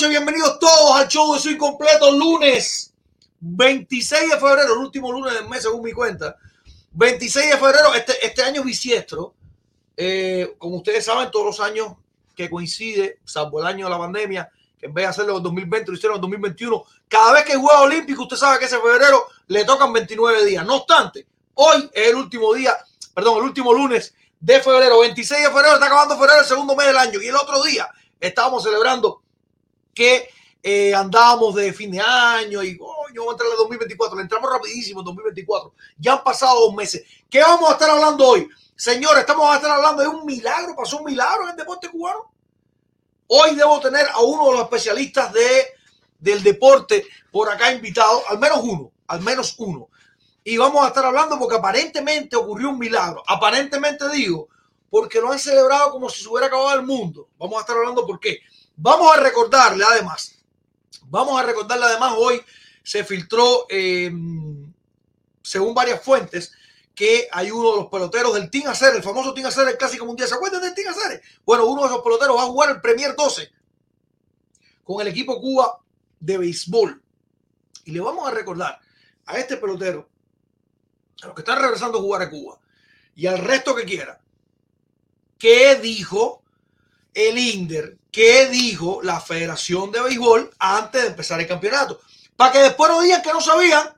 noches, bienvenidos todos al show de Soy Completo, lunes 26 de febrero, el último lunes del mes según mi cuenta. 26 de febrero, este, este año bisiestro, eh, como ustedes saben, todos los años que coincide, salvo el año de la pandemia, que en vez de hacerlo en 2020 lo hicieron en 2021, cada vez que hay Juegos Olímpicos, usted sabe que ese febrero le tocan 29 días. No obstante, hoy es el último día, perdón, el último lunes de febrero, 26 de febrero, está acabando febrero, el segundo mes del año, y el otro día estábamos celebrando que eh, andábamos de fin de año y coño, vamos a entrar en el 2024. Le entramos rapidísimo en 2024. Ya han pasado dos meses. ¿Qué vamos a estar hablando hoy? Señores, estamos a estar hablando de un milagro. Pasó un milagro en el deporte cubano. Hoy debo tener a uno de los especialistas de, del deporte por acá invitado, al menos uno, al menos uno. Y vamos a estar hablando porque aparentemente ocurrió un milagro. Aparentemente digo, porque lo han celebrado como si se hubiera acabado el mundo. Vamos a estar hablando por qué. Vamos a recordarle además, vamos a recordarle además, hoy se filtró, eh, según varias fuentes, que hay uno de los peloteros del Team Hacer, el famoso Team Hacer, el clásico mundial. ¿Se acuerdan del Team Hacer? Bueno, uno de esos peloteros va a jugar el Premier 12 con el equipo Cuba de béisbol. Y le vamos a recordar a este pelotero, a los que están regresando a jugar a Cuba y al resto que quiera, qué dijo el INDER, qué dijo la Federación de Béisbol antes de empezar el campeonato. Para que después no digan que no sabían.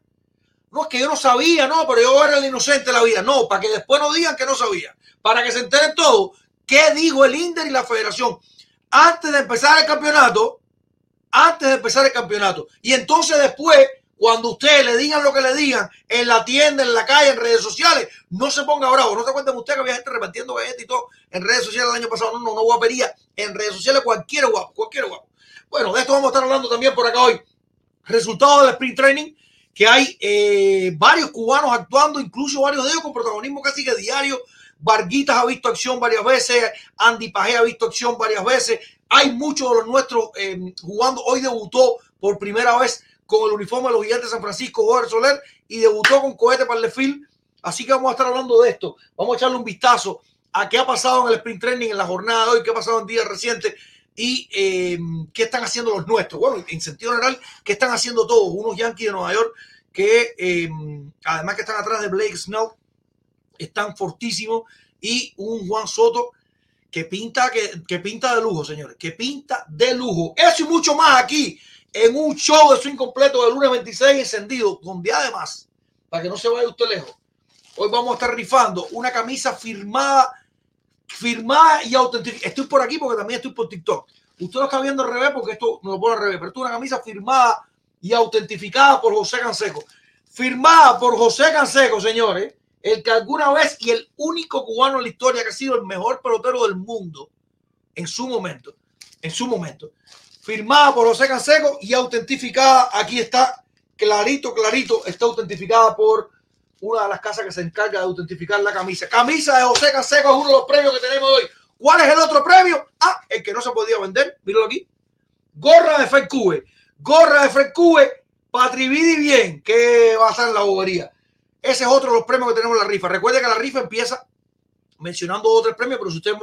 No, es que yo no sabía, no, pero yo era el inocente de la vida. No, para que después no digan que no sabían. Para que se enteren todo qué dijo el INDER y la Federación antes de empezar el campeonato. Antes de empezar el campeonato. Y entonces después cuando ustedes le digan lo que le digan en la tienda, en la calle, en redes sociales, no se ponga bravo. No se cuenten ustedes que había gente repartiendo gente y todo en redes sociales el año pasado. No, no, no guapería. En redes sociales cualquier guapo, cualquier guapo. Bueno, de esto vamos a estar hablando también por acá hoy. Resultados del sprint training, que hay eh, varios cubanos actuando, incluso varios de ellos con protagonismo casi que diario. Varguitas ha visto acción varias veces, Andy Pajé ha visto acción varias veces. Hay muchos de los nuestros eh, jugando. Hoy debutó por primera vez con el uniforme de los gigantes de San Francisco, Jorge Soler, y debutó con cohete para el desfile. Así que vamos a estar hablando de esto. Vamos a echarle un vistazo a qué ha pasado en el sprint training en la jornada de hoy, qué ha pasado en días recientes y eh, qué están haciendo los nuestros. Bueno, en sentido general, qué están haciendo todos. Unos Yankees de Nueva York que, eh, además que están atrás de Blake Snell, están fortísimos. Y un Juan Soto que pinta, que pinta de lujo, señores, que pinta de lujo. Eso y mucho más aquí en un show de su incompleto de lunes 26 encendido, donde además, para que no se vaya usted lejos, hoy vamos a estar rifando una camisa firmada, firmada y auténtica. Estoy por aquí porque también estoy por TikTok. Usted lo está viendo al revés porque esto no lo pone al revés, pero esto es una camisa firmada y autentificada por José Canseco. Firmada por José Canseco, señores, el que alguna vez y el único cubano en la historia que ha sido el mejor pelotero del mundo en su momento, en su momento, firmada por José Canseco y autentificada, aquí está, clarito, clarito, está autentificada por una de las casas que se encarga de autentificar la camisa. Camisa de José Canseco es uno de los premios que tenemos hoy. ¿Cuál es el otro premio? Ah, el que no se podía vender, míralo aquí. Gorra de Fred Cube. Gorra de Fred Cube, Patrividi bien, que va a estar en la bobería. Ese es otro de los premios que tenemos en la rifa. Recuerde que la rifa empieza mencionando otros premios, pero si ustedes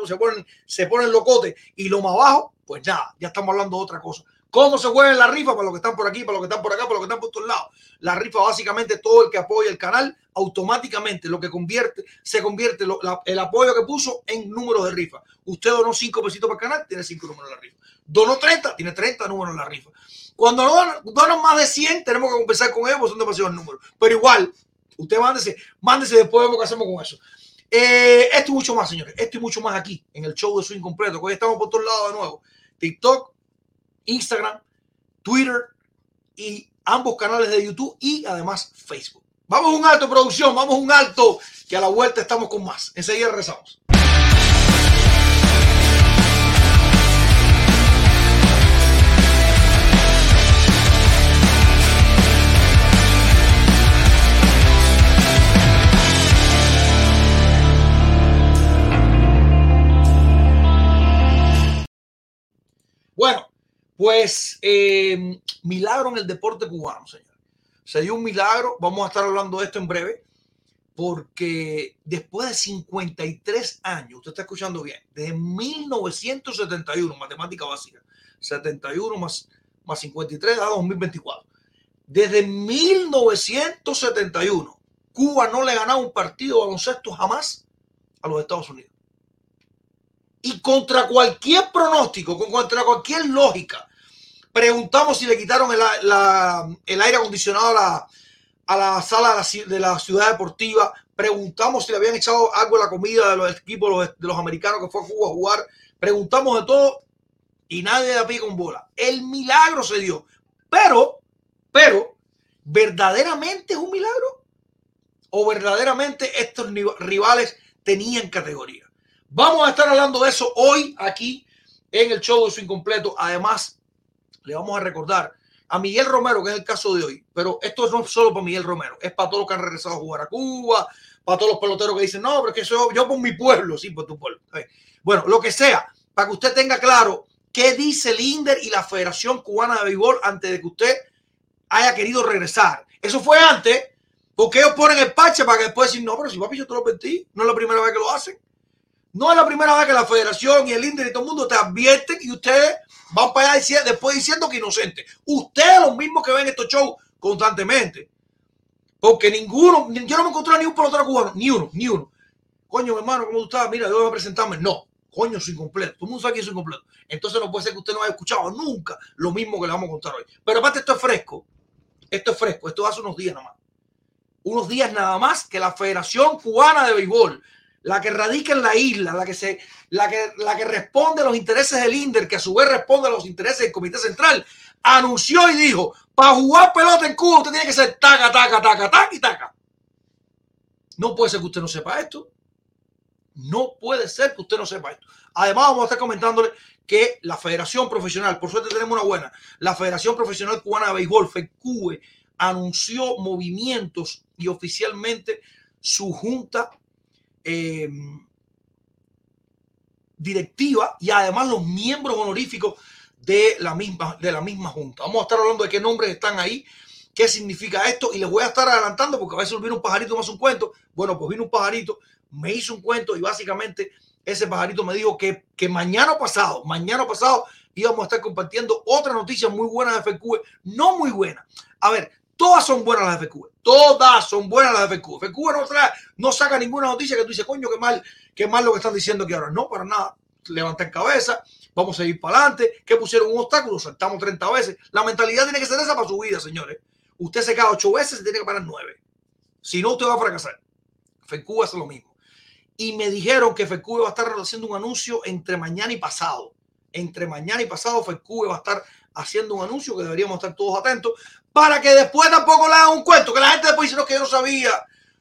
se ponen, locote y lo más abajo, pues nada, ya estamos hablando de otra cosa. ¿Cómo se juega la rifa? Para los que están por aquí, para los que están por acá, para los que están por todos lados. La rifa, básicamente, todo el que apoya el canal, automáticamente lo que convierte, se convierte el apoyo que puso en números de rifa. Usted donó 5 pesitos para el canal, tiene 5 números en la rifa. Donó 30, tiene 30 números en la rifa. Cuando donan, donan más de 100, tenemos que compensar con ellos, porque son demasiados números. Pero igual, usted mándese, mándese después vemos qué hacemos con eso. Eh, esto y mucho más, señores. Esto y mucho más aquí, en el show de Swing Completo, que hoy estamos por todos lados de nuevo. TikTok, Instagram, Twitter y ambos canales de YouTube y además Facebook. Vamos a un alto, producción, vamos a un alto, que a la vuelta estamos con más. Enseguida regresamos. Bueno, pues eh, milagro en el deporte cubano, señor. Se dio un milagro, vamos a estar hablando de esto en breve, porque después de 53 años, usted está escuchando bien, desde 1971, matemática básica, 71 más, más 53 da 2024. Desde 1971, Cuba no le ganaba un partido baloncesto jamás a los Estados Unidos y contra cualquier pronóstico, contra cualquier lógica, preguntamos si le quitaron el, aire acondicionado a la, sala de la, de la, ciudad deportiva, preguntamos si le habían echado algo a la comida de los equipos de los americanos que fue a Cuba a jugar, preguntamos de todo y nadie da pie con bola. El milagro se dio, pero, pero, ¿verdaderamente es un milagro? ¿O verdaderamente estos rivales tenían categoría? Vamos a estar hablando de eso hoy aquí en el show de su incompleto. Además, le vamos a recordar a Miguel Romero, que es el caso de hoy, pero esto no es solo para Miguel Romero, es para todos los que han regresado a jugar a Cuba, para todos los peloteros que dicen, no, pero es que soy yo por mi pueblo, sí, por tu pueblo. Bueno, lo que sea, para que usted tenga claro qué dice el INDER y la Federación Cubana de Béisbol antes de que usted haya querido regresar. Eso fue antes, porque ellos ponen el parche para que después decir, no, pero si papi yo te lo pedí, no es la primera vez que lo hacen. No es la primera vez que la federación y el INDER y todo el mundo te advierten y ustedes van para allá después diciendo que inocente. Ustedes los mismos que ven estos shows constantemente. Porque ninguno, yo no me encontré ni un pelotero cubano, ni uno, ni uno. Coño, mi hermano, ¿cómo tú estás? Mira, yo voy a presentarme. No, coño, soy incompleto. Todo el mundo sabe que soy incompleto. Entonces no puede ser que usted no haya escuchado nunca lo mismo que le vamos a contar hoy. Pero aparte, esto es fresco. Esto es fresco. Esto hace unos días nada más. Unos días nada más que la Federación Cubana de Béisbol la que radica en la isla, la que, se, la que, la que responde a los intereses del INDER, que a su vez responde a los intereses del Comité Central, anunció y dijo, para jugar pelota en Cuba usted tiene que ser taca, taca, taca, taca y taca. No puede ser que usted no sepa esto. No puede ser que usted no sepa esto. Además, vamos a estar comentándole que la Federación Profesional, por suerte tenemos una buena, la Federación Profesional Cubana de Béisbol, FECUBE, anunció movimientos y oficialmente su junta eh, directiva y además los miembros honoríficos de la misma de la misma junta. Vamos a estar hablando de qué nombres están ahí, qué significa esto y les voy a estar adelantando porque a veces viene un pajarito más un cuento. Bueno, pues vino un pajarito, me hizo un cuento y básicamente ese pajarito me dijo que, que mañana pasado, mañana pasado íbamos a estar compartiendo otra noticia muy buena de FQ, no muy buena. A ver, Todas son buenas las FQ. Todas son buenas las FQ. FQ no, trae, no saca ninguna noticia que tú dices, coño, qué mal, qué mal lo que están diciendo aquí ahora. No, para nada. levantar cabeza, vamos a ir para adelante, que pusieron un obstáculo, saltamos 30 veces. La mentalidad tiene que ser esa para su vida, señores. Usted se cae ocho veces, se tiene que parar nueve. Si no, usted va a fracasar. FECU hace lo mismo. Y me dijeron que FECU va a estar haciendo un anuncio entre mañana y pasado. Entre mañana y pasado, FECU va a estar haciendo un anuncio que deberíamos estar todos atentos para que después tampoco le hagan un cuento, que la gente después dice no, que yo no sabía.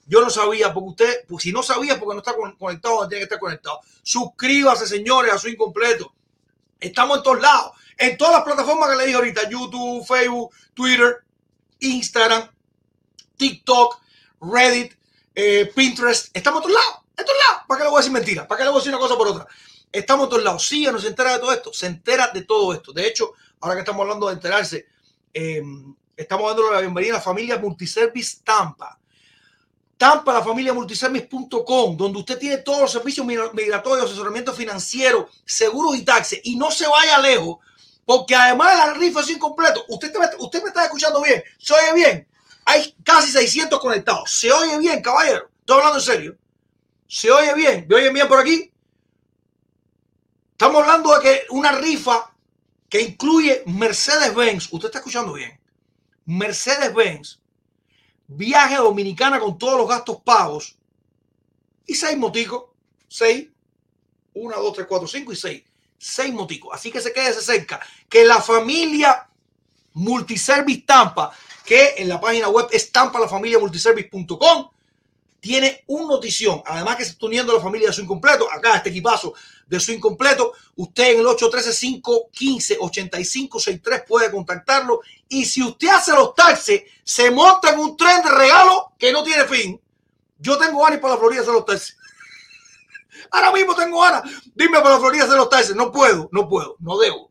Yo no sabía, porque usted, pues si no sabía, porque no está conectado, tiene que estar conectado. Suscríbase, señores, a su incompleto. Estamos en todos lados, en todas las plataformas que le dije ahorita: YouTube, Facebook, Twitter, Instagram, TikTok, Reddit, eh, Pinterest. Estamos en todos lados, en todos lados. ¿Para qué le voy a decir mentira? ¿Para qué le voy a decir una cosa por otra? Estamos en todos lados. Síganos, se entera de todo esto. Se entera de todo esto. De hecho, ahora que estamos hablando de enterarse, eh, estamos dando la bienvenida a la familia Multiservice Tampa. Tampa, la familia multiservice.com, donde usted tiene todos los servicios migratorios, asesoramiento financiero, seguros y taxes. Y no se vaya lejos, porque además de la rifa es incompleto. Usted, usted me está escuchando bien, se oye bien. Hay casi 600 conectados. Se oye bien, caballero. Estoy hablando en serio. Se oye bien. ¿Me oyen bien por aquí? Estamos hablando de que una rifa que incluye Mercedes-Benz. Usted está escuchando bien. Mercedes-Benz viaje a Dominicana con todos los gastos pagos y seis moticos, seis, una, dos, tres, cuatro, cinco y seis, seis moticos. Así que se quede cerca que la familia Multiservice Tampa, que en la página web es tampalafamiliamultiservice.com, tiene un notición. Además que se está uniendo la familia de su incompleto, acá este equipazo de su incompleto, usted en el 813-515-8563 puede contactarlo. Y si usted hace los taxis, se monta en un tren de regalo que no tiene fin. Yo tengo ganas para la Florida hacer los taxis. Ahora mismo tengo ganas. Dime para la Florida hacer los taxis. No puedo, no puedo, no debo.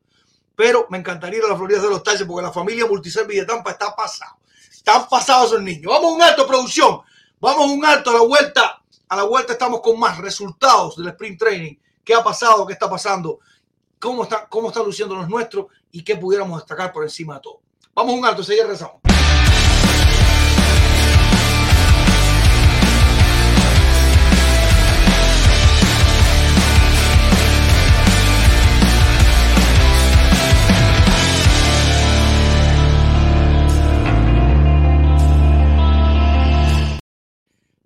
Pero me encantaría ir a la Florida hacer los taxis porque la familia Multiservice de está pasado. Están pasados esos niños. Vamos a un alto, producción. Vamos a un alto a la vuelta. A la vuelta estamos con más resultados del sprint training qué ha pasado, qué está pasando, cómo, está, cómo están luciendo los nuestros y qué pudiéramos destacar por encima de todo. Vamos a un alto, seguir rezamos.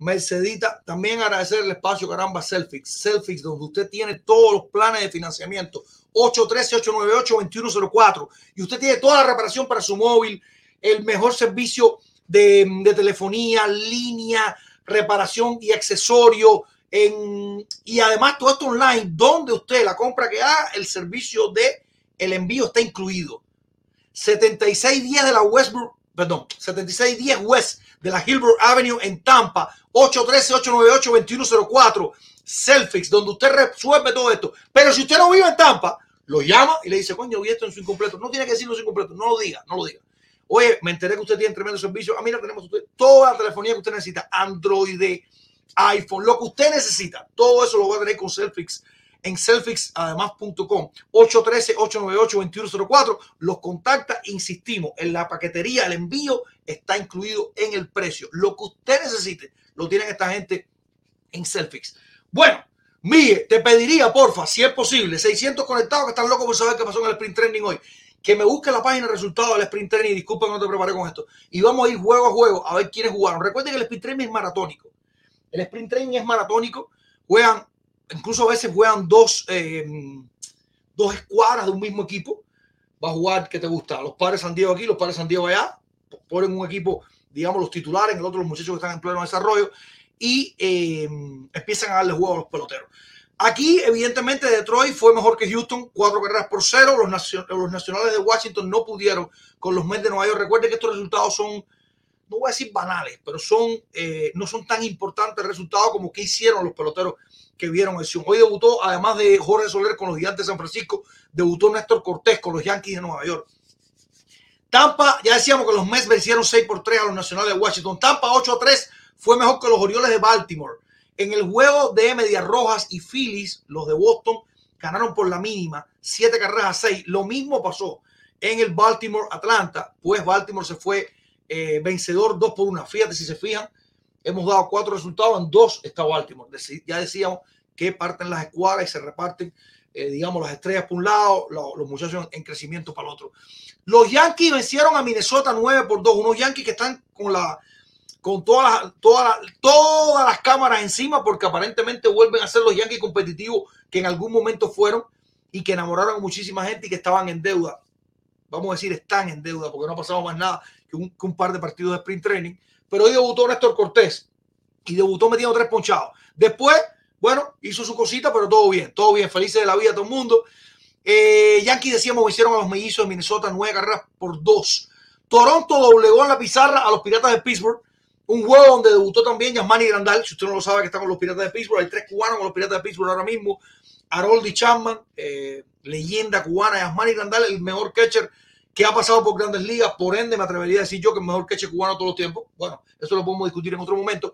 Mercedita, también agradecer el espacio, caramba, Selfix, Selfix, donde usted tiene todos los planes de financiamiento, 813-898-2104, y usted tiene toda la reparación para su móvil, el mejor servicio de, de telefonía, línea, reparación y accesorio, en, y además todo esto online, donde usted la compra que haga, el servicio de el envío está incluido. 7610 de la Westbrook, perdón, 7610 West de la Hilbert Avenue en Tampa, 813-898-2104, Selfix, donde usted resuelve todo esto. Pero si usted no vive en Tampa, lo llama y le dice, coño, vi esto en su incompleto. No tiene que decirlo en su incompleto, no lo diga, no lo diga. Oye, me enteré que usted tiene tremendo servicio. Ah, mira, tenemos toda la telefonía que usted necesita, Android, iPhone, lo que usted necesita. Todo eso lo va a tener con Selfix en selfixademás.com 813-898-2104. Los contacta, insistimos, en la paquetería, el envío está incluido en el precio. Lo que usted necesite lo tienen esta gente en Selfix. Bueno, Miguel, te pediría, porfa, si es posible, 600 conectados que están locos por saber qué pasó en el sprint training hoy, que me busque la página de resultados del sprint training. Disculpa que no te preparé con esto. Y vamos a ir juego a juego a ver quiénes jugaron. Recuerden que el sprint training es maratónico. El sprint training es maratónico. Juegan, incluso a veces juegan dos, eh, dos escuadras de un mismo equipo. Va a jugar, ¿qué te gusta? Los padres San Diego aquí, los padres San Diego allá. Ponen un equipo digamos, los titulares, el otro los muchachos que están en pleno desarrollo y eh, empiezan a darle juego a los peloteros. Aquí, evidentemente, Detroit fue mejor que Houston, cuatro carreras por cero. Los, los nacionales de Washington no pudieron con los Mets de Nueva York. Recuerden que estos resultados son, no voy a decir banales, pero son, eh, no son tan importantes resultados como que hicieron los peloteros que vieron acción. Hoy debutó, además de Jorge Soler con los Gigantes de San Francisco, debutó Néstor Cortés con los Yankees de Nueva York. Tampa, ya decíamos que los Mets vencieron 6 por 3 a los Nacionales de Washington. Tampa 8 a 3 fue mejor que los Orioles de Baltimore. En el juego de Medias Rojas y Phillies, los de Boston ganaron por la mínima 7 carreras a 6. Lo mismo pasó en el Baltimore Atlanta, pues Baltimore se fue eh, vencedor 2 por 1. Fíjate si se fijan, hemos dado cuatro resultados, en dos está Baltimore. Ya decíamos que parten las escuadras y se reparten eh, digamos, las estrellas por un lado, los, muchachos en, crecimiento para el otro. Los Yankees vencieron a Minnesota 9 por 2, unos Yankees que están con la con todas las, todas, todas las cámaras encima porque aparentemente vuelven a ser los Yankees competitivos que en algún momento fueron y que enamoraron a muchísima gente y que estaban en deuda. Vamos a decir, están en deuda porque no ha pasado más nada que un, que un par de partidos de sprint training. Pero hoy debutó Néstor Cortés y debutó metiendo tres ponchados. Después, bueno, hizo su cosita, pero todo bien, todo bien, felices de la vida todo el mundo. Eh, decíamos, hicieron a los mellizos de Minnesota nueve carreras por dos. Toronto doblegó en la pizarra a los Piratas de Pittsburgh. Un juego donde debutó también Yasmani Grandal. Si usted no lo sabe, que están con los Piratas de Pittsburgh. Hay tres cubanos con los Piratas de Pittsburgh ahora mismo. Haroldi Chapman, eh, leyenda cubana. Yasmani Grandal, el mejor catcher que ha pasado por grandes ligas. Por ende, me atrevería a decir yo que es mejor catcher cubano todos los tiempos. Bueno, eso lo podemos discutir en otro momento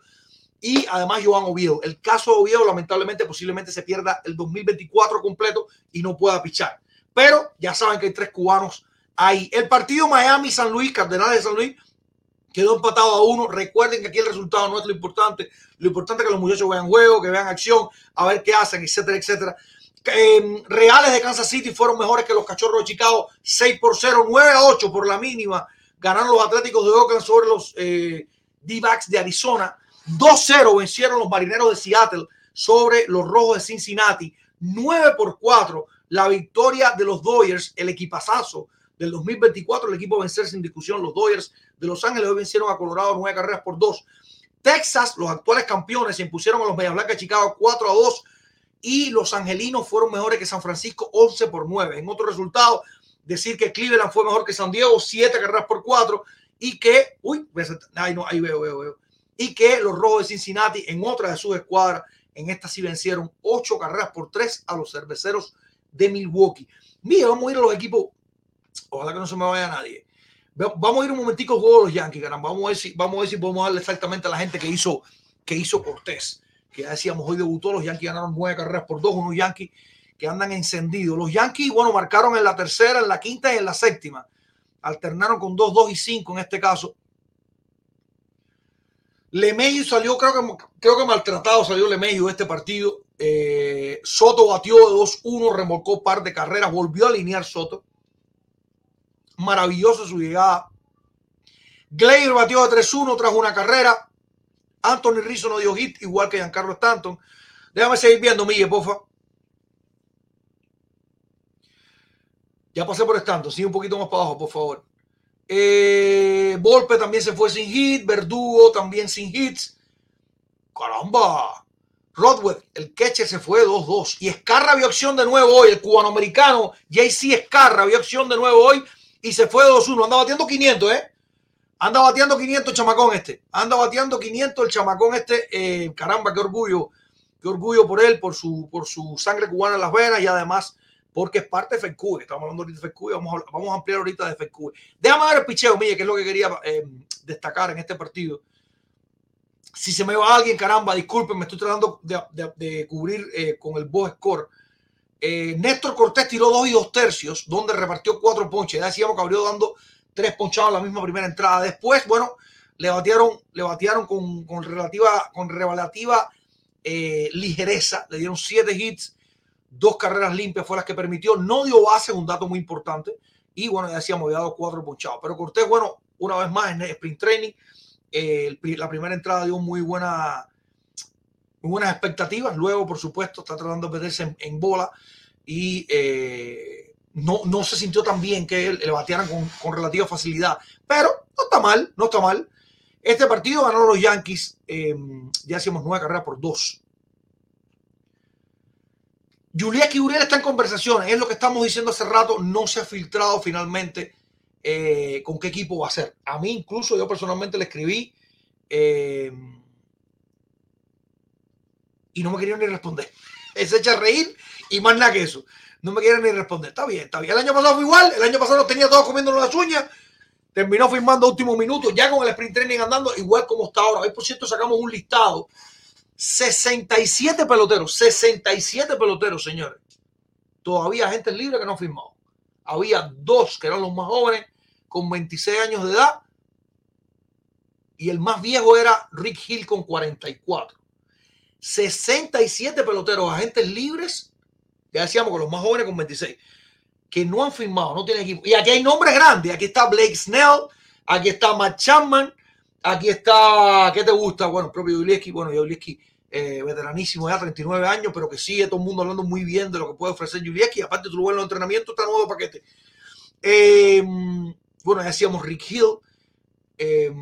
y además Joan Oviedo. El caso de Oviedo, lamentablemente, posiblemente se pierda el 2024 completo y no pueda pichar. Pero ya saben que hay tres cubanos ahí. El partido Miami-San Luis, Cardenales de San Luis, quedó empatado a uno. Recuerden que aquí el resultado no es lo importante. Lo importante es que los muchachos vean juego, que vean acción, a ver qué hacen, etcétera, etcétera. Eh, Reales de Kansas City fueron mejores que los Cachorros de Chicago, 6 por 0, 9 a 8 por la mínima. Ganaron los Atléticos de Oakland sobre los eh, D-Backs de Arizona. 2-0 vencieron los Marineros de Seattle sobre los Rojos de Cincinnati. 9 por 4 la victoria de los Dodgers, el equipazazo del 2024, el equipo vencer sin discusión, los Dodgers de Los Ángeles hoy vencieron a Colorado nueve carreras por dos. Texas, los actuales campeones, se impusieron a los Medias Blancas de Chicago 4 a 2 y los angelinos fueron mejores que San Francisco 11 por 9. En otro resultado, decir que Cleveland fue mejor que San Diego 7 carreras por 4 y que, uy, ahí, no, ahí veo, veo, veo y que los Rojos de Cincinnati en otra de sus escuadras, en esta sí vencieron ocho carreras por tres a los cerveceros de Milwaukee. Mira, vamos a ir a los equipos, ojalá que no se me vaya nadie. Vamos a ir un momentico de los Yankees, caramba. Vamos a ver si, vamos a ver si podemos darle exactamente a la gente que hizo, que hizo Cortés. Que ya decíamos, hoy debutó, los Yankees ganaron nueve carreras por dos, unos Yankees que andan encendidos. Los Yankees, bueno, marcaron en la tercera, en la quinta y en la séptima. Alternaron con dos, dos y cinco en este caso Lemeyu salió, creo que, creo que maltratado salió Lemeyu de este partido. Eh, Soto batió de 2-1, remolcó par de carreras, volvió a alinear Soto. Maravilloso su llegada. Gleyber batió de 3-1 tras una carrera. Anthony Rizzo no dio hit, igual que Giancarlo Stanton. Déjame seguir viendo, Miguel, porfa. Ya pasé por Stanton, sigue un poquito más para abajo, por favor. Eh, Volpe también se fue sin hit. Verdugo también sin hits. Caramba. Rodwell, el catcher se fue 2-2. Y Escarra vio acción de nuevo hoy. El cubano-americano JC Escarra vio acción de nuevo hoy y se fue 2-1. Anda batiendo 500, ¿eh? Anda bateando 500 el chamacón este. Anda bateando 500 el chamacón este. Eh, caramba, qué orgullo. Qué orgullo por él, por su, por su sangre cubana en las venas y además porque es parte de FECUBE. Estamos hablando ahorita de FECUBE, vamos vamos a ampliar ahorita de FECUBE. Déjame ver el picheo, Mille, que es lo que quería eh, destacar en este partido. Si se me va alguien, caramba, disculpen, me estoy tratando de, cubrir eh, con el box score. Néstor Cortés tiró dos y dos tercios, donde repartió cuatro ponches. Ya decíamos que abrió dando tres ponchados en la misma primera entrada. Después, bueno, le batearon, le batearon con, con relativa, con relativa ligereza. Le dieron siete hits dos carreras limpias fue las que permitió, no dio base, un dato muy importante, y bueno, ya decíamos, había dado cuatro ponchados, pero Cortés, bueno, una vez más en el sprint training, eh, la primera entrada dio muy buena muy buenas expectativas, luego por supuesto está tratando de meterse en, bola. Y eh, no, no se sintió tan bien que le batearan con, con, relativa facilidad, pero no está mal, no está mal. Este partido ganaron los Yankees, eh, ya hacíamos nueve carreras por dos. Julia Uriel está en conversaciones, es lo que estamos diciendo hace rato, no se ha filtrado finalmente eh, con qué equipo va a ser. A mí incluso yo personalmente le escribí eh, y no me querían ni responder. Es echa a reír y más nada que eso. No me quieren ni responder. Está bien, está bien. El año pasado fue igual, el año pasado tenía todos comiéndonos las uñas. Terminó firmando último minuto, ya con el sprint training andando, igual como está ahora. Hoy, por cierto, sacamos un listado 67 peloteros, 67 peloteros, señores. Todavía gente libre que no ha firmado. Había dos que eran los más jóvenes, con 26 años de edad, y el más viejo era Rick Hill con 44. 67 peloteros, agentes libres Ya decíamos que los más jóvenes con 26, que no han firmado, no tienen equipo. Y aquí hay nombres grandes. Aquí está Blake Snell, aquí está Matt Chapman, aquí está, ¿qué te gusta? Bueno, propio Julieski, bueno, Julieski, eh, veteranísimo ya, 39 años, pero que sigue todo el mundo hablando muy bien de lo que puede ofrecer Julieski. Aparte, tú lo ves en los entrenamientos, está nuevo paquete. Eh, bueno, ya decíamos Rick Hill, eh,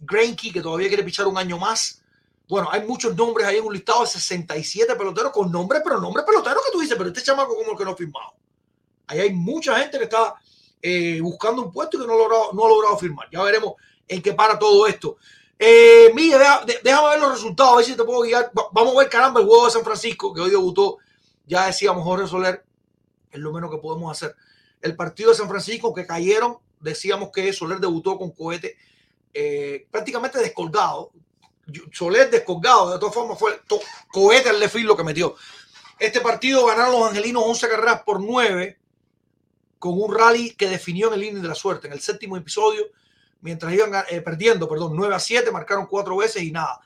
Greinke, que todavía quiere pichar un año más. Bueno, hay muchos nombres ahí en un listado de 67 peloteros con nombres, pero nombres peloteros que tú dices, pero este chamaco como el que no ha firmado. Ahí hay mucha gente que está eh, buscando un puesto y que no logrado, no ha logrado firmar. Ya veremos en qué para todo esto. Eh, Miguel, déjame ver los resultados, a ver si te puedo guiar. Vamos a ver, caramba, el juego de San Francisco, que hoy debutó, ya decíamos Jorge Soler, es lo menos que podemos hacer. El partido de San Francisco, que cayeron, decíamos que Soler debutó con cohete eh, prácticamente descolgado. Soler descolgado, de todas formas fue el cohete al lefil lo que metió. Este partido ganaron los angelinos 11 carreras por 9 con un rally que definió en el línea de la suerte. En el séptimo episodio, mientras iban eh, perdiendo, perdón, 9 a 7, marcaron cuatro veces y nada.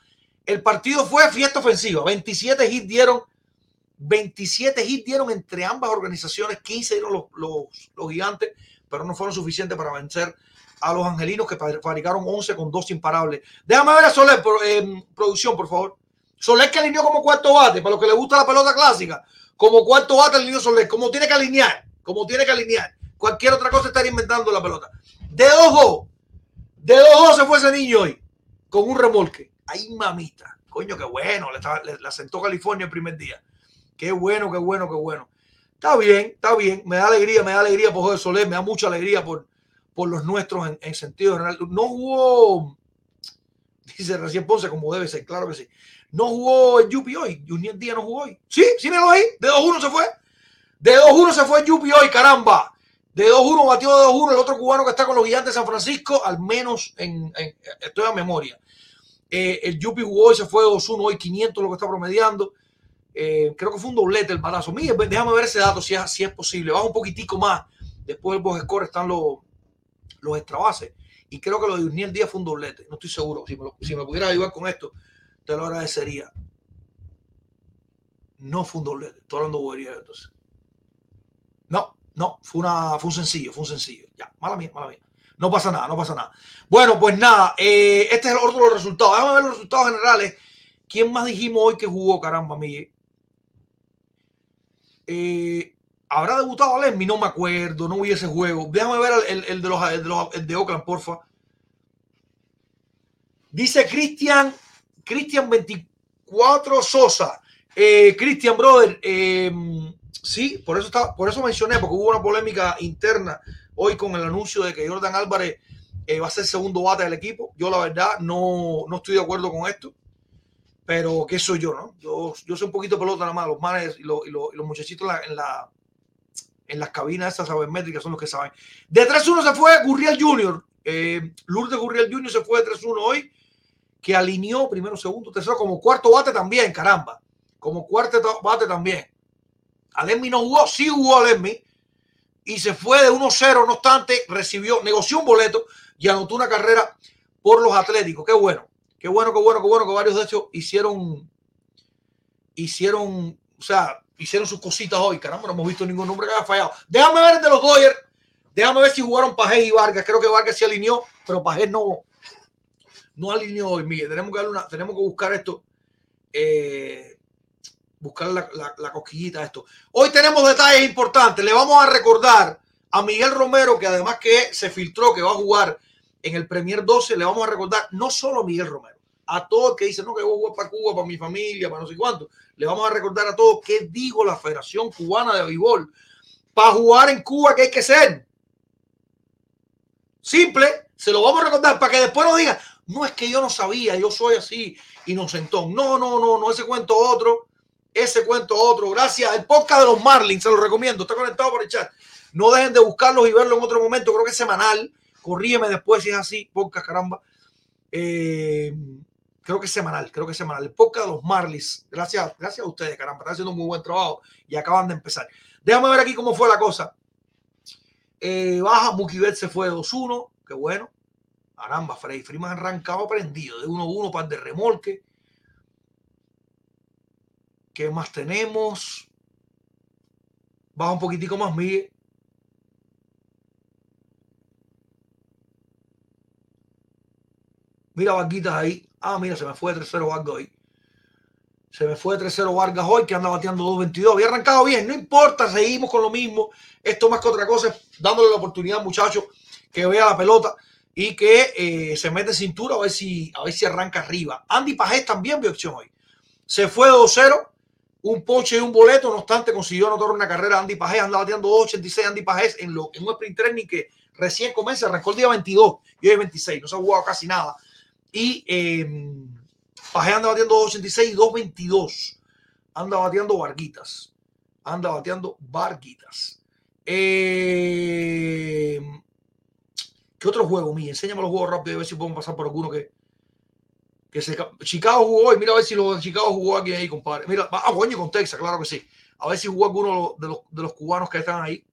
El partido fue fiesta ofensiva. 27 hits dieron, 27 hits dieron entre ambas organizaciones, 15 dieron los, los gigantes, pero no fueron suficientes para vencer a los angelinos que fabricaron 11 con dos imparables. Déjame ver a Soler, eh, producción, por favor. Soler que alineó como cuarto bate, para los que le gusta la pelota clásica, como cuarto bate alineó Soler, como tiene que alinear, como tiene que alinear. Cualquier otra cosa estaría inventando la pelota. De ojo, de ojo se fue ese niño hoy, con un remolque. Ay, mamita. Coño, qué bueno. Le, le, sentó California el primer día. Qué bueno, qué bueno, qué bueno. Está bien, está bien. Me da alegría, me da alegría por Jorge Soler, me da mucha alegría por, por los nuestros en, sentido general. No jugó, dice recién Ponce, como debe ser, claro que sí. No jugó el Yupi hoy. Junior Díaz no jugó hoy. Sí, sí, me lo ahí. De 2-1 se fue. De 2-1 se fue el Yupi hoy, caramba. De 2-1 batió de 2-1 el otro cubano que está con los gigantes de San Francisco, al menos en, estoy a memoria. Eh, el Yupi jugó hoy, se fue de 2-1 hoy, 500 lo que está promediando. Eh, creo que fue un doblete el balazo. Mira, déjame ver ese dato si es, si es posible. Baja un poquitico más. Después del box score están los, los extra bases. Y creo que lo de Uniel Díaz fue un doblete. No estoy seguro. Si me, si me pudiera ayudar con esto, te lo agradecería. No fue un doblete. Estoy hablando bobería entonces. No, no, fue, una, fue un sencillo, fue un sencillo. Ya, mala mía, mala mía. No pasa nada, no pasa nada. Bueno, pues nada, eh, este es el orden de los resultados. Déjame ver los resultados generales. ¿Quién más dijimos hoy que jugó, caramba, Miguel? Eh, ¿Habrá debutado Alemmi? No me acuerdo, no vi ese juego. Déjame ver el, el, de, los, de, los, de Oakland, porfa. Dice Cristian, Cristian 24 Sosa. Eh, Cristian, brother, eh, sí, por eso, está, por eso mencioné, porque hubo una polémica interna hoy con el anuncio de que Jordan Álvarez eh, va a ser segundo bate del equipo. Yo, la verdad, no, no estoy de acuerdo con esto pero ¿qué soy yo, no? Yo, yo soy un poquito pelota nada más, los manes y los, muchachitos en la, en las cabinas esas sabermétricas son los que saben. De 3-1 se fue Gurriel Jr. Eh, Lourdes Gurriel Jr. se fue de 3-1 hoy, que alineó primero, segundo, tercero, como cuarto bate también, caramba. Como cuarto bate también. Alemmi no jugó, sí jugó Alemmi. Y se fue de 1-0, no obstante, recibió, negoció un boleto y anotó una carrera por los Atléticos. Qué bueno, qué bueno, qué bueno, qué bueno que varios de hecho hicieron, hicieron, o sea, hicieron sus cositas hoy. Caramba, no hemos visto ningún nombre que haya fallado. Déjame ver el de los Dodgers. Déjame ver si jugaron Pajés y Vargas. Creo que Vargas se alineó, pero Pajés no, no alineó hoy, Miguel. Tenemos que, una, tenemos que buscar esto. Eh, buscar la, cosquillita a esto. Hoy tenemos detalles importantes. Le vamos a recordar a Miguel Romero, que además que se filtró que va a jugar en el Premier 12, le vamos a recordar no solo a Miguel Romero, a todos que dicen, no, que voy a jugar para Cuba, para mi familia, para no sé cuánto. Le vamos a recordar a todos qué digo la Federación Cubana de Béisbol. Para jugar en Cuba, ¿qué hay que ser? Simple, se lo vamos a recordar para que después no digan, no es que yo no sabía, yo soy así, inocentón. No, no, no, no, ese cuento otro, ese cuento otro. Gracias. El podcast de los Marlins, se lo recomiendo, está conectado por el chat. No dejen de buscarlos y verlo en otro momento, creo que es semanal. Corrígeme después si es así, podcast, caramba. Eh, creo que es semanal, creo que es semanal. El podcast de los Marlins. Gracias, gracias a ustedes, caramba, están haciendo un muy buen trabajo y acaban de empezar. Déjame ver aquí cómo fue la cosa. Eh, baja, Mukibet se fue 2-1, qué bueno. Caramba, Freddy Freeman arrancado prendido de 1-1 para de remolque. ¿Qué más tenemos? Baja un poquitico más, Miguel. Mira Varguitas ahí. Ah, mira, se me fue 3-0 Vargas hoy. Se me fue 3-0 Vargas hoy, que anda bateando 2-22. Había arrancado bien, no importa, seguimos con lo mismo. Esto más que otra cosa dándole la oportunidad, muchachos, que vea la pelota y que eh, se mete cintura a ver si, a ver si arranca arriba. Andy Pajés también vio acción hoy. Se fue 2-0, un poche y un boleto, no obstante consiguió anotar una carrera Andy Pajés, anda bateando 2.86 Andy Pajés en, lo, en un sprint training que recién comienza, arrancó el día 22 y hoy es 26, no se ha jugado casi nada. Y eh, Pajés anda bateando 2.86 y 2.22. Anda bateando Varguitas. Anda bateando Varguitas. Eh, ¿Qué otro juego, mi? Enséñame los juegos rápido a ver si podemos pasar por alguno que, que. Chicago jugó hoy. Mira a ver si los de Chicago jugó aquí ahí, compadre. Mira, ah, coño, con Texas, claro que sí. A ver si jugó alguno de los, de los cubanos que están ahí.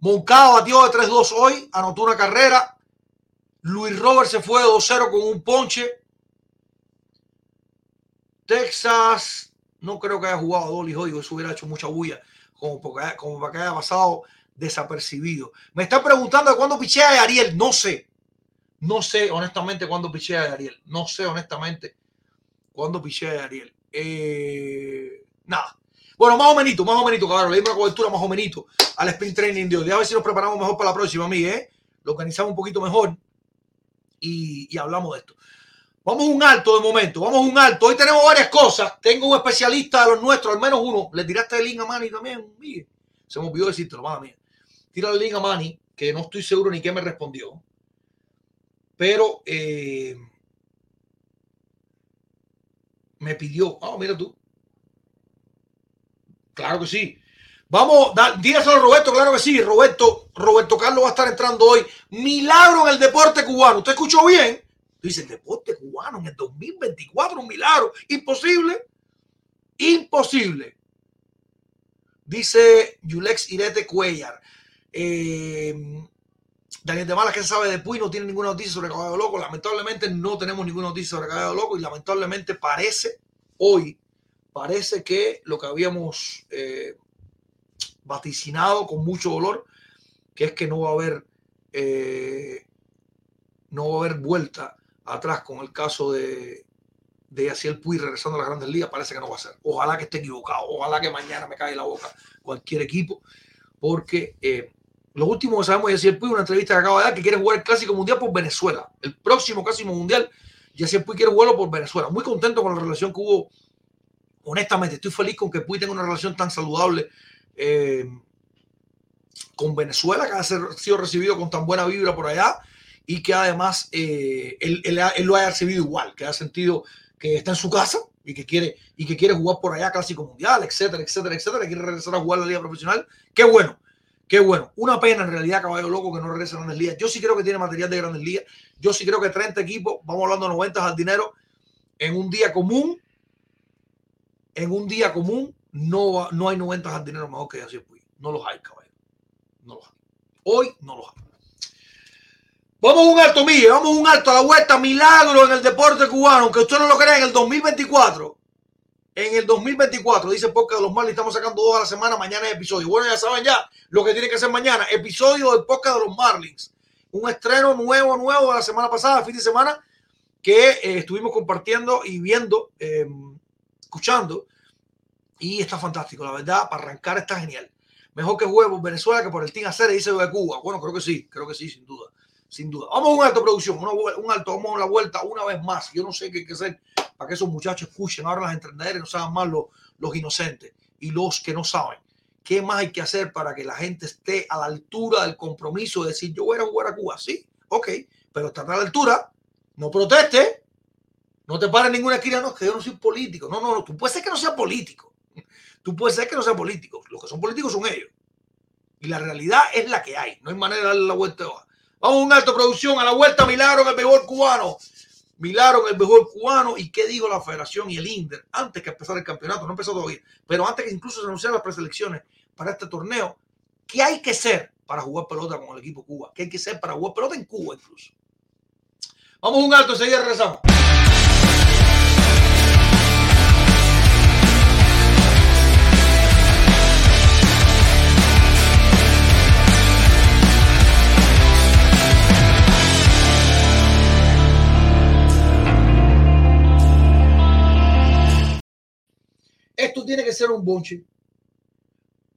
Moncada batió de 3-2 hoy, anotó una carrera. Luis Robert se fue de 2-0 con un ponche. Texas, no creo que haya jugado Dolly hoy, eso hubiera hecho mucha bulla, como, para que haya pasado desapercibido. Me está preguntando cuándo pichea de Ariel. No sé. No sé honestamente cuándo pichea de Ariel. No sé honestamente cuándo pichea de Ariel. Eh, nada. Bueno, más o menos, más o menos, cabrón. Le dimos una cobertura más o menos al sprint training de hoy. A ver si nos preparamos mejor para la próxima, mí, ¿eh? Lo organizamos un poquito mejor y, hablamos de esto. Vamos a un alto de momento, vamos a un alto. Hoy tenemos varias cosas. Tengo un especialista de los nuestros, al menos uno. Le tiraste el link a Manny también. Mire, se me olvidó decírtelo, madre mía. Tira el link a Manny, que no estoy seguro ni qué me respondió. Pero eh, me pidió. Ah, mira tú. Claro que sí. Vamos, dígaselo a Roberto, claro que sí. Roberto, Roberto Carlos va a estar entrando hoy. Milagro en el deporte cubano. ¿Usted escuchó bien? Dice el deporte cubano en el 2024, un milagro. Imposible. Imposible. Dice Yulex Irete Cuellar. Eh, Daniel de Malas, que sabe de Puy, no tiene ninguna noticia sobre Caballo Loco. Lamentablemente no tenemos ninguna noticia sobre Caballo Loco y lamentablemente parece hoy, parece que lo que habíamos eh, vaticinado con mucho dolor, que es que no va a haber, eh, no va a haber vuelta atrás con el caso de, de Yaciel Puy regresando a las grandes ligas, parece que no va a ser. Ojalá que esté equivocado, ojalá que mañana me caiga la boca cualquier equipo, porque eh, lo último que sabemos de Yaciel Puy, una entrevista que acaba de dar, que quiere jugar el Clásico Mundial por Venezuela. El próximo Clásico Mundial, Yaciel Puy quiere jugarlo por Venezuela. Muy contento con la relación que hubo. Honestamente, estoy feliz con que Puy tenga una relación tan saludable eh, con Venezuela, que ha sido recibido con tan buena vibra por allá y que además eh, él, lo haya recibido igual, que ha sentido que está en su casa y que quiere, y que quiere jugar por allá Clásico Mundial, etcétera, etcétera, etcétera, quiere regresar a jugar a la Liga Profesional. Qué bueno, qué bueno. Una pena en realidad, caballo loco, que no regrese a Grandes Ligas. Yo sí creo que tiene material de Grandes Ligas. Yo sí creo que 30 equipos, vamos hablando de 90 al dinero, en un día común, en un día común, no, no hay 90 al dinero mejor que así No los hay, caballo. No los hay. Hoy no los hay. Vamos a un alto, Mille, vamos a un alto a la vuelta, milagro en el deporte cubano, aunque usted no lo crea, en el 2024. En el 2024, dice Podcast de los Marlins, estamos sacando dos a la semana, mañana es episodio. Bueno, ya saben ya lo que tiene que hacer mañana, episodio del Podcast de los Marlins. Un estreno nuevo, nuevo de la semana pasada, fin de semana, que eh, estuvimos compartiendo y viendo, eh, escuchando, y está fantástico, la verdad, para arrancar está genial. Mejor que juegue Venezuela que por el Team Hacer, dice de Cuba. Bueno, creo que sí, creo que sí, sin duda sin duda. Vamos a un alto producción, un alto, vamos a la vuelta una vez más. Yo no sé qué que hacer para que esos muchachos escuchen ahora las entrenaderas y no sean más los, inocentes y los que no saben. ¿Qué más hay que hacer para que la gente esté a la altura del compromiso de decir yo voy a jugar a Cuba? Sí, ok, pero estar a la altura, no proteste, no te pares ninguna esquina, no, que yo no soy político. No, no, no, tú puedes ser que no sea político. Tú puedes ser que no sea político. Los que son políticos son ellos. Y la realidad es la que hay. No hay manera de darle la vuelta de hoja. Vamos a un alto producción, a la vuelta Milagro en el mejor cubano. Milagro el mejor cubano. ¿Y qué digo la federación y el INDER? Antes que empezar el campeonato, no empezó todavía, pero antes que incluso se anunciaran las preselecciones para este torneo, ¿qué hay que ser para jugar pelota con el equipo Cuba? ¿Qué hay que ser para jugar pelota en Cuba incluso? Vamos a un alto, enseguida regresamos. Tiene que ser un bonche.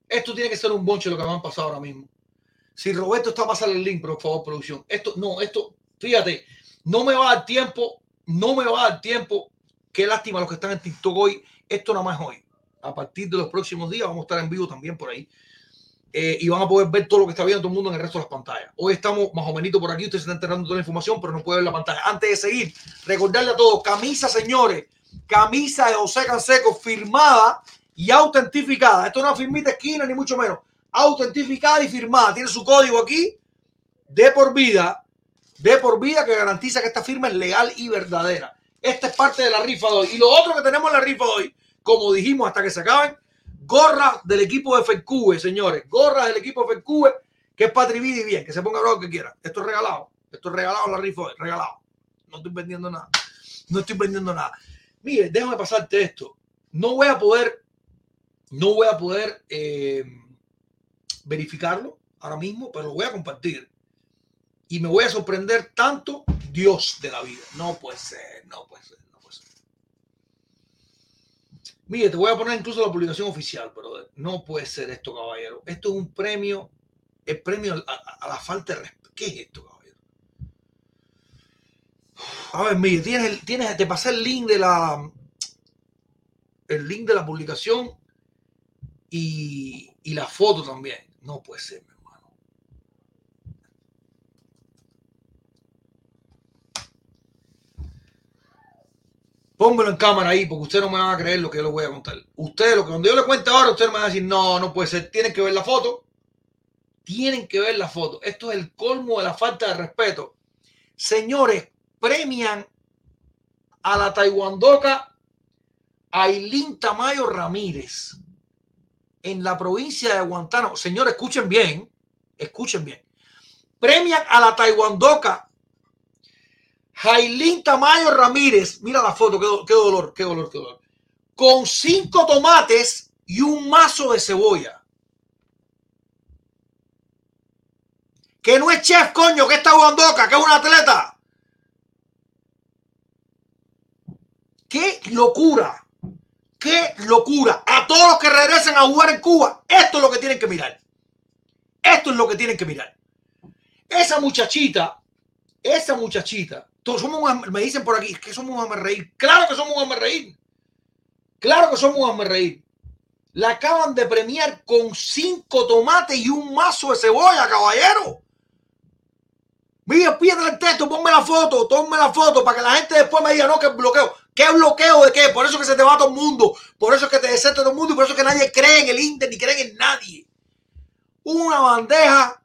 Esto tiene que ser un bonche lo que me han pasado ahora mismo. Si Roberto está pasar el link, por favor, producción. Esto, no, esto, fíjate, no me va a dar tiempo, no me va a dar tiempo. Qué lástima los que están en TikTok hoy. Esto nada más hoy. A partir de los próximos días vamos a estar en vivo también por ahí. Eh, y van a poder ver todo lo que está viendo todo el mundo en el resto de las pantallas. Hoy estamos más o menos por aquí, usted se está enterando toda la información, pero no puede ver la pantalla. Antes de seguir, recordarle a todos, camisa, señores, camisa de José Canseco firmada y autentificada. Esto no es firmita esquina, ni mucho menos. Autentificada y firmada. Tiene su código aquí de por vida, de por vida que garantiza que esta firma es legal y verdadera. Esta es parte de la rifa de hoy. Y lo otro que tenemos en la rifa de hoy, como dijimos hasta que se acaben, gorra del equipo de FECUBE, señores. Gorra del equipo de FECUBE, que es Patrividi y bien, que se ponga lo que quiera. Esto es regalado. Esto es regalado en la rifa hoy, regalado. No estoy vendiendo nada. No estoy vendiendo nada. Mire, déjame pasarte esto. No voy a poder, no voy a poder eh, verificarlo ahora mismo, pero lo voy a compartir. Y me voy a sorprender tanto Dios de la vida. No puede ser, no puede ser. Mire, te voy a poner incluso la publicación oficial, pero no puede ser esto, caballero. Esto es un premio, el premio a, la falta de respeto. ¿Qué es esto, caballero? A ver, mire, tienes, tienes, te pasé el link de la, el link de la publicación y, y la foto también. No puede ser. Póngalo en cámara ahí, porque ustedes no me van a creer lo que yo les voy a contar. Ustedes, lo que cuando yo les cuente ahora, ustedes me van a decir, no, no puede ser. Tienen que ver la foto. Tienen que ver la foto. Esto es el colmo de la falta de respeto. Señores, premian a la taiwandoca Ailín Tamayo Ramírez en la provincia de Guantánamo. Señores, escuchen bien, escuchen bien. Premian a la taiwandoca Jailín Tamayo Ramírez, mira la foto, qué, dolor, qué dolor, qué dolor. Con cinco tomates y un mazo de cebolla. Que no es chef, coño, que está jugando acá, que es un atleta. Qué locura. Qué locura. A todos los que regresen a jugar en Cuba, esto es lo que tienen que mirar. Esto es lo que tienen que mirar. Esa muchachita, esa muchachita todos somos me dicen por aquí que somos un reír. Claro que somos un reír. Claro que somos un reír. La acaban de premiar con cinco tomates y un mazo de cebolla, caballero. Mira, pídele el texto, ponme la foto, ponme la foto para que la gente después me diga, no, que bloqueo. ¿Qué bloqueo de qué? Por eso que se te va todo el mundo. Por eso que te deserta todo el mundo y por eso que nadie cree en el Inter ni cree en nadie. Una bandeja,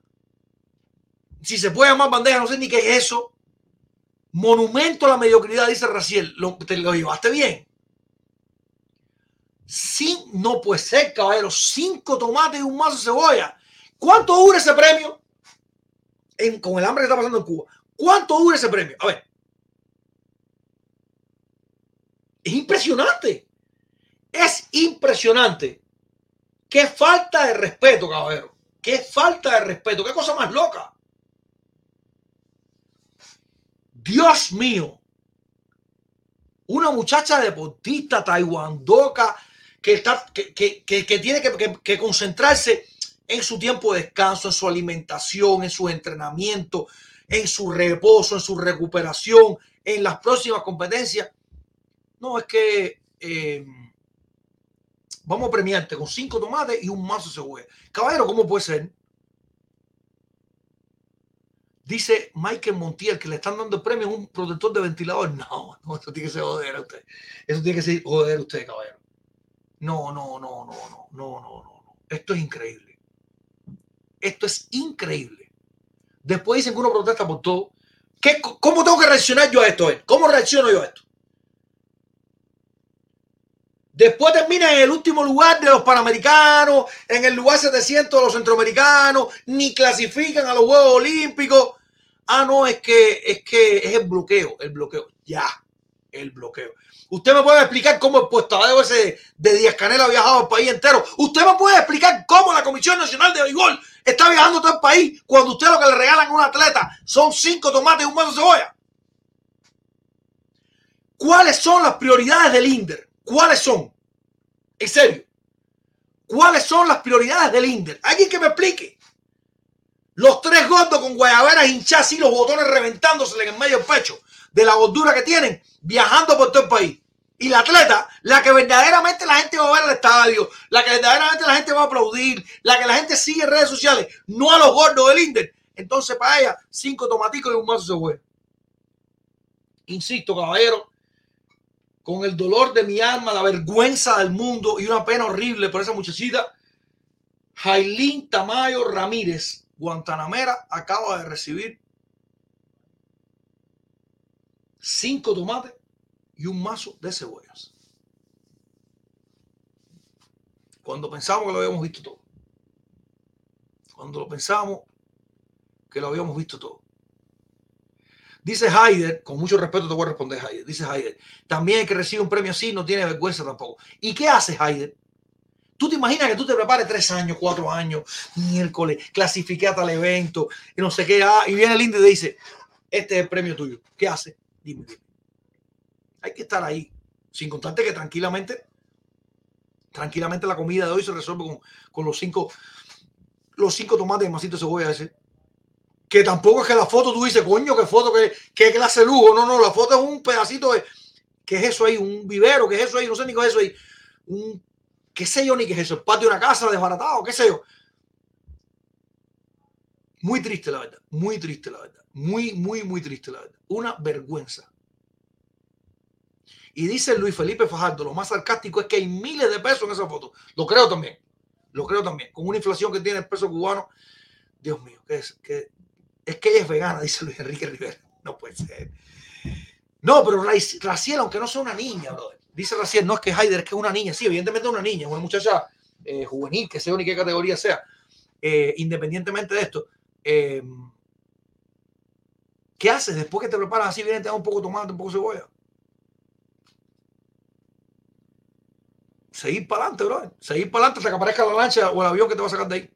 si se puede llamar bandeja, no sé ni qué es eso Monumento a la mediocridad, dice Raciel. ¿Lo, ¿Te lo llevaste bien? No puede ser, caballero. Cinco tomates y un mazo de cebolla. ¿Cuánto dura ese premio? En, con el hambre que está pasando en Cuba. ¿Cuánto dura ese premio? A ver. Es impresionante. Es impresionante. Qué falta de respeto, caballero. Qué falta de respeto. Qué cosa más loca. Dios mío, una muchacha deportista taiwandoca que, está, que, que, tiene que, concentrarse en su tiempo de descanso, en su alimentación, en su entrenamiento, en su reposo, en su recuperación, en las próximas competencias. No, es que eh, vamos a premiarte con cinco tomates y un mazo de cebolla. Caballero, ¿cómo puede ser? Dice Michael Montiel que le están dando premio a un protector de ventilador. No, no, eso tiene que ser joder a usted. Eso tiene que ser joder a usted, caballero. No, no, no, no, no, no, no, no. Esto es increíble. Esto es increíble. Después dicen que uno protesta por todo. ¿Qué, ¿Cómo tengo que reaccionar yo a esto? ¿Cómo reacciono yo a esto? Después termina en el último lugar de los panamericanos, en el lugar 700 de los centroamericanos, ni clasifican a los Juegos Olímpicos. Ah, no, es que es que es el bloqueo, el bloqueo. Ya, el bloqueo. Usted me puede explicar cómo el puestadeo ese de Díaz Canela ha viajado al país entero. Usted me puede explicar cómo la Comisión Nacional de Béisbol está viajando todo el país cuando usted lo que le regalan a un atleta son cinco tomates y un vaso de cebolla. ¿Cuáles son las prioridades del INDER? ¿Cuáles son? En serio. ¿Cuáles son las prioridades del INDER? Alguien que me explique. Los tres gordos con guayaberas hinchadas y los botones reventándose en el medio del pecho de la gordura que tienen, viajando por todo el país. Y la atleta, la que verdaderamente la gente va a ver al estadio, la que verdaderamente la gente va a aplaudir, la que la gente sigue en redes sociales, no a los gordos del INDER. Entonces, para ella, cinco tomaticos y un mazo de huevo. Insisto, caballero, con el dolor de mi alma, la vergüenza del mundo y una pena horrible por esa muchachita, Jailín Tamayo Ramírez, Guantanamera, acaba de recibir cinco tomates y un mazo de cebollas. Cuando pensamos que lo habíamos visto todo. Cuando lo pensamos que lo habíamos visto todo. Dice Haider, con mucho respeto te voy a responder Haider, dice Haider, también el que recibe un premio así no tiene vergüenza tampoco. ¿Y qué hace Haider? Tú te imaginas que tú te prepares tres años, cuatro años, miércoles, clasifique a tal evento, y no sé qué, ah, y viene el y dice, este es el premio tuyo. ¿Qué hace? Dime, dime. Hay que estar ahí, sin contarte que tranquilamente, tranquilamente la comida de hoy se resuelve con, los cinco, los cinco tomates y masito de cebolla ese que tampoco es que la foto tú dices, coño, qué foto, qué, qué clase de lujo. No, no, la foto es un pedacito de. ¿Qué es eso ahí? Un vivero, ¿qué es eso ahí? No sé ni qué es eso ahí. Un. ¿Qué sé yo ni qué es eso? El patio de una casa desbaratado, qué sé yo. Muy triste, la verdad. Muy triste, la verdad. Muy, muy, muy triste, la verdad. Una vergüenza. Y dice Luis Felipe Fajardo, lo más sarcástico es que hay miles de pesos en esa foto. Lo creo también. Lo creo también. Con una inflación que tiene el peso cubano. Dios mío, ¿qué es? ¿Qué, es que ella es vegana, dice Luis Enrique Rivera. No puede ser. No, pero Raciel, aunque no sea una niña, brother. Dice Raciel, no es que Haider, es que es una niña. Sí, evidentemente es una niña, una muchacha eh, juvenil, que sea ni qué categoría sea. Eh, independientemente de esto, eh, ¿qué haces después que te preparas así? Viene, te da un poco de tomate, un poco de cebolla. Seguir para adelante, brother. Seguir para adelante hasta que aparezca la lancha o el avión que te va a sacar de ahí.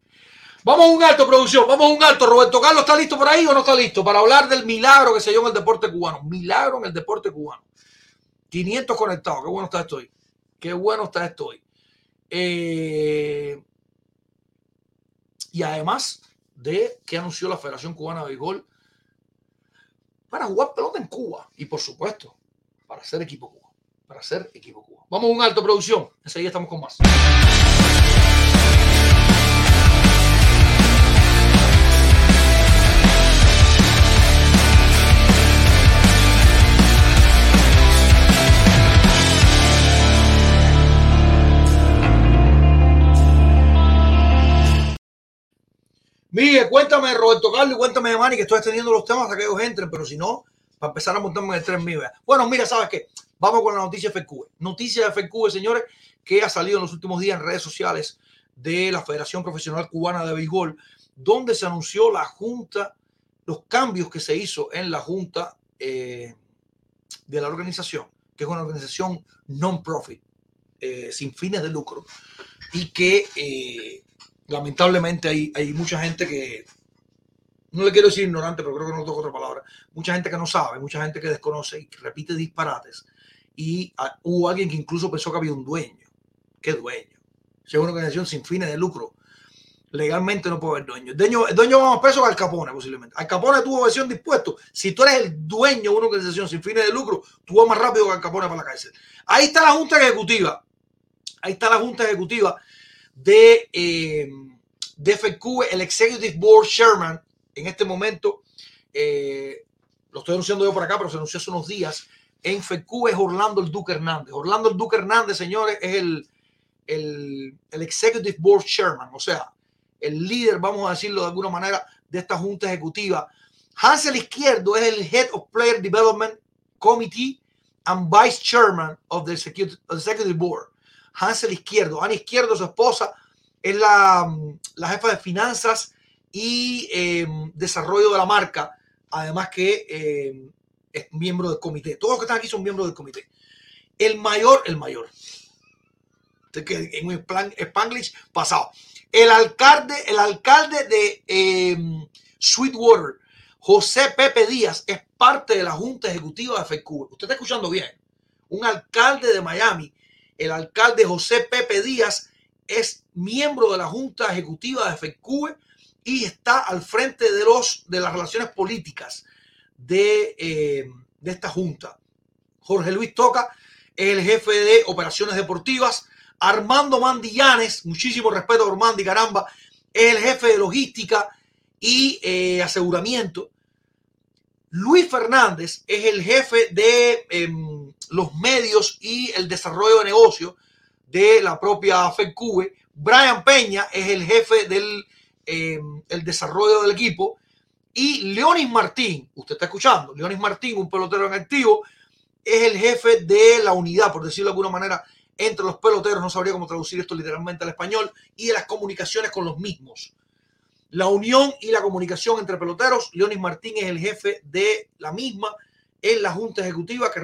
Vamos a un alto, producción. Vamos a un alto. Roberto Carlos, ¿está listo por ahí o no está listo? Para hablar del milagro que se dio en el deporte cubano. Milagro en el deporte cubano. 500 conectados. Qué bueno está esto hoy. Qué bueno está esto hoy. Eh, y además de que anunció la Federación Cubana de Béisbol para jugar pelota en Cuba. Y por supuesto, para ser equipo Cuba. Para ser equipo Cuba. Vamos a un alto, producción. Enseguida estamos con más. Miguel, cuéntame, Roberto Carlos, cuéntame, Manny, que estoy extendiendo los temas hasta que ellos entren, pero si no, para empezar a montarme en el tren mío. Bueno, mira, ¿sabes qué? Vamos con la noticia FQ. Noticia de FQ, señores, que ha salido en los últimos días en redes sociales de la Federación Profesional Cubana de Béisbol, donde se anunció la junta, los cambios que se hizo en la junta eh, de la organización, que es una organización non-profit, eh, sin fines de lucro, y que eh, lamentablemente hay, hay mucha gente que, no le quiero decir ignorante, pero creo que no toco otra palabra, mucha gente que no sabe, mucha gente que desconoce y que repite disparates. Y ah, hubo alguien que incluso pensó que había un dueño. ¿Qué dueño? Si es una organización sin fines de lucro, legalmente no puede haber dueño. El dueño, el dueño más peso que Al Capone, posiblemente. Al Capone tuvo versión dispuesto. Si tú eres el dueño de una organización sin fines de lucro, tú vas más rápido que Al Capone para la cárcel. Ahí está la Junta Ejecutiva. Ahí está la Junta Ejecutiva de, eh, de FQ, el Executive Board Chairman, en este momento, eh, lo estoy anunciando yo por acá, pero se anunció hace unos días, en FQ es Orlando el Duque Hernández. Orlando el Duque Hernández, señores, es el, el, el Executive Board Chairman, o sea, el líder, vamos a decirlo de alguna manera, de esta junta ejecutiva. Hansel Izquierdo es el Head of Player Development Committee and Vice Chairman of the Executive Board. Hansel Izquierdo. Ana Izquierdo, su esposa, es la, la jefa de finanzas y eh, desarrollo de la marca, además que eh, es miembro del comité. Todos los que están aquí son miembros del comité. El mayor, el mayor, que en un plan Spanglish pasado. El alcalde, el alcalde de eh, Sweetwater, José Pepe Díaz, es parte de la Junta Ejecutiva de FECUBE. Usted está escuchando bien. Un alcalde de Miami El alcalde José Pepe Díaz es miembro de la Junta Ejecutiva de FECUE y está al frente de, los, de las relaciones políticas de, eh, de esta Junta. Jorge Luis Toca es el jefe de operaciones deportivas. Armando Mandillanes, muchísimo respeto a Armando y caramba, es el jefe de logística y eh, aseguramiento. Luis Fernández es el jefe de em, los medios y el desarrollo de negocio de la propia FEDCUBE. Brian Peña es el jefe del em, el desarrollo del equipo. Y Leonis Martín, usted está escuchando, Leonis Martín, un pelotero en activo, es el jefe de la unidad, por decirlo de alguna manera, entre los peloteros, no sabría cómo traducir esto literalmente al español, y de las comunicaciones con los mismos. La unión y la comunicación entre peloteros, Leonis Martín es el jefe de la misma en la Junta Ejecutiva, que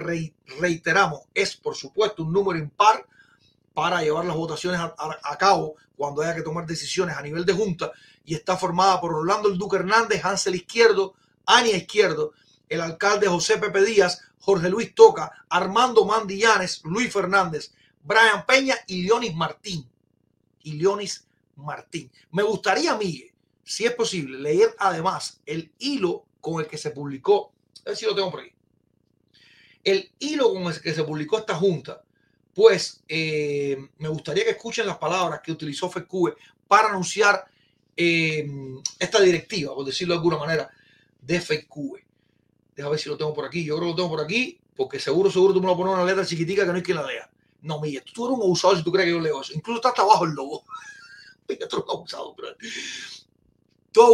reiteramos, es por supuesto un número impar para llevar las votaciones a, cabo cuando haya que tomar decisiones a nivel de Junta, y está formada por Orlando El Duque Hernández, Hansel Izquierdo, Ania Izquierdo, el alcalde José Pepe Díaz, Jorge Luis Toca, Armando Mandillanes, Luis Fernández, Brian Peña y Leonis Martín. Y Leonis Martín. Me gustaría, Miguel, si es posible, leer además el hilo con el que se publicó, a ver si lo tengo por ahí, el hilo con el que se publicó esta junta, pues eh, me gustaría que escuchen las palabras que utilizó FECUBE para anunciar eh, esta directiva, por decirlo de alguna manera, de FECUBE. Déjame ver si lo tengo por aquí. Yo creo que lo tengo por aquí, porque seguro, seguro tú me lo pones una letra chiquitica que no hay quien la lea. No, Miguel, tú eres un abusador si tú crees que yo leo eso. Incluso está hasta abajo el logo. Mira, tú eres un abusador, pero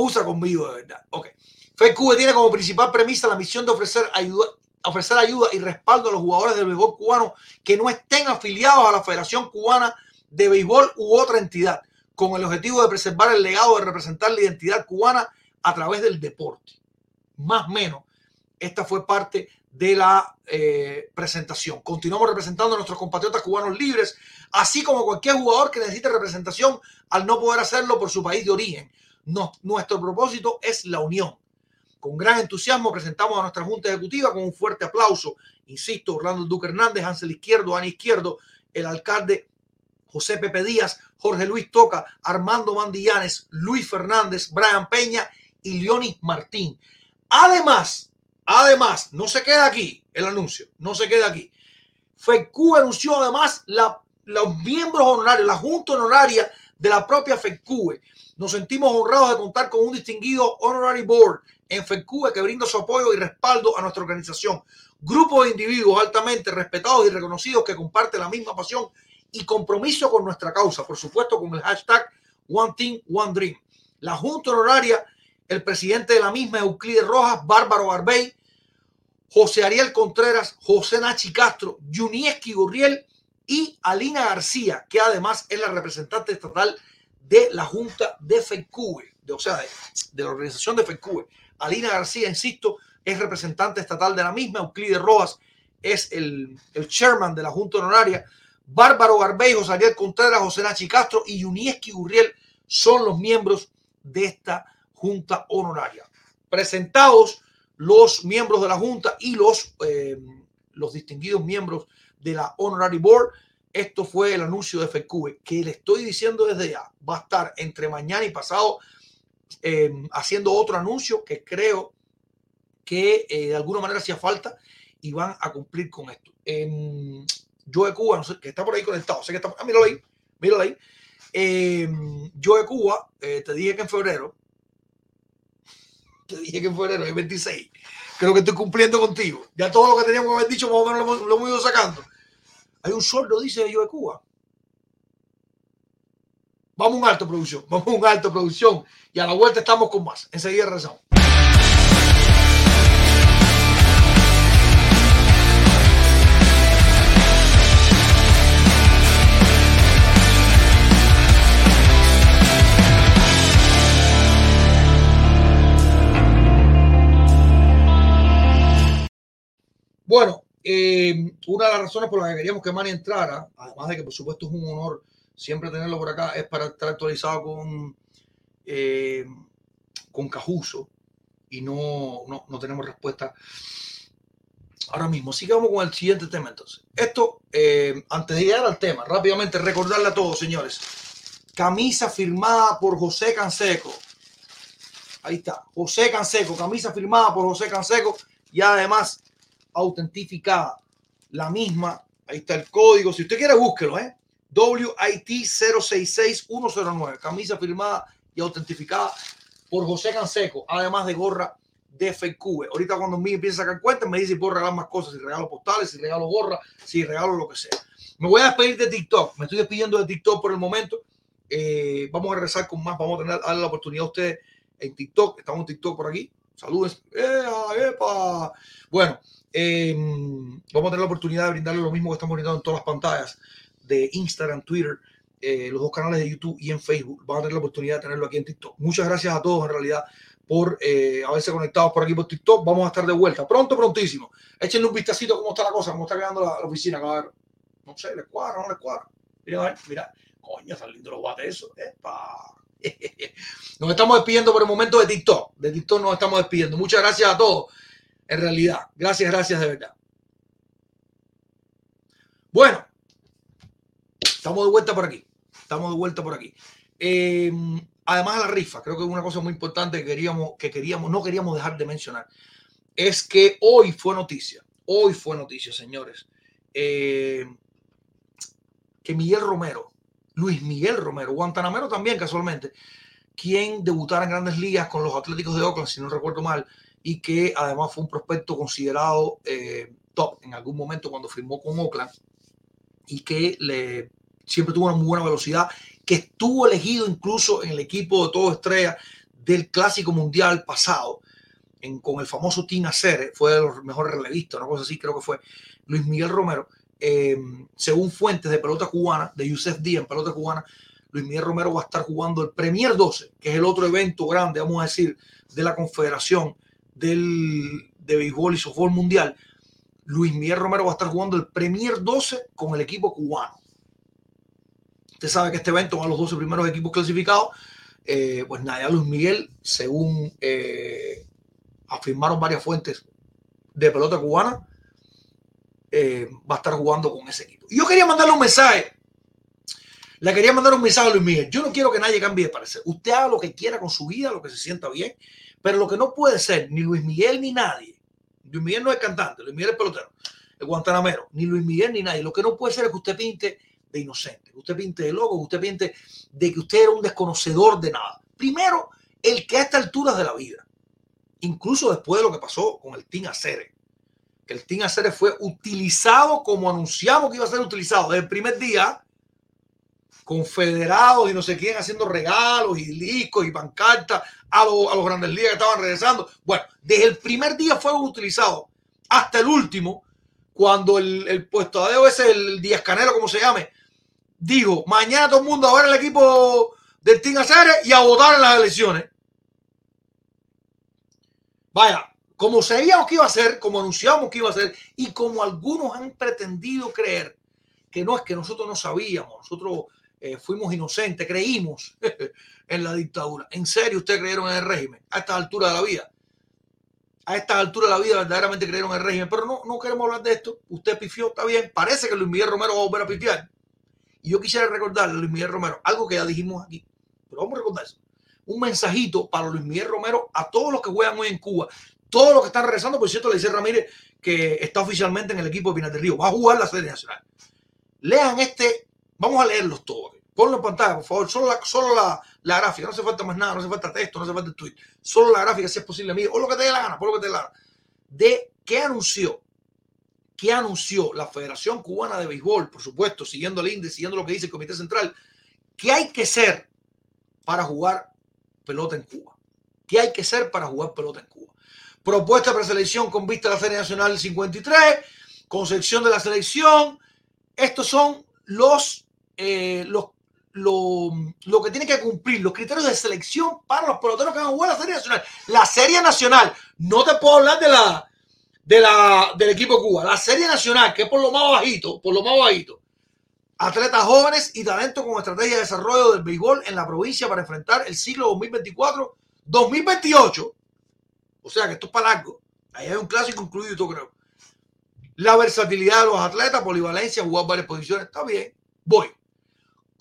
usa conmigo, de verdad. Ok. FECUBE tiene como principal premisa la misión de ofrecer ayuda, ofrecer ayuda y respaldo a los jugadores del béisbol cubano que no estén afiliados a la Federación Cubana de Béisbol u otra entidad, con el objetivo de preservar el legado de representar la identidad cubana a través del deporte. Más o menos, esta fue parte de la eh, presentación. Continuamos representando a nuestros compatriotas cubanos libres, así como cualquier jugador que necesite representación al no poder hacerlo por su país de origen. Nuestro propósito es la unión. Con gran entusiasmo presentamos a nuestra Junta Ejecutiva con un fuerte aplauso. Insisto, Orlando Duque Hernández, Hansel Izquierdo, Ana Izquierdo, el alcalde José Pepe Díaz, Jorge Luis Toca, Armando Mandillanes, Luis Fernández, Brian Peña y Leonis Martín. Además, además, no se queda aquí el anuncio, no se queda aquí. FECU anunció además la, los miembros honorarios, la junta honoraria de la propia FECUE nos sentimos honrados de contar con un distinguido honorary board en FECUBE que brinda su apoyo y respaldo a nuestra organización. Grupo de individuos altamente respetados y reconocidos que comparten la misma pasión y compromiso con nuestra causa, por supuesto con el hashtag One Team, One Dream. La Junta Honoraria, el presidente de la misma, Euclides Rojas, Bárbaro Barbey, José Ariel Contreras, José Nachi Castro, Junieski Gurriel y Alina García, que además es la representante estatal de la Junta de FECUBE, de, o sea, de, la organización de FECUBE. Alina García, insisto, es representante estatal de la misma. Euclides Rojas es el, el chairman de la Junta Honoraria. Bárbaro Garbey, José Ariel Contreras, José Nachi Castro y Yunieski Gurriel son los miembros de esta Junta Honoraria. Presentados los miembros de la Junta y los, eh, los distinguidos miembros de la Honorary Board, esto fue el anuncio de FECUBE, que le estoy diciendo desde ya, va a estar entre mañana y pasado eh, haciendo otro anuncio que creo que eh, de alguna manera hacía falta y van a cumplir con esto. yo de Cuba, que está por ahí conectado, sé que está, ah, míralo ahí, míralo ahí. yo de Cuba, eh, te dije que en febrero, te dije que en febrero, el 26, creo que estoy cumpliendo contigo. Ya todo lo que teníamos que haber dicho, más o menos lo, hemos ido sacando. Hay un sueldo, dice yo de Cuba. Vamos a un alto producción, vamos a un alto producción y a la vuelta estamos con más. Enseguida regresamos. Bueno, eh, una de las razones por las que queríamos que Manny entrara, además de que por supuesto es un honor siempre tenerlo por acá, es para estar actualizado con, eh, con Cajuso y no, no, no, tenemos respuesta ahora mismo. Vamos con el siguiente tema entonces. Esto, eh, antes de llegar al tema, rápidamente recordarle a todos, señores. Camisa firmada por José Canseco. Ahí está, José Canseco, camisa firmada por José Canseco y además autentificada. La misma, ahí está el código. Si usted quiere, búsquelo, ¿eh? WIT 066109. Camisa firmada y autentificada por José Canseco, además de gorra de FQ. Ahorita cuando me empieza a sacar cuentas, me dice si puedo regalar más cosas, si regalo postales, si regalo gorra, si regalo lo que sea. Me voy a despedir de TikTok. Me estoy despidiendo de TikTok por el momento. Eh, vamos a regresar con más. Vamos a tener la oportunidad a ustedes en TikTok. Estamos en TikTok por aquí. Saludos. Bueno, eh, vamos a tener la oportunidad de brindarle lo mismo que estamos brindando en todas las pantallas de Instagram, Twitter, eh, los dos canales de YouTube y en Facebook. Vamos a tener la oportunidad de tenerlo aquí en TikTok. Muchas gracias a todos en realidad por eh, haberse conectado por aquí por TikTok. Vamos a estar de vuelta pronto, prontísimo. Échenle un vistacito cómo está la cosa, cómo está quedando la, la oficina. Ver, no sé, le cuadra, no le cuadra. Mira, a ver, mira, coño, están lindos los guates eso. Epa. Nos estamos despidiendo por el momento de TikTok. De TikTok nos estamos despidiendo. Muchas gracias a todos. En realidad, gracias, gracias de verdad. Bueno, estamos de vuelta por aquí. Estamos de vuelta por aquí. Eh, además de la rifa, creo que una cosa muy importante que queríamos, que queríamos, no queríamos dejar de mencionar, es que hoy fue noticia, hoy fue noticia, señores, eh, que Miguel Romero, Luis Miguel Romero, Guantanamero también casualmente, quien debutara en grandes ligas con los Atléticos de Oakland, si no recuerdo mal, y que además fue un prospecto considerado eh, top en algún momento cuando firmó con Oakland y que siempre tuvo una muy buena velocidad que estuvo elegido incluso en el equipo de todo estrella del Clásico Mundial pasado, con el famoso Tina Cere, fue de los mejores relevistas, una cosa así, creo que fue Luis Miguel Romero. Eh, según fuentes de pelota cubana, de Yusef Díaz en pelota cubana, Luis Miguel Romero va a estar jugando el Premier 12, que es el otro evento grande, vamos a decir, de la Confederación del, de Béisbol y Softball Mundial. Luis Miguel Romero va a estar jugando el Premier 12 con el equipo cubano. Usted sabe que este evento va a los 12 primeros equipos clasificados. Eh, pues nada, Luis Miguel, según eh, afirmaron varias fuentes de pelota cubana, eh, va a estar jugando con ese equipo. Y yo quería mandarle un mensaje. Le quería mandar un mensaje a Luis Miguel. Yo no quiero que nadie cambie de parecer. Usted haga lo que quiera con su vida, lo que se sienta bien, pero lo que no puede ser ni Luis Miguel ni nadie. Luis Miguel no es cantante, Luis Miguel es pelotero, el guantanamero, ni Luis Miguel ni nadie. Lo que no puede ser es que usted pinte de inocente, usted pinte de loco, que usted pinte de que usted era un desconocedor de nada. Primero, el que a esta altura de la vida, incluso después de lo que pasó con el Team Acere, que el Team Acere fue utilizado como anunciamos que iba a ser utilizado desde el primer día, confederados y no sé quién haciendo regalos y discos y pancartas a, los, a los grandes ligas que estaban regresando. Bueno, desde el primer día fue utilizado hasta el último, cuando el, el puesto de ese, el Díaz Canelo, como se llame, dijo, mañana todo el mundo a ver el equipo del Team Acere y a votar en las elecciones. Vaya, como sabíamos que iba a ser, como anunciamos que iba a ser, y como algunos han pretendido creer que no es que nosotros no sabíamos, nosotros eh, fuimos inocentes, creímos en la dictadura. ¿En serio ustedes creyeron en el régimen a esta altura de la vida? A esta altura de la vida verdaderamente creyeron en el régimen, pero no, no queremos hablar de esto. Usted pifió, está bien. Parece que Luis Miguel Romero va a volver a pifiar. Y yo quisiera recordarle a Luis Miguel Romero algo que ya dijimos aquí, pero vamos a recordar eso. Un mensajito para Luis Miguel Romero a todos los que juegan hoy en Cuba, todos los que están regresando. Por cierto, le dice Ramírez que está oficialmente en el equipo de Pinar del Río, va a jugar la serie nacional. Lean este, vamos a leerlos todos. Ponlo en pantalla, por favor. Solo la, solo la, la, gráfica, no hace falta más nada, no hace falta texto, no hace falta tweet. Solo la gráfica, si es posible, mire, o lo que te dé la gana, por lo que te dé la gana. De qué anunció, qué anunció la Federación Cubana de Béisbol, por supuesto, siguiendo el índice, siguiendo lo que dice el Comité Central, qué hay que ser para jugar pelota en Cuba. ¿Qué hay que ser para jugar pelota en Cuba? Propuesta para selección con vista a la Feria Nacional 53, concepción de la selección. Estos son los, eh, lo, que tiene que cumplir, los criterios de selección para los peloteros que van a jugar la Serie Nacional. La Serie Nacional, no te puedo hablar de la, de del equipo Cuba, la Serie Nacional, que es por lo más bajito, por lo más bajito. Atletas jóvenes y talento con estrategia de desarrollo del béisbol en la provincia para enfrentar el siglo 2024-2028. O sea que esto es para largo. Ahí hay un clásico incluido, yo creo. La versatilidad de los atletas, polivalencia, jugar varias posiciones, está bien. Voy.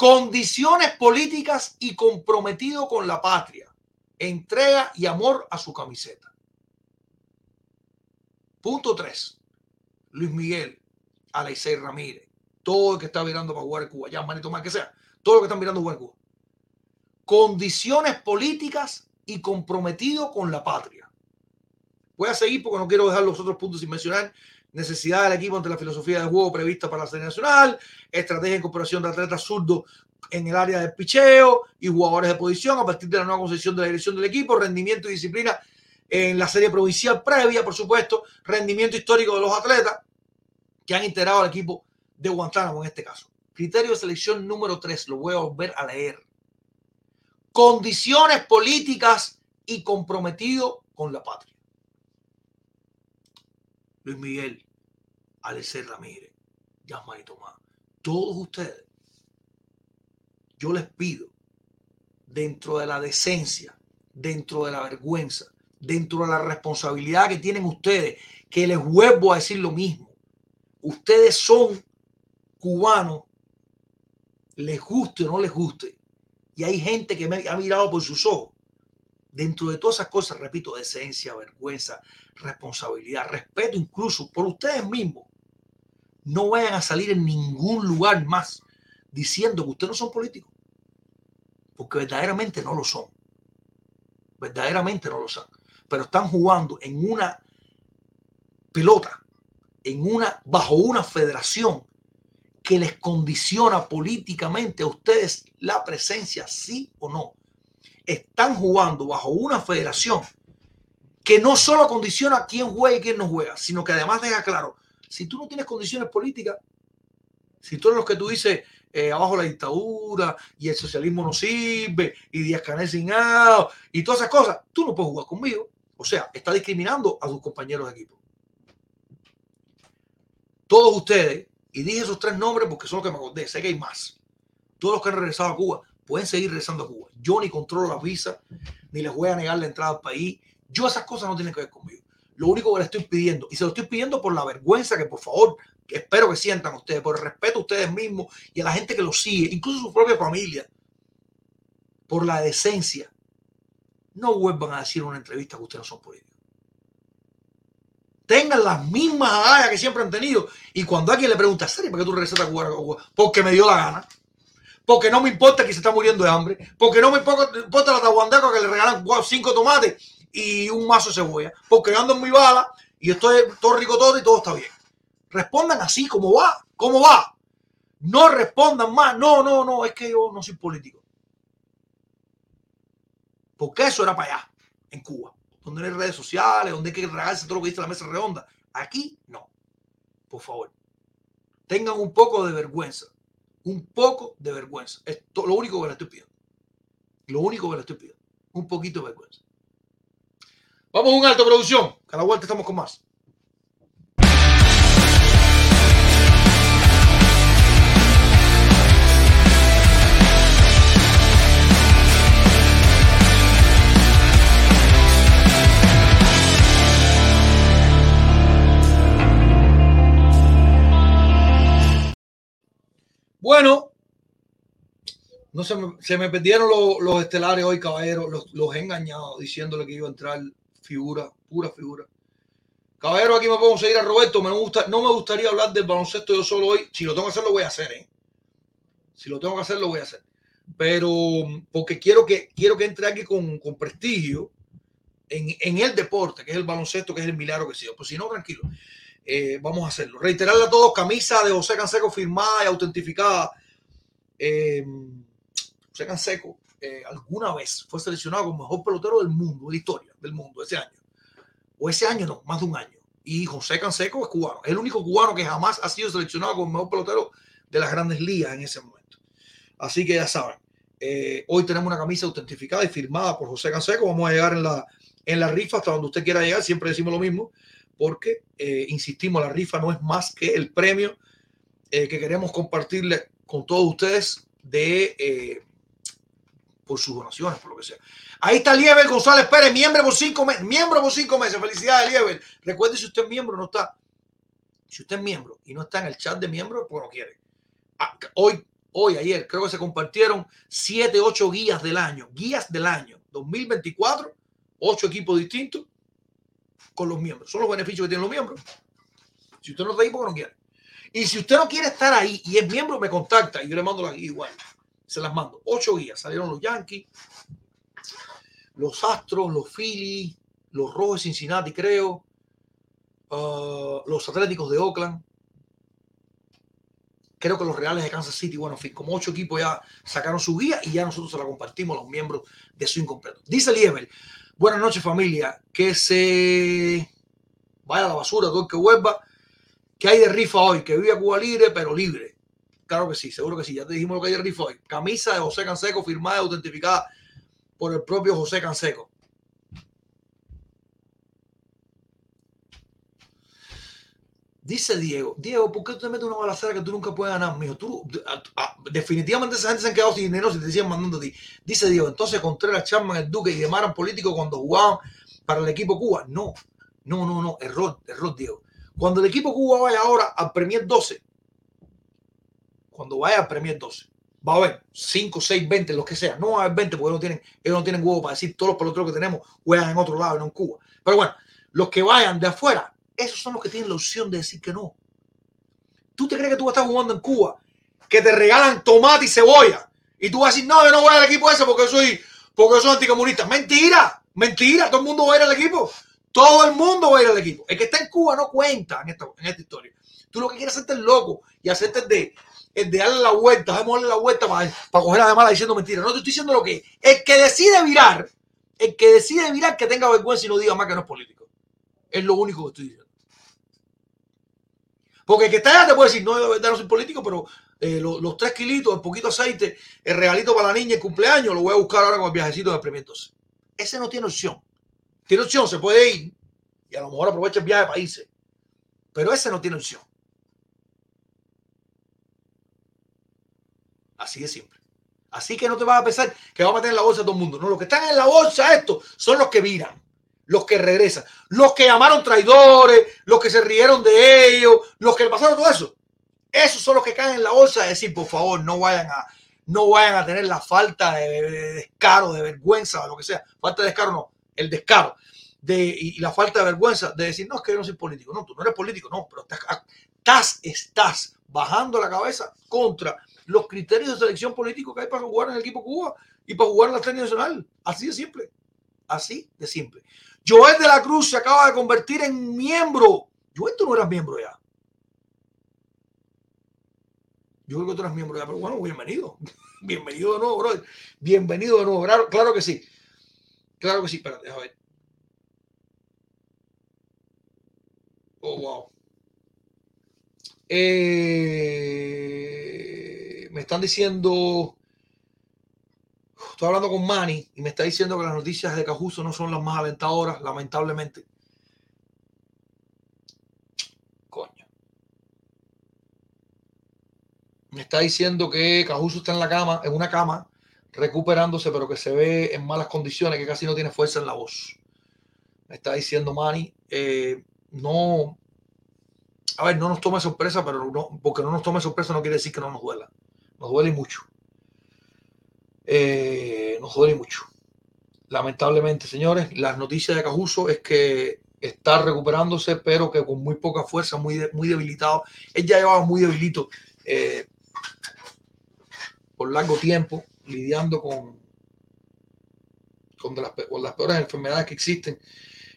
Condiciones políticas y comprometido con la patria. Entrega y amor a su camiseta. Punto 3. Luis Miguel, Aleisei Ramírez, todo el que está mirando para jugar Cuba, ya manito más que sea, todo lo que están mirando jugar en. Condiciones políticas y comprometido con la patria. Voy a seguir porque no quiero dejar los otros puntos sin mencionar. Necesidad del equipo ante la filosofía de juego prevista para la serie nacional, estrategia de incorporación de atletas zurdos en el área del picheo y jugadores de posición a partir de la nueva concepción de la dirección del equipo, rendimiento y disciplina en la serie provincial previa, por supuesto, rendimiento histórico de los atletas que han integrado al equipo de Guantánamo en este caso. Criterio de selección número 3, lo voy a volver a leer. Condiciones políticas y comprometido con la patria. Luis Miguel, Alexer Ramírez, Yasmani Tomás, todos ustedes, yo les pido, dentro de la decencia, dentro de la vergüenza, dentro de la responsabilidad que tienen ustedes, que les vuelvo a decir lo mismo. Ustedes son cubanos, les guste o no les guste. Y hay gente que me ha mirado por sus ojos. Dentro de todas esas cosas, repito, decencia, vergüenza, responsabilidad, respeto incluso por ustedes mismos. No vayan a salir en ningún lugar más diciendo que ustedes no son políticos. Porque verdaderamente no lo son. Verdaderamente no lo son pero están jugando en una pelota, en una, bajo una federación que les condiciona políticamente a ustedes la presencia, sí o no. Están jugando bajo una federación que no solo condiciona a quién juega y quién no juega, sino que además deja claro, si tú no tienes condiciones políticas, si tú eres los que tú dices, eh, abajo la dictadura y el socialismo no sirve y Díaz Canel sin y todas esas cosas, tú no puedes jugar conmigo. O sea, está discriminando a sus compañeros de equipo. Todos ustedes, y dije esos tres nombres porque son los que me acordé, sé que hay más. Todos los que han regresado a Cuba pueden seguir regresando a Cuba. Yo ni controlo la visa, ni les voy a negar la entrada al país. Yo esas cosas no tienen que ver conmigo. Lo único que les estoy pidiendo, y se lo estoy pidiendo por la vergüenza que por favor, espero que sientan ustedes, por el respeto a ustedes mismos y a la gente que los sigue, incluso su propia familia, por la decencia no vuelvan a decir en una entrevista que ustedes no son políticos. Tengan las mismas agallas que siempre han tenido. Y cuando alguien le pregunta, ¿serio por qué tú regresaste a Cuba? Porque me dio la gana. Porque no me importa que se está muriendo de hambre. Porque no me importa la tahuandeca que le regalan cinco tomates y un mazo de cebolla. Porque ando en bala y estoy todo rico todo y todo está bien. Respondan así, como va? ¿Cómo va? No respondan más. No, no, no, es que yo no soy político. Porque eso era para allá, en Cuba, donde hay redes sociales, donde hay que tragarse todo lo que dice la mesa redonda. Aquí no. Por favor. Tengan un poco de vergüenza. Un poco de vergüenza. Es lo único que le estoy pidiendo. Lo único que le estoy pidiendo. Un poquito de vergüenza. Vamos a un alto producción. Cada vuelta estamos con más. Bueno, no se me, se me perdieron los, estelares hoy, caballeros. Los, he engañado diciéndole que iba a entrar figura, pura figura. Caballero, aquí me puedo seguir a Roberto. Me gusta, no me gustaría hablar del baloncesto yo solo hoy. Si lo tengo que hacer, lo voy a hacer, ¿eh? Si lo tengo que hacer, lo voy a hacer. Pero porque quiero que, quiero que entre aquí con, con prestigio en, en, el deporte, que es el baloncesto, que es el milagro que sido. Pues si no, tranquilo. Eh, vamos a hacerlo. Reiterarle a todos, camisa de José Canseco firmada y autentificada. Eh, José Canseco eh, alguna vez fue seleccionado como mejor pelotero del mundo, de la historia del mundo, ese año. O ese año no, más de un año. Y José Canseco es cubano. Es el único cubano que jamás ha sido seleccionado como mejor pelotero de las grandes ligas en ese momento. Así que ya saben, hoy tenemos una camisa autentificada y firmada por José Canseco. Vamos a llegar en la, en la rifa hasta donde usted quiera llegar. Siempre decimos lo mismo porque, eh, insistimos, la rifa no es más que el premio eh, que queremos compartirle con todos ustedes de eh, por sus donaciones, por lo que sea. Ahí está Lieber González Pérez, miembro por cinco meses, miembro por cinco meses. Felicidades, Lieber. Recuerde si usted es miembro, no está Si usted es miembro y no está en el chat de miembros, pues no quiere. Ah, hoy, hoy, ayer, creo que se compartieron 7, 8 guías del año, guías del año 2024, 8 equipos distintos con los miembros. Son los beneficios que tienen los miembros. Si usted no está ahí, porque no quiere. Y si usted no quiere estar ahí y es miembro, me contacta y yo le mando las guías igual. Se las mando. Ocho guías. Salieron los Yankees, los Astros, los Phillies, los Rojos de Cincinnati, creo, uh, los Atléticos de Oakland. Creo que los Reales de Kansas City, bueno, en fin, como ocho equipos ya sacaron su guía y ya nosotros se la compartimos a los miembros de su incompleto. Dice Lieber, buenas noches familia, que se vaya a la basura todo el que vuelva ¿Qué hay de rifa hoy? Que vive a Cuba libre, pero libre. Claro que sí, seguro que sí. Ya te dijimos lo que rifa hoy. Camisa de José Canseco, firmada y autentificada por el propio José Canseco. Dice Diego, Diego, ¿por qué tú te metes una balacera que tú nunca puedes ganar, mijo? Tú, definitivamente esa gente se han quedado sin dinero si te siguen mandando a ti. Dice Diego, entonces Contreras, Chapman, el Duque y llamaron políticos cuando jugaban para el equipo Cuba. No, no, no, no, error, error, Diego. Cuando el equipo Cuba vaya ahora al Premier 12, cuando vaya al Premier 12, va a haber 5, 6, 20, los que sea. No va a haber 20 porque no tienen, ellos no tienen huevo para decir todos los peloteros que tenemos juegan en otro lado, no en Cuba. Pero bueno, los que vayan de afuera, esos son los que tienen la opción de decir que no. ¿Tú te crees que tú vas a estar jugando en Cuba, que te regalan tomate y cebolla? Y tú vas a decir, no, yo no voy al equipo ese porque soy, porque soy anticomunista. Mentira, mentira, todo el mundo va a ir al equipo. Todo el mundo va a ir al equipo. El que está en Cuba no cuenta en esta, en esta historia. Tú lo que quieres es hacerte el loco y hacerte de, el de darle la vuelta, vamos darle la vuelta para, para coger la mala diciendo mentiras. No te estoy diciendo lo que el que decide virar, el que decide virar que tenga vergüenza y no diga más que no es político. Es lo único que estoy diciendo. Porque el que está allá te puede decir, no, de verdad no soy político, pero eh, los, tres kilitos, el poquito aceite, el regalito para la niña, el cumpleaños, lo voy a buscar ahora con el viajecito de premios. Ese no tiene opción. Tiene opción, se puede ir y a lo mejor aprovecha el viaje de países. Pero ese no tiene opción. Así de simple. Así que no te vas a pensar que va a en la bolsa a todo el mundo. No, los que están en la bolsa, estos son los que viran, los que regresan, los que llamaron traidores, los que se rieron de ellos, los que pasaron todo eso. Esos son los que caen en la bolsa de decir, por favor, no vayan a, no vayan a tener la falta de, de descaro, de vergüenza, o lo que sea. Falta de descaro no el descaro de, y la falta de vergüenza de decir, no, es que yo no soy político. No, tú no eres político, no, pero estás, estás bajando la cabeza contra los criterios de selección político que hay para jugar en el equipo Cuba y para jugar en la selección nacional. Así de simple. Así de simple. Joel de la Cruz se acaba de convertir en miembro. Joel, tú no eras miembro ya. Yo creo que tú eras miembro ya, pero bueno, bienvenido. Bienvenido de nuevo, bro. Bienvenido de nuevo. claro que sí. Claro que sí, espérate, déjame ver. Oh, wow. Eh, me están diciendo. Estoy hablando con Manny y me está diciendo que las noticias de Cajuso no son las más alentadoras, lamentablemente. Coño. Me está diciendo que Cajuso está en la cama, en una cama, recuperándose, pero que se ve en malas condiciones, que casi no tiene fuerza en la voz. Me está diciendo Manny, eh, no, a ver, no nos tome sorpresa, pero no, porque no nos tome sorpresa no quiere decir que no nos duela. Nos duele mucho. Eh, nos duele mucho. Lamentablemente, señores, las noticias de Cajuso es que está recuperándose, pero que con muy poca fuerza, muy, muy debilitado. Él ya llevaba muy debilito eh, por largo tiempo lidiando con, con, las, peores enfermedades que existen.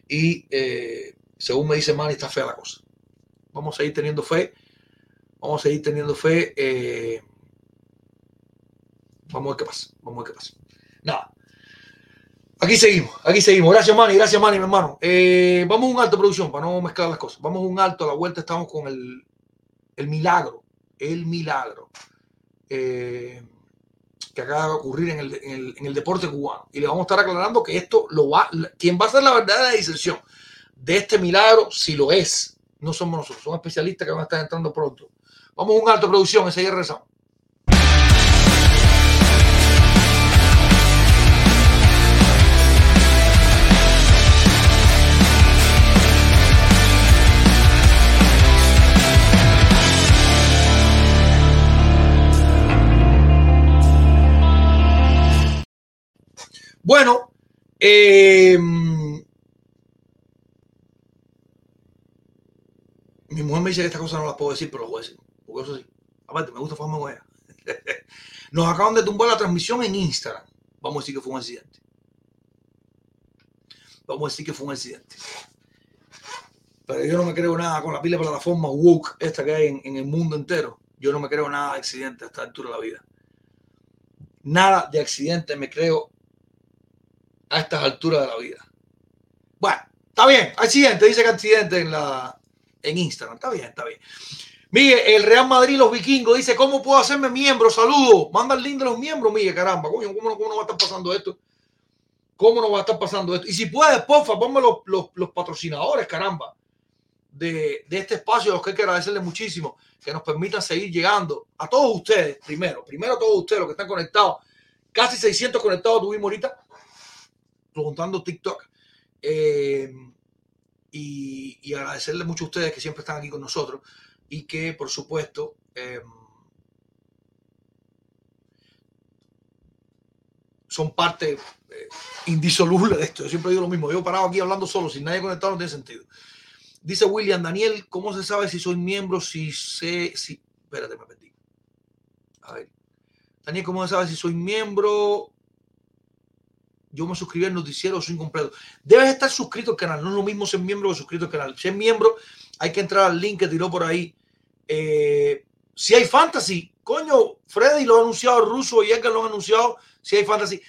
Y eh, según me dice Manny, está fea la cosa. Vamos a seguir teniendo fe. Vamos a seguir teniendo fe. Vamos a ver qué pasa. Vamos a ver qué pasa. Nada. Aquí seguimos, aquí seguimos. Gracias, Manny. Gracias, Manny, mi hermano. Eh, vamos a un alto producción para no mezclar las cosas. Vamos a un alto. A la vuelta estamos con el, el milagro. El milagro. Eh, que acaba de ocurrir en el, deporte cubano. Y le vamos a estar aclarando que esto lo va, quien va a ser la verdadera decisión de este milagro, si lo es, no somos nosotros, son especialistas que van a estar entrando pronto. Vamos a un alto producción, ese ya Bueno, eh, mi mujer me dice que estas cosas no las puedo decir, pero las voy a decir. Porque eso sí. Aparte, me gusta forma ella. Nos acaban de tumbar la transmisión en Instagram. Vamos a decir que fue un accidente. Vamos a decir que fue un accidente. Pero yo no me creo nada con la pila de plataforma woke esta que hay en, en, el mundo entero. Yo no me creo nada de accidente a esta altura de la vida. Nada de accidente me creo a estas alturas de la vida. Bueno, está bien. Accidente, dice que accidente en la en Instagram. Está bien, está bien. Miguel, el Real Madrid, los vikingos, dice, ¿cómo puedo hacerme miembro? Saludos. Manda el link de los miembros, Miguel, caramba. Coño, ¿cómo no, ¿cómo no va a estar pasando esto? ¿Cómo no va a estar pasando esto? Y si puedes, porfa, ponme los, los, los patrocinadores, caramba, de, de, este espacio, a los que hay que agradecerles muchísimo, que nos permitan seguir llegando a todos ustedes, primero, primero a todos ustedes, los que están conectados. Casi 600 conectados tuvimos ahorita, preguntando TikTok. Eh, y, y, agradecerles mucho a ustedes que siempre están aquí con nosotros y que, por supuesto, eh, son parte eh, indisoluble de esto. Yo siempre digo lo mismo. Yo parado aquí hablando solo, sin nadie conectado, no tiene sentido. Dice William, Daniel, ¿cómo se sabe si soy miembro? Si sé, si... Espérate, me perdí. A ver. Daniel, ¿cómo se sabe si soy miembro? Yo me suscribí al noticiero, soy incompleto. Debes estar suscrito al canal. No es lo mismo ser miembro que suscrito al canal. Ser miembro, hay que entrar al link que tiró por ahí. Eh, si hay fantasy, coño, Freddy lo ha anunciado, Russo y Edgar lo han anunciado. Si hay fantasy.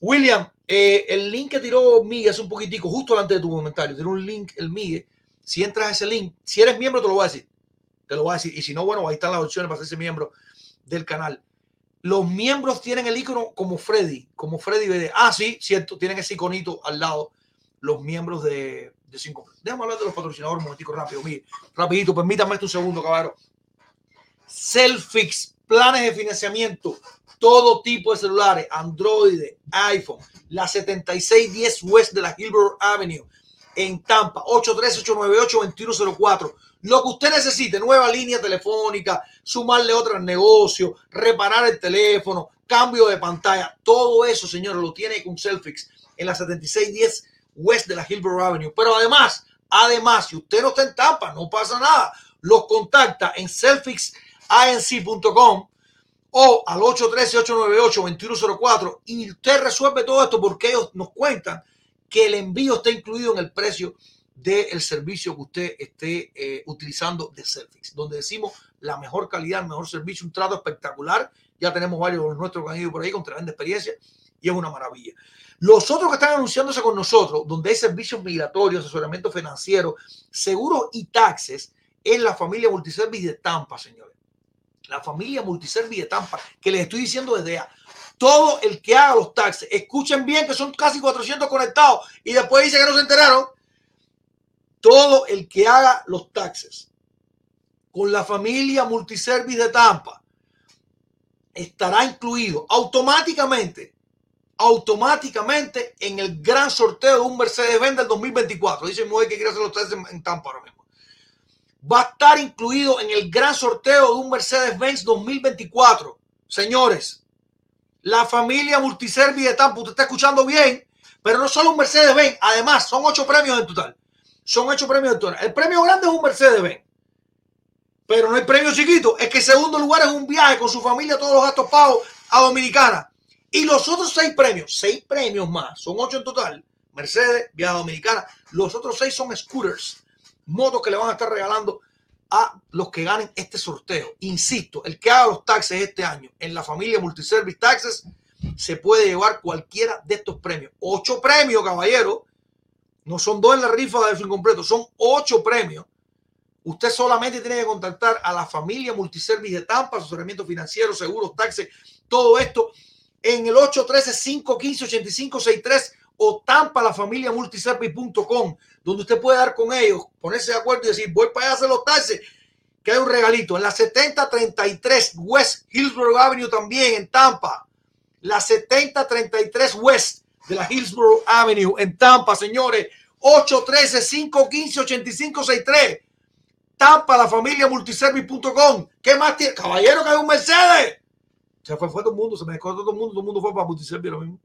William, eh, el link que tiró Miguel hace un poquitico, justo delante de tu comentario, tiene un link, el Miguel. Si entras a ese link, si eres miembro, te lo voy a decir. Te lo voy a decir. Y si no, bueno, ahí están las opciones para hacerse miembro del canal. Los miembros tienen el icono como Freddy, como Freddy BD. Ah, sí, cierto, tienen ese iconito al lado, los miembros de, de Cinco. Déjame hablar de los patrocinadores un momentico rápido, mire, rapidito, permítame un segundo, caballero. Selfix, planes de financiamiento, todo tipo de celulares, Android, iPhone, la 7610 West de la Gilbert Avenue en Tampa, 838-898-2104. Lo que usted necesite, nueva línea telefónica, sumarle otro al negocio, reparar el teléfono, cambio de pantalla, todo eso, señores, lo tiene con Selfix en la 7610 West de la Gilbert Avenue. Pero además, además, si usted no está en Tampa, no pasa nada. Los contacta en selfixinc.com o al 813-898-2104 y usted resuelve todo esto porque ellos nos cuentan que el envío está incluido en el precio del servicio que usted esté eh, utilizando de Selfix, donde decimos la mejor calidad, el mejor servicio, un trato espectacular. Ya tenemos varios de nuestros que han ido por ahí con tremenda experiencia y es una maravilla. Los otros que están anunciándose con nosotros, donde hay servicios migratorios, asesoramiento financiero, seguros y taxes, es la familia Multiservice de Tampa, señores. La familia Multiservice de Tampa, que les estoy diciendo desde ya. Todo el que haga los taxes, escuchen bien que son casi 400 conectados y después dice que no se enteraron. Todo el que haga los taxes con la familia Multiservice de Tampa estará incluido automáticamente automáticamente en el gran sorteo de un Mercedes-Benz del 2024. Dice mujer que quiere hacer los test en Tampa ahora mismo. Va a estar incluido en el gran sorteo de un Mercedes-Benz 2024. Señores, la familia Multiservi de Tampa, usted está escuchando bien, pero no solo un Mercedes-Benz, además son ocho premios en total. Son ocho premios total. El premio grande es un Mercedes-Benz. Pero no hay premio chiquito. Es que segundo lugar es un viaje con su familia, todos los gastos pagos a Dominicana. Y los otros seis premios, seis premios más, son ocho en total. Mercedes, Viaje Dominicana. Los otros seis son scooters, motos que le van a estar regalando a los que ganen este sorteo. Insisto, el que haga los taxes este año en la familia Multiservice Taxes se puede llevar cualquiera de estos premios. Ocho premios, caballero. No son dos en la rifa de su incompleto, son ocho premios. Usted solamente tiene que contactar a la familia Multiservice de Tampa, asesoramiento financiero, seguros, taxes, todo esto en el 813-515-8563 o tampa la familia donde usted puede dar con ellos, ponerse de acuerdo y decir, voy para allá a hacer los taxes, que hay un regalito. En la 7033 West Hillsborough Avenue también en Tampa. La 7033 West de la Hillsborough Avenue en Tampa, señores. 813-515-8563. Tampa, la familia multiservice.com. ¿Qué más tiene? Caballero, que hay un Mercedes. Se fue, fue todo el mundo, se me desconectó todo el mundo, todo el mundo fue para Multiservice lo mismo.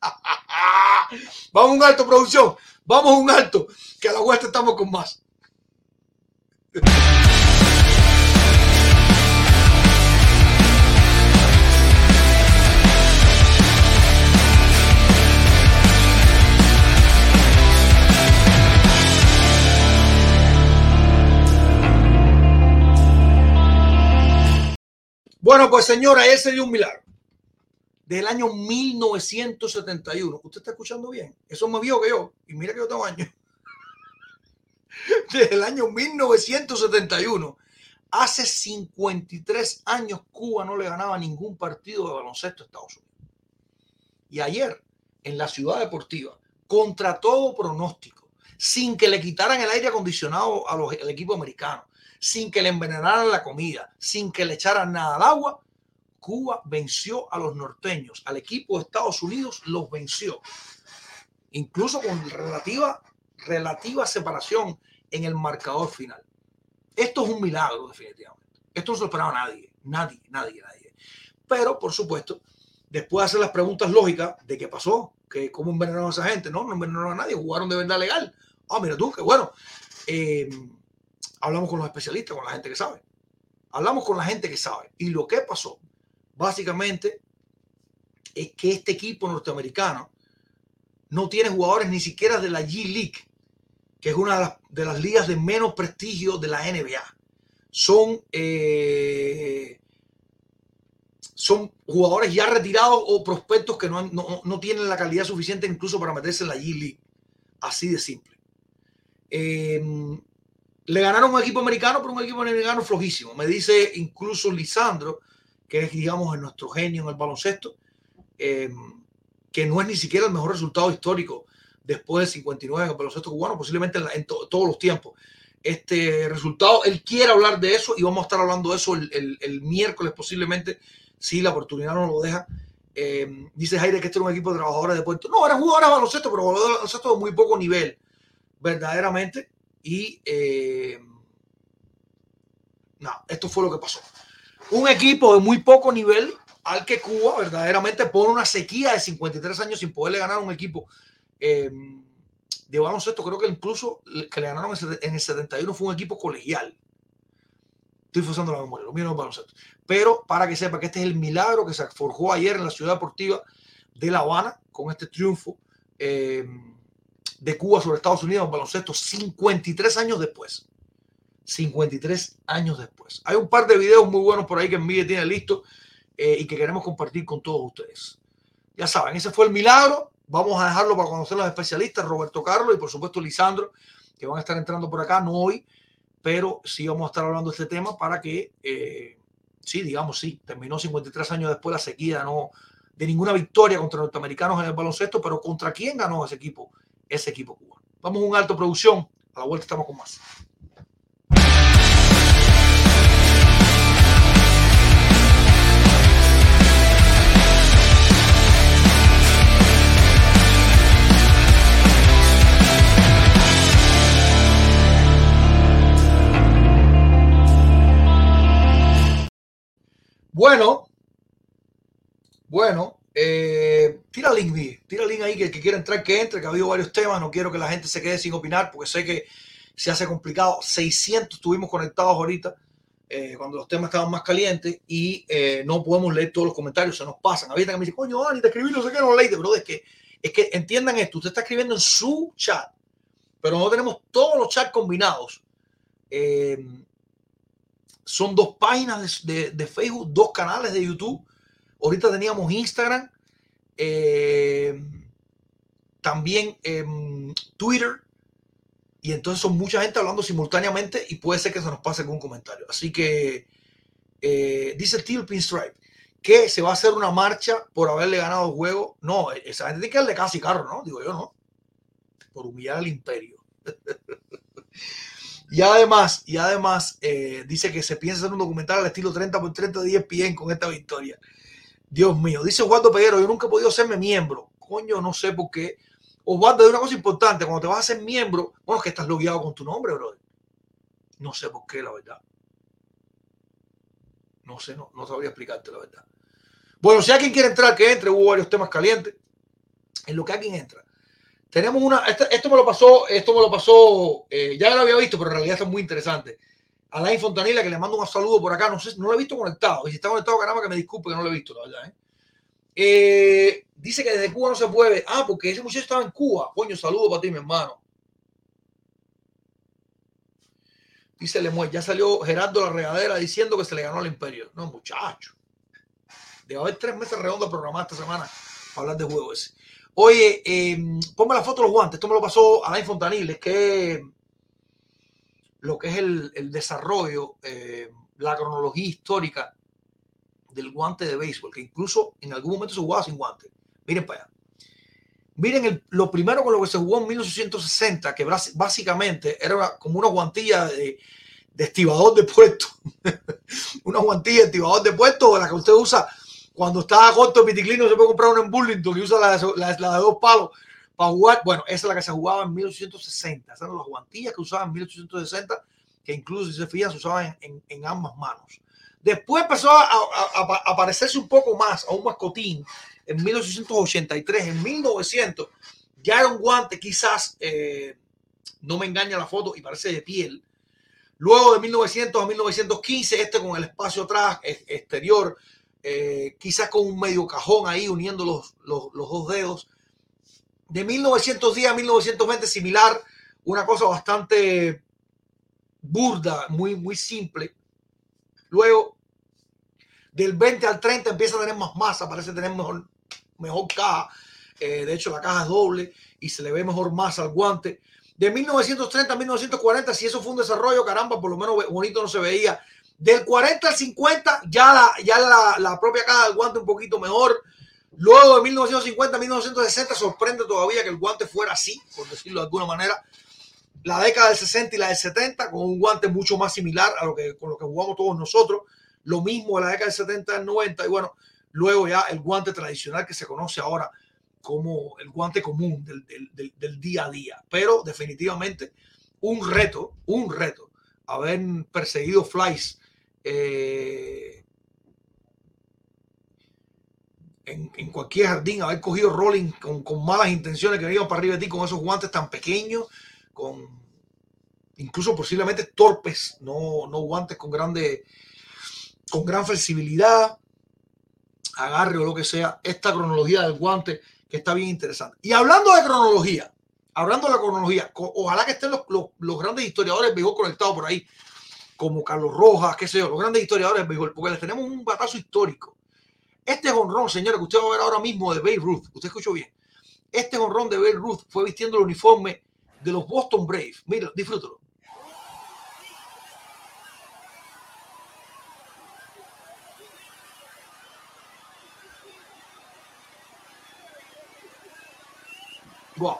Vamos a un alto, producción. Vamos a un alto, que a la vuelta estamos con más. Bueno, pues señora, ayer se dio un milagro. Del año 1971. ¿Usted está escuchando bien? Eso me vio que yo. Y mira que yo tengo años. Desde el año 1971. Hace 53 años Cuba no le ganaba ningún partido de baloncesto a Estados Unidos. Y ayer, en la ciudad deportiva, contra todo pronóstico, sin que le quitaran el aire acondicionado al equipo americano, sin que le envenenaran la comida, sin que le echaran nada al agua, Cuba venció a los norteños, al equipo de Estados Unidos los venció, incluso con relativa, relativa separación en el marcador final. Esto es un milagro, definitivamente. Esto no se lo esperaba nadie, nadie, nadie, nadie. Pero, por supuesto, después de hacer las preguntas lógicas de qué pasó, que cómo envenenaron a esa gente, no, no envenenaron a nadie, jugaron de verdad legal. Ah, mira tú, qué bueno. Eh, hablamos con los especialistas, con la gente que sabe. Hablamos con la gente que sabe. Y lo que pasó, básicamente, es que este equipo norteamericano no tiene jugadores ni siquiera de la G League, que es una de las, ligas de menos prestigio de la NBA. Son, eh, son jugadores ya retirados o prospectos que no, no, tienen la calidad suficiente incluso para meterse en la G League. Así de simple. Eh, le ganaron un equipo americano, pero un equipo americano flojísimo. Me dice incluso Lisandro, que es, digamos, nuestro genio en el baloncesto, eh, que no es ni siquiera el mejor resultado histórico después del 59 en el baloncesto cubano, posiblemente en, todos los tiempos. Este resultado, él quiere hablar de eso y vamos a estar hablando de eso el, miércoles posiblemente, si la oportunidad no lo deja. Eh, dice Jaire que este era un equipo de trabajadores de puerto. No, eran jugadores de baloncesto, pero jugadores de baloncesto de muy poco nivel, verdaderamente. Y eh, no, esto fue lo que pasó. Un equipo de muy poco nivel al que Cuba verdaderamente pone una sequía de 53 años sin poderle ganar un equipo eh, de baloncesto. Creo que incluso que le ganaron en el 71 fue un equipo colegial. Estoy forzando la memoria, lo mío baloncesto. Pero para que sepa que este es el milagro que se forjó ayer en la ciudad deportiva de La Habana con este triunfo. Eh, de Cuba sobre Estados Unidos en baloncesto 53 años después. 53 años después. Hay un par de videos muy buenos por ahí que Miguel tiene listo eh, y que queremos compartir con todos ustedes. Ya saben, ese fue el milagro. Vamos a dejarlo para conocer a los especialistas, Roberto Carlos y por supuesto Lisandro, que van a estar entrando por acá, no hoy, pero sí vamos a estar hablando de este tema para que, eh, sí, digamos, sí, terminó 53 años después la sequía, no de ninguna victoria contra norteamericanos en el baloncesto, pero ¿contra quién ganó ese equipo? Ese equipo cubano. Vamos a un alto producción. A la vuelta estamos con más. Bueno, bueno, eh, tira link, tira link ahí que el que quiera entrar que entre, que ha habido varios temas, no quiero que la gente se quede sin opinar porque sé que se hace complicado. 600 estuvimos conectados ahorita eh, cuando los temas estaban más calientes y eh, no podemos leer todos los comentarios, se nos pasan. Había que me dice, coño, Dani, te escribí, no sé qué, no leíste, pero es que, es que entiendan esto, usted está escribiendo en su chat, pero no tenemos todos los chats combinados. son dos páginas de Facebook, dos canales de YouTube Ahorita teníamos Instagram, eh, también Twitter, y entonces son mucha gente hablando simultáneamente y puede ser que se nos pase algún comentario. Así que eh, dice Steel Pinstripe que se va a hacer una marcha por haberle ganado el juego. No, esa gente tiene que darle casi carro, ¿no? Digo yo, no. Por humillar al imperio. y además, y además eh, dice que se piensa en un documental al estilo 30 por 30 de ESPN con esta victoria. Dios mío, dice Osvaldo Peguero, yo nunca he podido serme miembro. Coño, no sé por qué. Osvaldo, hay una cosa importante, cuando te vas a ser miembro, bueno, es que estás logueado con tu nombre, brother. No sé por qué, la verdad. No sé, no, no sabría explicarte la verdad. Bueno, si alguien quiere entrar, que entre, hubo varios temas calientes. en lo que alguien entra. Tenemos una, esto, me lo pasó, esto me lo pasó, eh, ya lo había visto, pero en realidad es muy interesante. Alain Fontanilla, que le mando un saludo por acá, no sé, no lo he visto conectado. Y si está conectado, caramba, que me disculpe que no lo he visto, la verdad. ¿eh? Eh, dice que desde Cuba no se puede. Ah, porque ese muchacho estaba en Cuba. Coño, saludo para ti, mi hermano. Dice Lemuel, ya salió Gerardo la regadera diciendo que se le ganó al imperio. No, muchacho. Debe haber tres meses redondos programados esta semana para hablar de juego ese. Oye, eh, ponme la foto de los guantes. Esto me lo pasó Alain Fontanil. Es que lo que es el, desarrollo, eh, la cronología histórica del guante de béisbol, que incluso en algún momento se jugaba sin guante. Miren para allá. Miren el, lo primero con lo que se jugó en 1860, que básicamente era como una guantilla de, de estibador de puesto. una guantilla de estibador de puesto, la que usted usa cuando está corto el piticlino, se puede comprar una en Burlington que usa la, la, la de dos palos para jugar. Bueno, esa es la que se jugaba en 1860. Esas eran las guantillas que usaban en 1860, que incluso si se fijan, se usaban en, ambas manos. Después empezó a, a, un poco más a un mascotín en 1883, en 1900. Ya era un guante, quizás, eh, no me engaña la foto, y parece de piel. Luego de 1900 a 1915, este con el espacio atrás, exterior, eh, quizás con un medio cajón ahí uniendo los, dos dedos. De 1910 a 1920, similar, una cosa bastante burda, muy, muy simple. Luego, del 20 al 30 empieza a tener más masa, parece tener mejor, mejor caja. Eh, de hecho, la caja es doble y se le ve mejor masa al guante. De 1930 a 1940, si eso fue un desarrollo, caramba, por lo menos bonito no se veía del 40 al 50, ya la, ya la, la propia caja del guante un poquito mejor. Luego de 1950 a 1960 sorprende todavía que el guante fuera así, por decirlo de alguna manera. La década del 60 y la del 70 con un guante mucho más similar a lo que con lo que jugamos todos nosotros. Lo mismo en la década del 70 y del 90 y bueno, luego ya el guante tradicional que se conoce ahora como el guante común del, del, del día a día. Pero definitivamente un reto, un reto, haber perseguido flies eh, en, cualquier jardín, haber cogido rolling con, malas intenciones que iban para arriba de ti con esos guantes tan pequeños, con incluso posiblemente torpes, no, no guantes con grande, con gran flexibilidad, agarre o lo que sea, esta cronología del guante que está bien interesante. Y hablando de cronología, hablando de la cronología, ojalá que estén los, los, los grandes historiadores vivos conectados por ahí, como Carlos Rojas, qué sé yo, los grandes historiadores béisbol, porque les tenemos un batazo histórico. Este honrón, señores, que usted va a ver ahora mismo de Babe Ruth, usted escuchó bien. Este honrón de Babe Ruth fue vistiendo el uniforme de los Boston Braves. Mira, disfrútalo. Wow.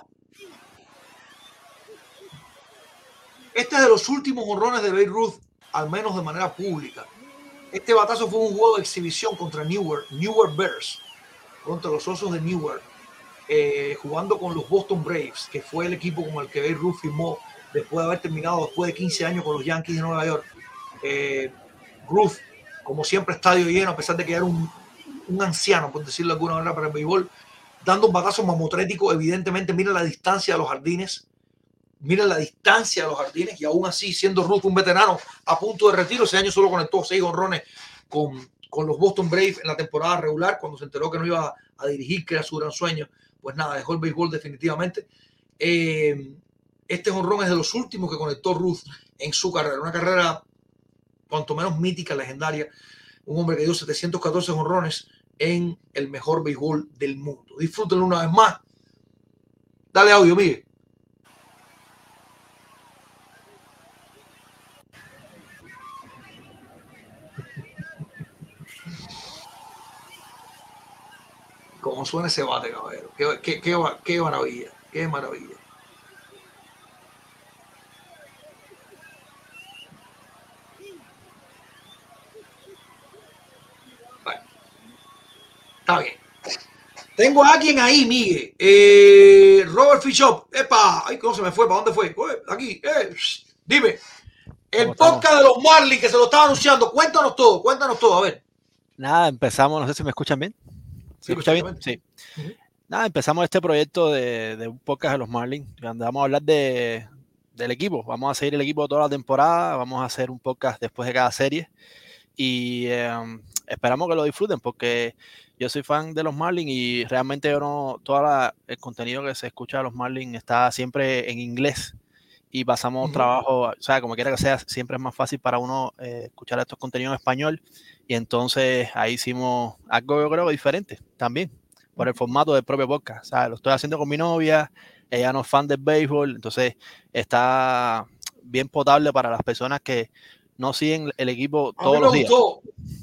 Este es de los últimos honrones de Babe Ruth al menos de manera pública. Este batazo fue un juego de exhibición contra Newark, Newark Bears, contra los Osos de Newark, eh, jugando con los Boston Braves, que fue el equipo con el que Babe Ruth firmó después de haber terminado después de 15 años con los Yankees de Nueva York. Eh, Ruth, como siempre, estadio lleno, a pesar de que era un, un anciano, por decirlo de alguna manera, para el béisbol, dando un batazo mamotrético, evidentemente, mira la distancia de los jardines, Miren la distancia de los jardines y aún así, siendo Ruth un veterano a punto de retiro, ese año solo conectó seis honrones con, con los Boston Braves en la temporada regular, cuando se enteró que no iba a dirigir, que era su gran sueño, pues nada, dejó el béisbol definitivamente. Eh, este honrón es de los últimos que conectó Ruth en su carrera, una carrera cuanto menos mítica, legendaria, un hombre que dio 714 honrones en el mejor béisbol del mundo. Disfrútenlo una vez más. Dale audio, Miguel. Cómo suena ese bate, caballero. Qué, qué, qué, qué maravilla, qué maravilla. Bueno, está bien. Tengo a alguien ahí, Miguel. Eh, Robert Fishop. Epa, ay, ¿cómo se me fue? ¿Para dónde fue? Aquí, eh, dime. El podcast de los Marlins que se lo estaba anunciando. Cuéntanos todo, cuéntanos todo, a ver. Nada, empezamos, no sé si me escuchan bien. ¿Se escucha bien? Sí. Nada, empezamos este proyecto de, de un podcast de los Marlins, donde vamos a hablar de, del equipo. Vamos a seguir el equipo toda la temporada, vamos a hacer un podcast después de cada serie y eh, esperamos que lo disfruten porque yo soy fan de los Marlins y realmente yo no, todo el contenido que se escucha de los Marlins está siempre en inglés y pasamos trabajo, o sea, como quiera que sea, siempre es más fácil para uno eh, escuchar estos contenidos en español y entonces ahí hicimos algo yo creo diferente también por el formato del propio podcast, o sea, lo estoy haciendo con mi novia, ella no es fan del béisbol, entonces está bien potable para las personas que no siguen el equipo A todos los días. gustó.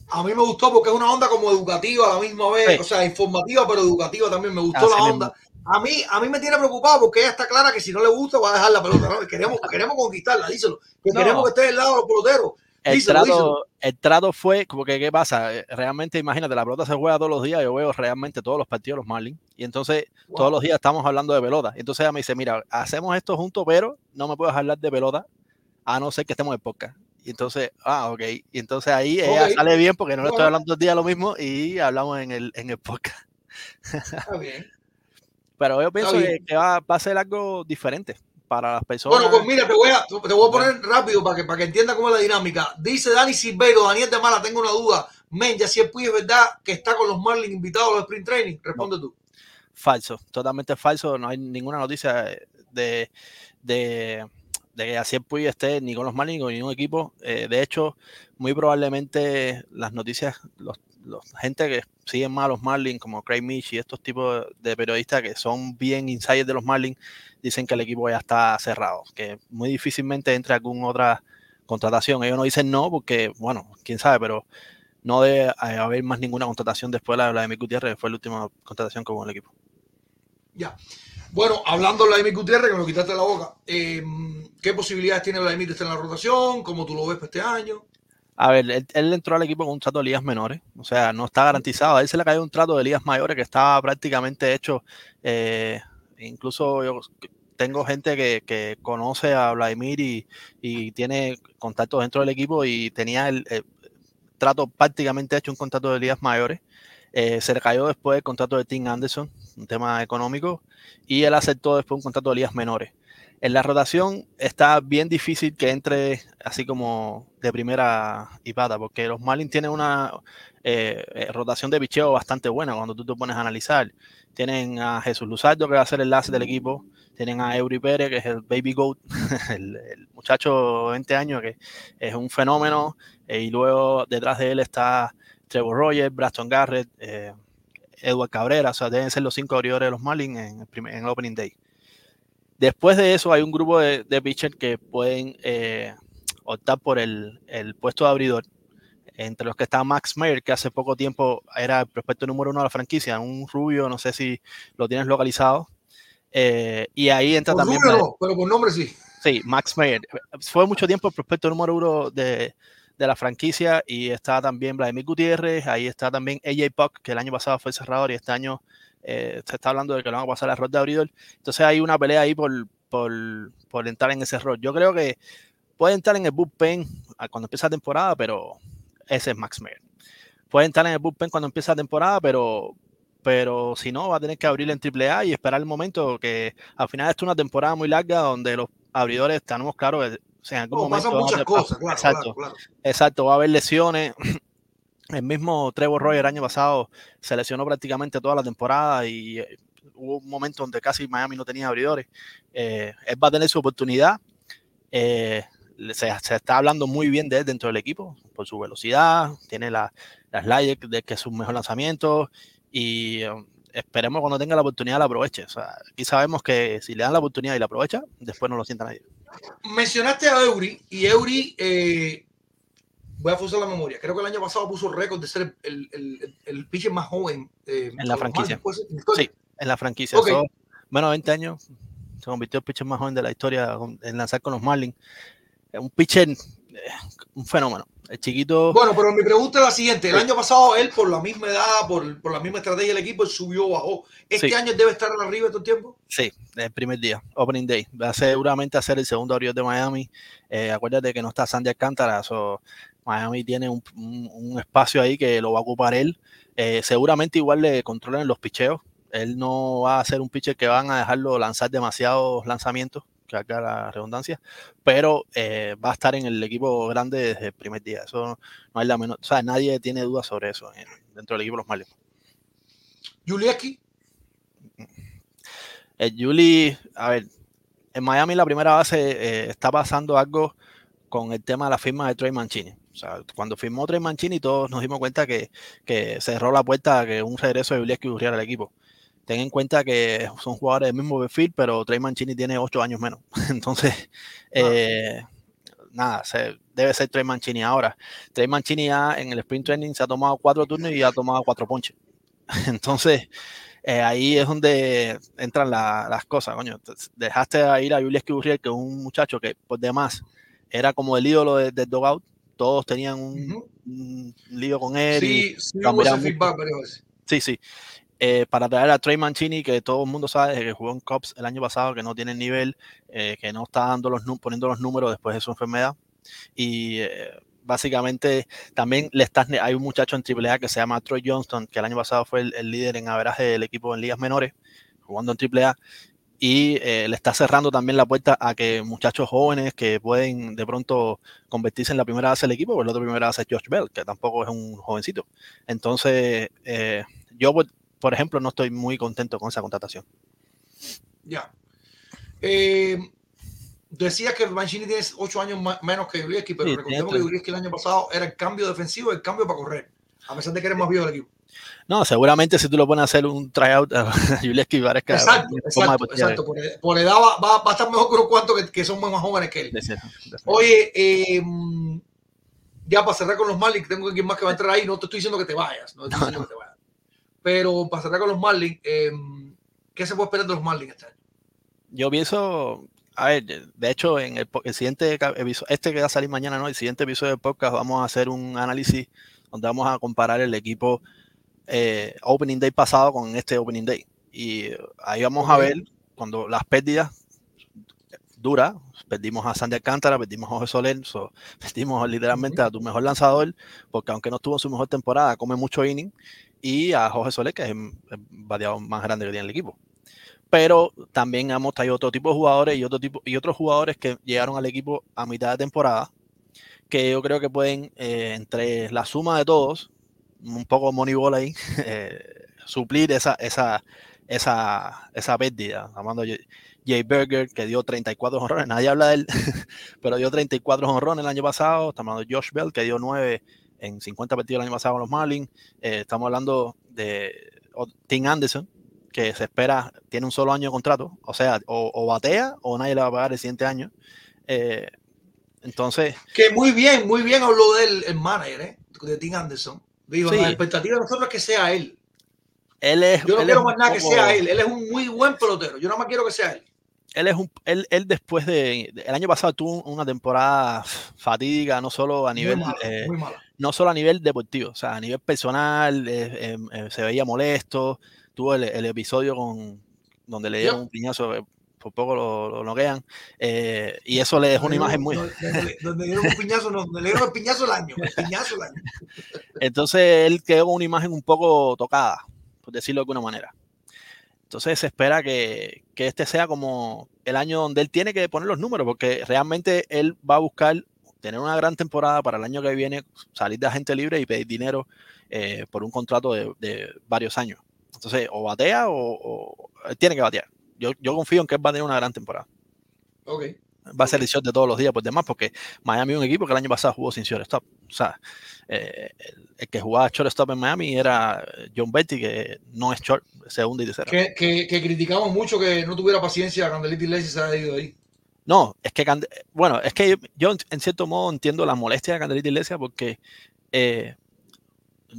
A mí me gustó porque es una onda como educativa a la misma vez, Sí. o sea, informativa pero educativa también. Me gustó Así la mismo. A mí, a mí me tiene preocupado porque ella está clara que si no le gusta va a dejar la pelota. ¿no? Queremos, queremos conquistarla, díselo. Que No. queremos que esté del lado de los peloteros. El Díselo, trato, díselo. el trato fue, como que, ¿qué pasa? Eh, Realmente, imagínate, la pelota se juega todos los días, yo veo realmente todos los partidos de los Marlins, y entonces Wow. todos los días estamos hablando de pelota. Y entonces ella me dice, mira, hacemos esto juntos, pero no me puedes hablar de pelota, a no ser que estemos en podcast. Y entonces, ah, ok. Y entonces ahí ella sale bien porque no le estoy hablando todo el día lo mismo y hablamos en el, en el podcast. Está bien. Pero yo pienso que, que va, va a ser algo diferente para las personas. Bueno, pues mira, te voy a, te voy a poner rápido para que, para que entienda cómo es la dinámica. Dice Dani Silveiro, Daniel de Mala, tengo una duda. Men, ya si el Puy es verdad que está con los Marlins invitados a los sprint training. Responde tú. Falso, totalmente falso. No hay ninguna noticia de, de, de que así Puy esté ni con los Marlins ni con ningún equipo. Eh, de hecho, muy probablemente las noticias, los, los gente que siguen más a los Marlins, como Craig Mitch y estos tipos de periodistas que son bien insiders de los Marlins, dicen que el equipo ya está cerrado, que muy difícilmente entre alguna otra contratación. Ellos no dicen no porque, bueno, quién sabe, pero no debe eh, haber más ninguna contratación después de la de Vladimir Gutiérrez, que fue la última contratación con el equipo. Ya. Bueno, hablando de Vladimir Gutiérrez, que me lo quitaste de la boca, eh, ¿qué posibilidades tiene Vladimir de estar en la rotación? ¿Cómo tú lo ves para este año? A ver, él, entró al equipo con un trato de ligas menores, o sea, no está garantizado. A él se le cayó un trato de ligas mayores que estaba prácticamente hecho. eh, incluso yo tengo gente que, conoce a Vladimir y, y tiene contactos dentro del equipo y tenía el, el trato prácticamente hecho, un contrato de ligas mayores. Eh, se le cayó después el contrato de Tim Anderson, un tema económico, y él aceptó después un contrato de ligas menores. En la rotación está bien difícil que entre así como de primera y pata, porque los Marlins tienen una eh, eh, rotación de picheo bastante buena cuando tú te pones a analizar. Tienen a Jesús Luzardo, que va a ser el enlace del equipo. Tienen a Eury Pérez, que es el Baby Goat, el, muchacho de 20 años, que es un fenómeno. eh, y luego detrás de él está Trevor Rogers, Braston Garrett, Edward Cabrera. O sea, deben ser los cinco abridores de los Marlins en el, primer, en el Opening Day. Después de eso hay un grupo de, de pitchers que pueden eh, optar por el, el, puesto de abridor, entre los que está Max Meyer, que hace poco tiempo era el prospecto número uno de la franquicia, un rubio, no sé si lo tienes localizado. Eh, y ahí entra por también... Número no, pero por nombre sí. Sí, Max Meyer. Fue mucho tiempo el prospecto número uno de, de la franquicia y está también Vladimir Gutiérrez, ahí está también AJ Puck, que el año pasado fue cerrador y este año eh, se está hablando de que lo van a pasar al rol de abridor. Entonces hay una pelea ahí por, por, por, entrar en ese rol. Yo creo que puede entrar en el bullpen cuando empieza la temporada, pero ese es Max Meyer. Puede entrar en el bullpen cuando empieza la temporada, pero, pero si no, va a tener que abrir en AAA y esperar el momento que al final esto es una temporada muy larga donde los abridores tenemos claro que o sea, en algún no, momento pasan muchas cosas, claro, exacto, claro, claro. exacto, va a haber lesiones. El mismo Trevor Roy el año pasado se lesionó prácticamente toda la temporada y eh, hubo un momento donde casi Miami no tenía abridores. Eh, él va a tener su oportunidad. Eh, se, está hablando muy bien de él dentro del equipo por su velocidad, tiene la, las layers de que es un mejor lanzamiento y um, esperemos cuando tenga la oportunidad la aproveche. O sea, aquí sabemos que si le dan la oportunidad y la aprovecha, después no lo sienta nadie. Mencionaste a Eury y Eury, eh, voy a forzar la memoria, creo que el año pasado puso récord de ser el, el, el, pitcher más joven eh, en la franquicia. Sí, en la franquicia. Okay. So, menos de 20 años, se convirtió en el pitcher más joven de la historia en lanzar con los Marlins. Un pitcher, eh, un fenómeno. El chiquito. Bueno, pero mi pregunta es la siguiente: el sí. año pasado él, por la misma edad, por, por la misma estrategia del equipo, él subió, bajó. ¿Este sí. año debe estar arriba todo el tiempo? Sí, el primer día, Opening Day. Va a seguramente a ser el segundo abridor de Miami. Eh, acuérdate que no está Sandy Alcántara. So, Miami tiene un, un, un, espacio ahí que lo va a ocupar él. Eh, seguramente igual le controlan los picheos. Él no va a ser un pitcher que van a dejarlo lanzar demasiados lanzamientos, que acá la redundancia, pero eh, va a estar en el equipo grande desde el primer día. Eso no hay la menor, o sea, nadie tiene dudas sobre eso dentro del equipo de los Marlins. Julieski. Juli, a ver, en Miami la primera base eh, está pasando algo con el tema de la firma de Trey Mancini. O sea, cuando firmó Trey Mancini todos nos dimos cuenta que, que cerró la puerta a que un regreso de Julieski ocurriera al equipo. Ten en cuenta que son jugadores del mismo perfil, pero Trey Mancini tiene ocho años menos. Entonces, ah. eh, nada, se, debe ser Trey Mancini ahora. Trey Mancini ya en el sprint training se ha tomado cuatro turnos y ha tomado cuatro ponches. Entonces, eh, ahí es donde entran las cosas, coño. Dejaste ir a Julius Gurriel, que es un muchacho que, por demás, era como el ídolo del de Dogout. Todos tenían un, lío con él. Sí, sí, sí, sí. Eh, para traer a Trey Mancini, que todo el mundo sabe que jugó en Cops el año pasado, que no tiene nivel, eh, que no está dando los, poniendo los números después de su enfermedad. Y eh, básicamente también le estás, hay un muchacho en AAA que se llama Troy Johnston, que el año pasado fue el, líder en averaje del equipo en ligas menores, jugando en AAA. Y le está cerrando también la puerta a que muchachos jóvenes que pueden de pronto convertirse en la primera base del equipo, porque el otro primera base es Josh Bell, que tampoco es un jovencito. Entonces, yo pues, por ejemplo, no estoy muy contento con esa contratación. Ya. Eh, decías que Mancini tiene ocho años menos que Yurieski, pero recordemos que Yurieski el año pasado era el cambio defensivo el cambio para correr, a pesar de que eres más viejo del equipo. No, seguramente si tú lo pones a hacer un tryout a Yurieski parezca. Exacto, exacto, exacto. Por, edad va, a estar mejor que unos cuantos que, son más jóvenes que él. Oye, eh, ya para cerrar con los Marlins, tengo que más que va a entrar ahí. No te estoy diciendo que te vayas. No, te estoy diciendo que te vayas. Pero para cerrar con los Marlins, em, ¿qué se puede esperar de los Marlins este año? Yo pienso, a ver, de hecho, en el, siguiente episodio, este que va a salir mañana, ¿no? El siguiente episodio del podcast, vamos a hacer un análisis donde vamos a comparar el equipo eh, Opening Day pasado con este Opening Day. Y ahí vamos a ver cuando las pérdidas duras, perdimos a Sandy Alcántara, perdimos a José Soler, perdimos literalmente a tu mejor lanzador, porque aunque no estuvo en su mejor temporada, come mucho inning y a Jorge Soler, que es el variado más grande que tiene el equipo. Pero también hemos traído otro tipo de jugadores y, otro tipo, y otros jugadores que llegaron al equipo a mitad de temporada, que yo creo que pueden, eh, entre la suma de todos, un poco moneyball ahí, eh, suplir esa, esa, esa, esa pérdida. Hablando de Jay Berger, que dio 34 honrones, nadie habla de él, pero dio 34 honrones el año pasado. Estamos hablando de Josh Bell, que dio 9 en 50 partidos el año pasado con los Marlins. Eh, estamos hablando de Tim Anderson, que se espera, tiene un solo año de contrato, o sea, o, batea o nadie le va a pagar el siguiente año. Eh, entonces. Que muy bien, muy bien habló del el manager, de Tim Anderson. Digo, la expectativa de nosotros es que sea él. Él es, yo no quiero más nada que sea él. Él es un muy buen pelotero. Yo no más quiero que sea él él es un, él, él después de, el año pasado tuvo una temporada fatídica, no solo a nivel, eh, no solo a nivel deportivo, o sea, a nivel personal, eh, em, eh, se veía molesto, tuvo el, el, episodio con, donde le dieron un piñazo, por poco lo, lo noquean, y eso le dejó una imagen muy... Donde, le dieron un piñazo, no, le dieron el piñazo el año, el piñazo el año. Entonces él quedó con una imagen un poco tocada, por decirlo de alguna manera. Entonces se espera que, este sea como el año donde él tiene que poner los números, porque realmente él va a buscar tener una gran temporada para el año que viene, salir de agente libre y pedir dinero eh, por un contrato de, varios años. Entonces, o batea o, tiene que batear. Yo, yo confío en que él va a tener una gran temporada. Okay va a ser el de todos los días, pues demás, porque Miami es un equipo que el año pasado jugó sin shortstop. O sea, eh, el, que jugaba shortstop en Miami era John Betty, que no es short, segundo y tercero. Que, que, criticamos mucho que no tuviera paciencia Candelita Iglesias se ha ido ahí. No, es que, bueno, es que yo en cierto modo entiendo la molestia de Candelita Iglesias porque eh,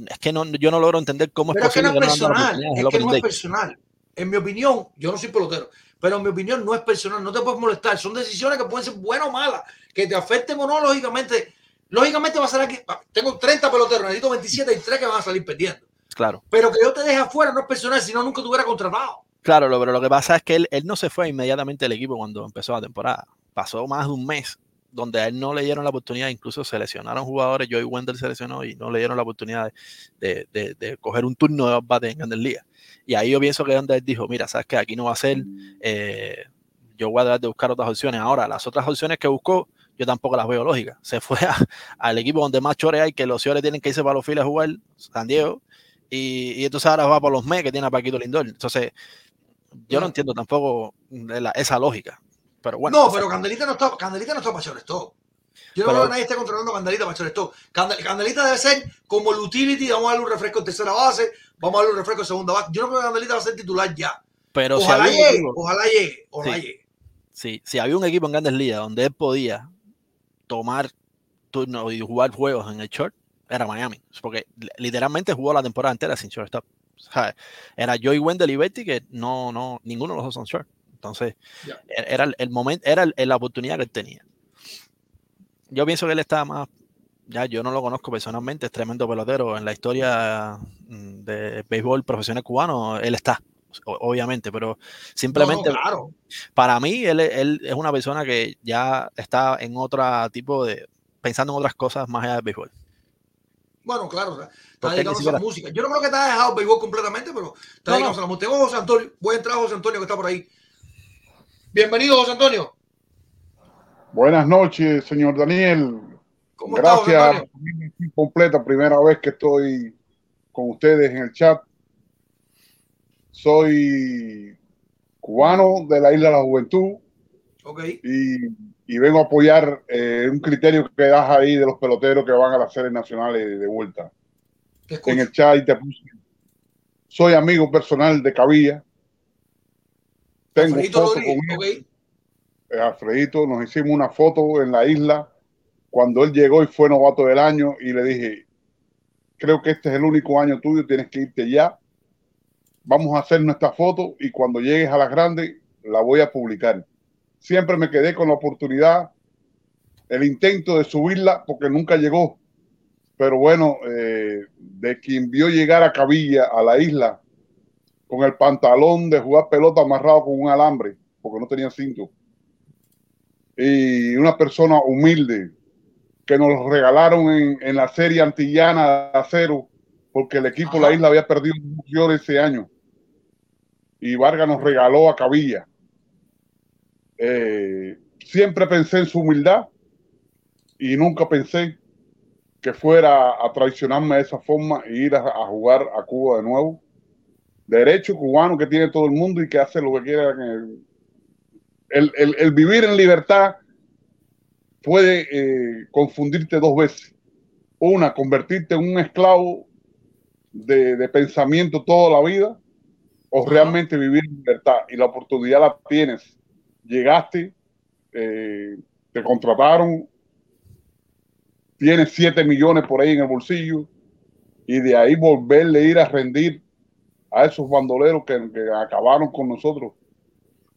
es que no, yo no logro entender cómo es posible. Es que no es personal, es que no es personal. En mi opinión, yo no soy pelotero, pero en mi opinión no es personal, no te puedes molestar. Son decisiones que pueden ser buenas o malas, que te afecten o no, lógicamente. Lógicamente va a ser aquí, tengo 30 peloteros, necesito 27 y 3 que van a salir perdiendo. Claro. Pero que yo te deje afuera no es personal, si no nunca te hubiera contratado. Claro, pero lo que pasa es que él, él no se fue inmediatamente del equipo cuando empezó la temporada. Pasó más de un mes donde a él no le dieron la oportunidad, incluso seleccionaron jugadores, Joey Wendell seleccionó y no le dieron la oportunidad de, de, de, coger un turno de bate en Grandes Ligas. Y ahí yo pienso que donde él dijo, mira, sabes que aquí no va a ser, eh, yo voy a tratar de buscar otras opciones. Ahora, las otras opciones que buscó, yo tampoco las veo lógicas. Se fue al equipo donde más chores hay, que los chores tienen que irse para los files a jugar, San Diego, y, y entonces ahora va por los MES que tiene a Paquito Lindor. Entonces, yo no entiendo tampoco la, esa lógica. Pero bueno. No, pero Candelita no está, Candelita no está para shortstop. Yo no creo que nadie esté controlando Candelita para shortstop. Candelita debe ser como el utility, vamos a darle un refresco en tercera base, vamos a darle un refresco en segunda base. Yo no creo que Candelita va a ser titular ya. Pero ojalá, si llegue, ojalá llegue, ojalá sí, llegue. Sí, si había un equipo en Grandes Ligas donde él podía tomar turno y jugar juegos en el short, era Miami. Porque literalmente jugó la temporada entera sin shortstop. O sea, era Joey Wendell y Betty que no, no, ninguno de los dos son short. Entonces, yeah. era el, el momento, era el, la oportunidad que él tenía. Yo pienso que él está más, ya yo no lo conozco personalmente, es tremendo pelotero. En la historia mm, de béisbol profesional cubano, él está, obviamente, pero simplemente no, no, claro. para mí él, él, es una persona que ya está en otro tipo de, pensando en otras cosas más allá del béisbol. Bueno, claro, está dedicado a la música. Yo no creo que te haya dejado el béisbol completamente, pero está no, dedicado a la música. José Antonio, voy a entrar a José Antonio que está por ahí. Bienvenido, José Antonio. Buenas noches, señor Daniel. ¿Cómo Gracias. Completa, primera vez que estoy con ustedes en el chat. Soy cubano de la Isla de la Juventud. Okay. Y, y, vengo a apoyar eh, un criterio que das ahí de los peloteros que van a las series nacionales de vuelta. En el chat y te puse. Soy amigo personal de Cabilla. Tengo foto con él. okay. Eh, Alfredito, nos hicimos una foto en la isla cuando él llegó y fue novato del año y le dije, creo que este es el único año tuyo, tienes que irte ya. Vamos a hacer nuestra foto y cuando llegues a las grandes la voy a publicar. Siempre me quedé con la oportunidad, el intento de subirla porque nunca llegó. Pero bueno, eh, de quien vio llegar a Cabilla, a la isla, con el pantalón de jugar pelota amarrado con un alambre, porque no tenía cinto. Y una persona humilde que nos regalaron en, en, la serie antillana de acero, porque el equipo de la isla había perdido un ese año. Y Vargas nos regaló a Cabilla. Eh, siempre pensé en su humildad y nunca pensé que fuera a traicionarme de esa forma e ir a, a jugar a Cuba de nuevo derecho cubano que tiene todo el mundo y que hace lo que quiera. El, el, el vivir en libertad puede eh, confundirte dos veces. Una, convertirte en un esclavo de, de pensamiento toda la vida, o realmente vivir en libertad. Y la oportunidad la tienes. Llegaste, eh, te contrataron, tienes 7 millones por ahí en el bolsillo, y de ahí volverle a ir a rendir a esos bandoleros que, que, acabaron con nosotros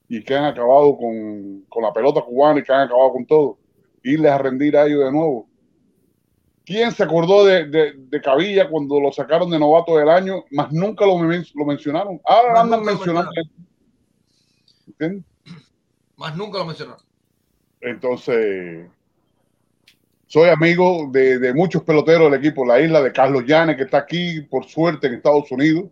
y que han acabado con, con, la pelota cubana y que han acabado con todo, irles a rendir a ellos de nuevo. ¿Quién se acordó de, de, de Cabilla cuando lo sacaron de novato del año, más nunca lo, lo mencionaron? Ahora Más andan lo mencionando. ¿Entiendes? Más nunca lo mencionaron. Entonces, soy amigo de, de, muchos peloteros del equipo La Isla, de Carlos Llanes, que está aquí, por suerte, en Estados Unidos.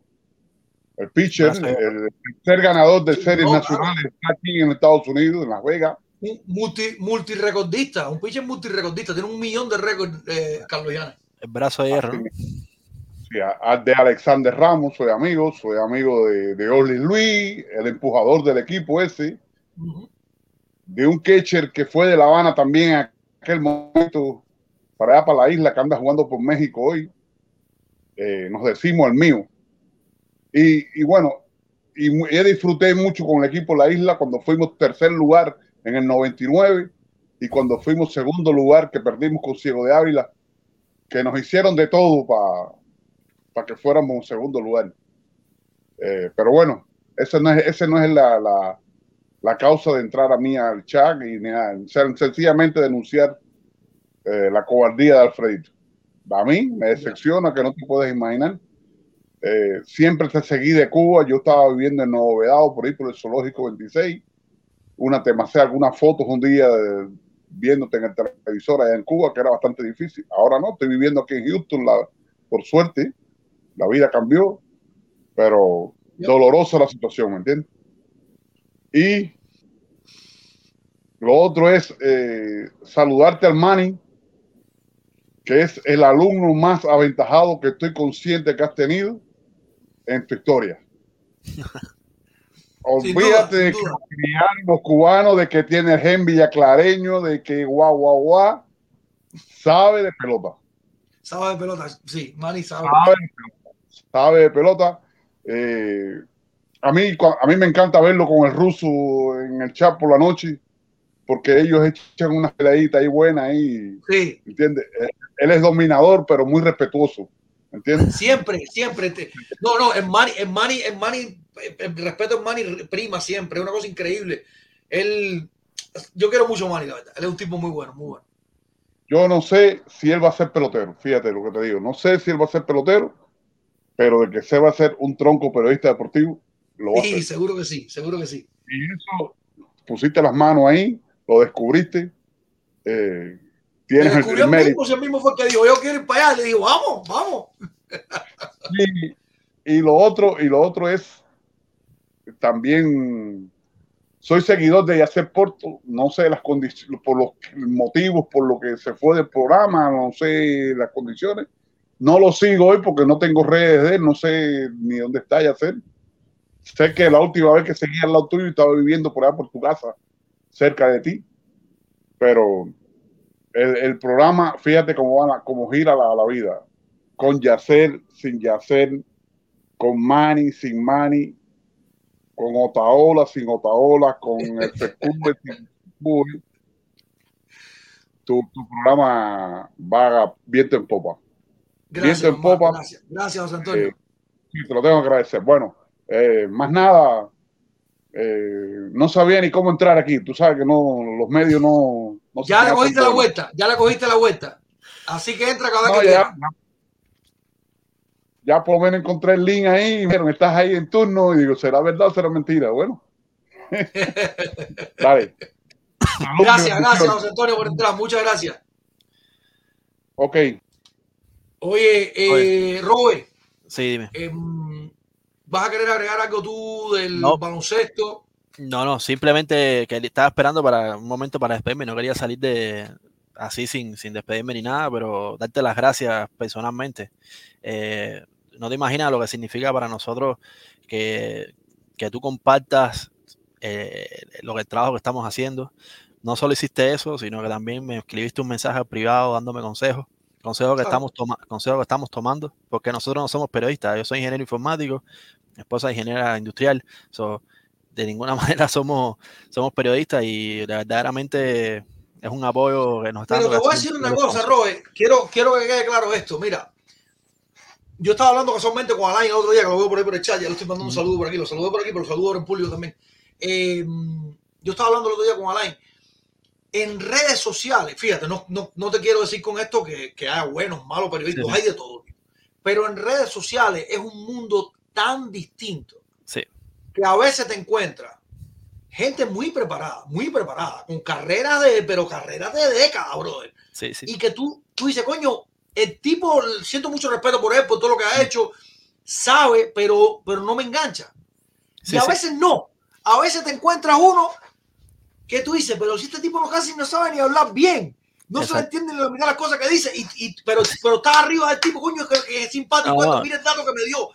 El pitcher, el, tercer ganador de series no, nacionales, claro. está aquí en Estados Unidos, en Las Vegas. Un multi, multirecordista, un pitcher multirecordista, tiene un millón de récords, eh, Carlos Llanes. El brazo de hierro. Sí, de Alexander Ramos, soy amigo, soy amigo de, de Orly Luis, el empujador del equipo ese. Uh -huh. De un catcher que fue de La Habana también en aquel momento, para allá para la isla, que anda jugando por México hoy. Eh, nos decimos el mío. Y, y bueno, y, y disfruté mucho con el equipo la isla cuando fuimos tercer lugar en el 99 y cuando fuimos segundo lugar que perdimos con Ciego de Ávila, que nos hicieron de todo para pa que fuéramos segundo lugar. Eh, pero bueno, ese no es, ese no es la, la, la, causa de entrar a mí al chat y ni a, sencillamente denunciar eh, la cobardía de Alfredito. A mí me decepciona que no te puedes imaginar. Eh, siempre te seguí de Cuba, yo estaba viviendo en Nuevo Vedado, por ahí por el Zoológico 26 una te algunas fotos un día de, viéndote en el televisor allá en Cuba, que era bastante difícil. Ahora no, estoy viviendo aquí en Houston, la, por suerte, la vida cambió, pero dolorosa la situación, ¿me entiendes? Y lo otro es eh, saludarte al Manny, que es el alumno más aventajado que estoy consciente que has tenido en tu historia. Olvídate de que los cubanos, de que tiene gen villaclareño, de que guau, guau, guau, sabe de pelota. Sabe de pelota, sí, Manny sabe. Sabe de pelota. Sabe de pelota. Eh, a, mí, a mí me encanta verlo con el ruso en el chat por la noche, porque ellos echan una peladita ahí buena ahí. Sí. ¿Entiendes? Él es dominador, pero muy respetuoso. ¿Entiendes? Siempre, siempre. Te, no, no, en Manny, en Manny, en Manny, el respeto en Manny prima siempre, es una cosa increíble. Él, yo quiero mucho a Manny, la verdad. Él es un tipo muy bueno, muy bueno. Yo no sé si él va a ser pelotero, fíjate lo que te digo. No sé si él va a ser pelotero, pero de que se va a ser un tronco periodista deportivo, lo va sí, a hacer. seguro que sí, seguro que sí. Y eso, pusiste las manos ahí, lo descubriste. Eh, tienes el, descubrió el el mérito. mismo, si el mismo fue que dijo, yo quiero ir para allá. Le digo, vamos, vamos. Y, y lo otro, y lo otro es también soy seguidor de Yacer Porto, no sé las condiciones, por los motivos por lo que se fue del programa, no sé las condiciones. No lo sigo hoy porque no tengo redes de él, no sé ni dónde está Yacer. Sé que la última vez que seguía al lado tuyo estaba viviendo por allá por tu casa, cerca de ti. Pero el, el programa, fíjate cómo, van a, cómo gira la, la vida. Con Yacer, sin Yacer, con Manny, sin Manny, con Otaola, sin Otaola, con el Fescube, sin. Tu, tu programa va viento en popa. Gracias, Viento en mamá, popa. gracias. Gracias, José Antonio. Eh, sí, te lo tengo que agradecer. Bueno, eh, más nada, eh, no sabía ni cómo entrar aquí. Tú sabes que no, los medios no. Ya le cogiste la vuelta, ya le cogiste la vuelta. Así que entra cada vez No, que ya, ya. Ya por lo menos encontré el link ahí y dijeron, estás ahí en turno. Y digo, ¿será verdad o será mentira? Bueno. Dale. Gracias, gracias, José Antonio, por entrar. Muchas gracias. Ok. Oye, eh, Robert, Sí, dime. em, ¿vas a querer agregar algo tú del No. baloncesto? No, no, simplemente que estaba esperando para un momento para despedirme, no quería salir de así sin, sin despedirme ni nada, pero darte las gracias personalmente. Eh, no te imaginas lo que significa para nosotros que, que tú compartas eh, lo que el trabajo que estamos haciendo. No solo hiciste eso, sino que también me escribiste un mensaje privado dándome consejos, consejos que, estamos, toma- consejos que estamos tomando, porque nosotros no somos periodistas, yo soy ingeniero informático, mi esposa es ingeniera industrial, so, de ninguna manera somos, somos periodistas y verdaderamente es un apoyo que nos está Pero te dando voy a decir un una cosa, Robert. Quiero, quiero que quede claro esto. Mira, yo estaba hablando casualmente con Alain el otro día, que lo veo por ahí por el chat, ya le estoy mandando un saludo por aquí, lo saludo por aquí, pero lo saludo ahora en público también. Eh, yo estaba hablando el otro día con Alain. En redes sociales, fíjate, no, no, no te quiero decir con esto que, que haya buenos, malos periodistas, Sí, hay de todo. Pero en redes sociales es un mundo tan distinto que a veces te encuentras gente muy preparada, muy preparada, con carreras de, pero carreras de décadas, brother sí, sí. y que tú, tú dices, coño, el tipo, siento mucho respeto por él, por todo lo que ha hecho, sabe, pero, pero no me engancha. Sí, y a veces no. A veces te encuentras uno que tú dices, pero si este tipo no casi no sabe ni hablar bien, no se le entiende la mitad de las cosas que dice, y, y- pero, pero está arriba del tipo, coño, que, que es simpático, mira el dato que me dio.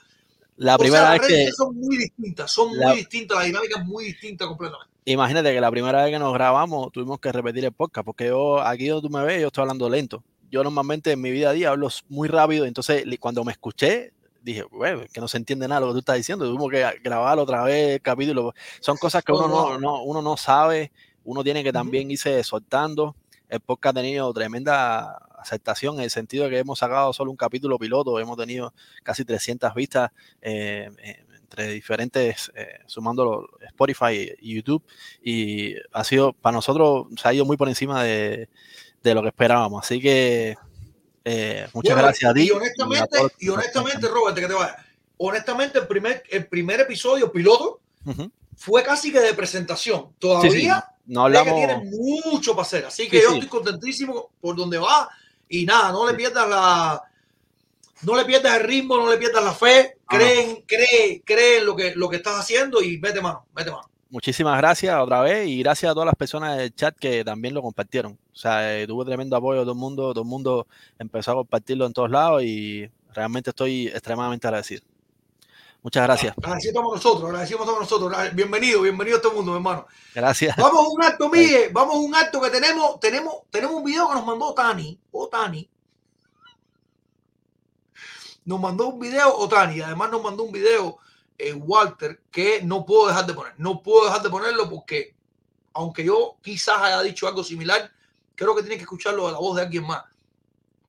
La o primera sea, vez las redes que, son muy distintas, son la- muy distintas, la dinámica es muy distinta completamente. imagínate que la primera vez que nos grabamos tuvimos que repetir el podcast, porque yo aquí donde tú me ves, yo estoy hablando lento. Yo normalmente en mi vida a día hablo muy rápido, entonces cuando me escuché, dije, bueno, que no se entiende nada lo que tú estás diciendo, tuvimos que grabar otra vez el capítulo. Son cosas que uno, no, no, uno no sabe, uno tiene que también irse soltando. El podcast ha tenido tremenda aceptación en el sentido de que hemos sacado solo un capítulo piloto, hemos tenido casi 300 vistas eh, entre diferentes, eh, sumándolo Spotify y YouTube, y ha sido, para nosotros, se ha ido muy por encima de, de lo que esperábamos. Así que eh, muchas Bueno, gracias a ti. Y honestamente, y honestamente. Robert, que te vaya. Honestamente, el primer, el primer episodio piloto fue casi que de presentación. Todavía no Ve que hablamos. tiene mucho para hacer. Así que Sí, yo estoy contentísimo por donde va. Y nada, no le pierdas la. No le pierdas el ritmo, no le pierdas la fe. Ah, Creen, cree, cree en lo que, lo que estás haciendo y mete mano, mete mano. Muchísimas gracias otra vez y gracias a todas las personas del chat que también lo compartieron. O sea, eh, tuvo tremendo apoyo de todo el mundo, todo el mundo empezó a compartirlo en todos lados y realmente estoy extremadamente agradecido. Muchas gracias. Agradecidos estamos nosotros, agradecimos a nosotros. Bienvenido, bienvenido a todo el mundo, mi hermano. Gracias. Vamos a un acto, Miguel. Vamos a un acto que tenemos, tenemos, tenemos un video que nos mandó Tani, o Tani. Nos mandó un video, o Tani, además nos mandó un video, eh, Walter, que no puedo dejar de poner. No puedo dejar de ponerlo porque, aunque yo quizás haya dicho algo similar, creo que tiene que escucharlo de la voz de alguien más.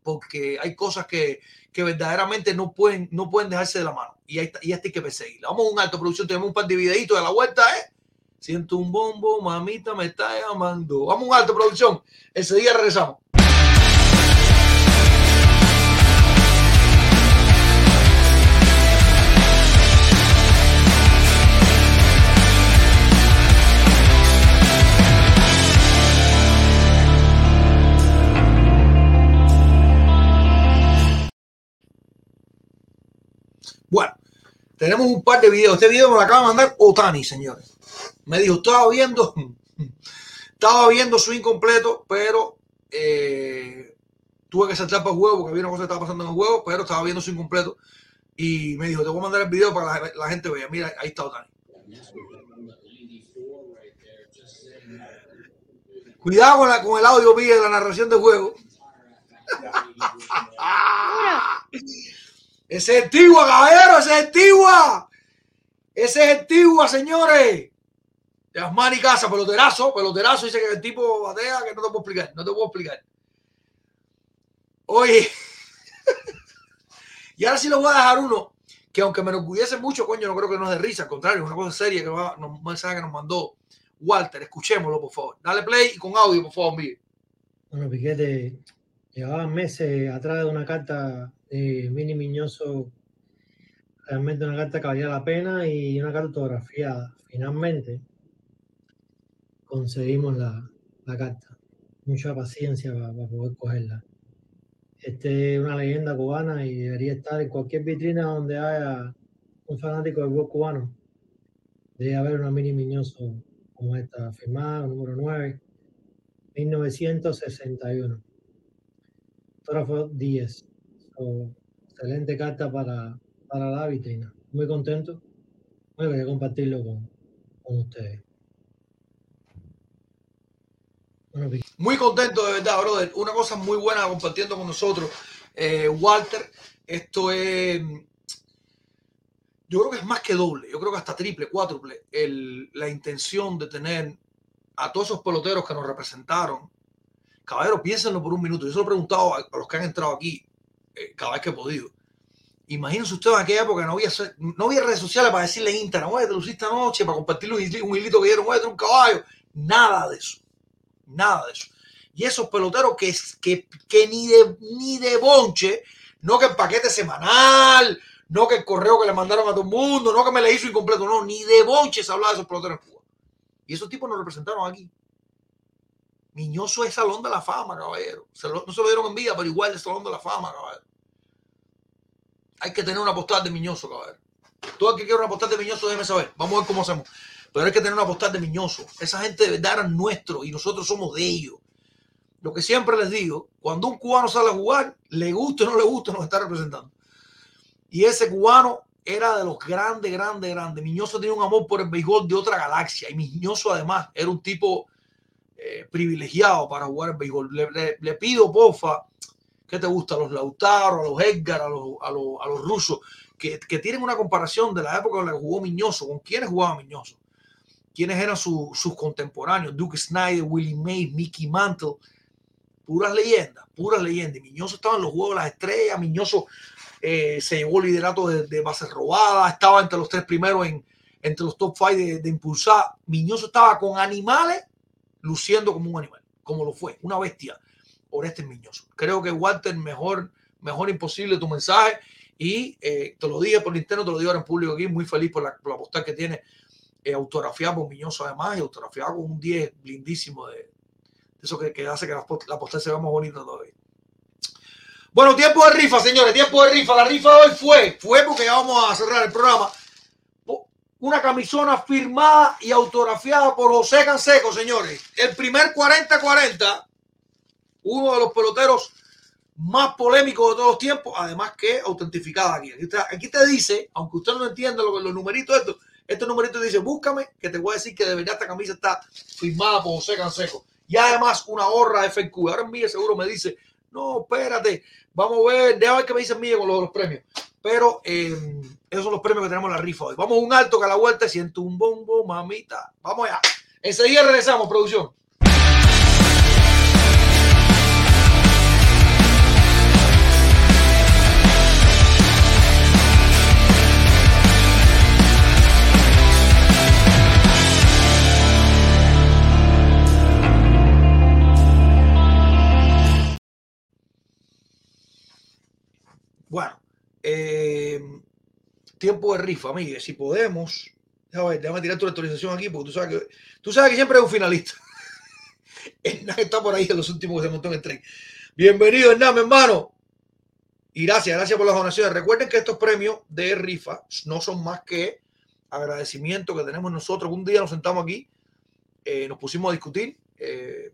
Porque hay cosas que, que verdaderamente no pueden, no pueden dejarse de la mano. Y, ahí y esta hay que perseguirla. Vamos a un alto, producción. Tenemos un par de videitos de la vuelta, ¿eh? Siento un bombo, mamita me está llamando. Vamos a un alto, producción. Ese día regresamos. Bueno, tenemos un par de videos. Este video me lo acaba de mandar Otani, señores. Me dijo, estaba viendo, estaba viendo su incompleto, pero eh, tuve que saltar para el juego porque había una cosa que estaba pasando en el juego, pero estaba viendo su incompleto. Y me dijo, te voy a mandar el video para que la, la gente vea. Mira, ahí está Otani. Cuidado con, la- con el audio, Miguel, de la narración del juego. Ese es Tigua, caballero, ese es Tigua. Ese es Tigua, señores. Yasmani Casa, peloterazo, peloterazo. Dice que el tipo batea, que no te puedo explicar, no te puedo explicar. Oye, y ahora sí lo voy a dejar uno que aunque me enorgullece mucho, coño, no creo que nos dé risa, al contrario, una cosa seria que va, nos, que nos mandó Walter. Escuchémoslo, por favor. Dale play y con audio, por favor, Miguel. Bueno, Piquete, llevaba meses atrás de una carta de Mini Miñoso, realmente una carta que valía la pena y una carta autografiada. Finalmente conseguimos la, la carta. Mucha paciencia para, poder cogerla. Este es una leyenda cubana y debería estar en cualquier vitrina donde haya un fanático del gol cubano. Debe haber una Mini Miñoso como esta, firmada, número 9. 1961. Autógrafo 10. So, excelente carta para, para la vitrina. Muy contento. Bueno, quería compartirlo con, con ustedes. Muy contento, de verdad, brother. Una cosa muy buena compartiendo con nosotros, eh, Walter. Esto es. Yo creo que es más que doble. Yo creo que hasta triple, cuádruple. La intención de tener a todos esos peloteros que nos representaron. Caballero, piénsenlo por un minuto. Yo se lo he preguntado a, los que han entrado aquí eh, cada vez que he podido. Imagínense ustedes en aquella época no había, no había redes sociales para decirle en Instagram, oye, te luciste anoche, para compartirle un hilito, que dieron, oye, un caballo. Nada de eso. Nada de eso. Y esos peloteros que, que, que ni, de, ni de bonche, no que el paquete semanal, no que el correo que le mandaron a todo el mundo, no que me le hizo incompleto, no, ni de bonche se hablaba de esos peloteros en Cuba. Y esos tipos nos representaron aquí. Miñoso es Salón de la Fama, caballero. No se lo dieron en vida, pero igual es Salón de la Fama, caballero. Hay que tener una postal de Miñoso, caballero. Todo el que quiera una postal de Miñoso, déjeme saber. Vamos a ver cómo hacemos. Pero hay que tener una postal de Miñoso. Esa gente de verdad era nuestro y nosotros somos de ellos. Lo que siempre les digo, cuando un cubano sale a jugar, le guste o no le guste, nos está representando. Y ese cubano era de los grandes, grandes, grandes. Miñoso tenía un amor por el béisbol de otra galaxia. Y Miñoso además era un tipo eh, privilegiado para jugar béisbol. Le, le- pido, porfa, ¿qué te gusta? A los Lautaro, a los Edgar, a los, a los, a los rusos, que, que tienen una comparación de la época en que jugó Miñoso, con quiénes jugaba Miñoso, quiénes eran su- sus contemporáneos, Duke Snyder, Willie Mays, Mickey Mantle, puras leyendas, puras leyendas. Y Miñoso estaba en los Juegos de las Estrellas, Miñoso eh, se llevó el liderato de, de bases robadas, estaba entre los tres primeros en, entre los top five de, de impulsar. Miñoso estaba con animales luciendo como un animal, como lo fue, una bestia. Orestes Miñoso. Creo que Walter, mejor, mejor imposible tu mensaje. Y eh, te lo dije por interno, te lo digo ahora en público aquí, muy feliz por la, por la postal que tiene eh, por Miñoso además y autografiada con un 10 lindísimo de, eso que, que hace que la, post- la postal se vea más bonita todavía. Bueno, tiempo de rifa, señores, tiempo de rifa. La rifa de hoy fue, fue porque vamos a cerrar el programa. Una camisona firmada y autografiada por José Canseco, señores. El primer 40-40, uno de los peloteros más polémicos de todos los tiempos, además que autentificada aquí. Aquí aquí te dice, aunque usted no entienda lo los numeritos estos, este numerito dice, búscame, que te voy a decir que de verdad esta camisa está firmada por José Canseco. Y además una gorra de FQ. Ahora Miguel seguro me dice, no, espérate, vamos a ver, déjame ver qué me dice Miguel con los premios. Pero eh, esos son los premios que tenemos en la rifa hoy. Vamos a un alto que a la vuelta siento un bombo, mamita. Vamos allá. Enseguida regresamos, producción. Bueno, eh, tiempo de rifa, Miguel. Si podemos, déjame, tirar tu actualización aquí, porque tú sabes que, tú sabes que siempre es un finalista. Hernán está por ahí en los últimos que se montó en el tren. Bienvenido, Hernán, mi hermano. Y gracias, gracias por las donaciones. Recuerden que estos premios de rifa no son más que agradecimiento que tenemos nosotros. Un día nos sentamos aquí, eh, nos pusimos a discutir. eh,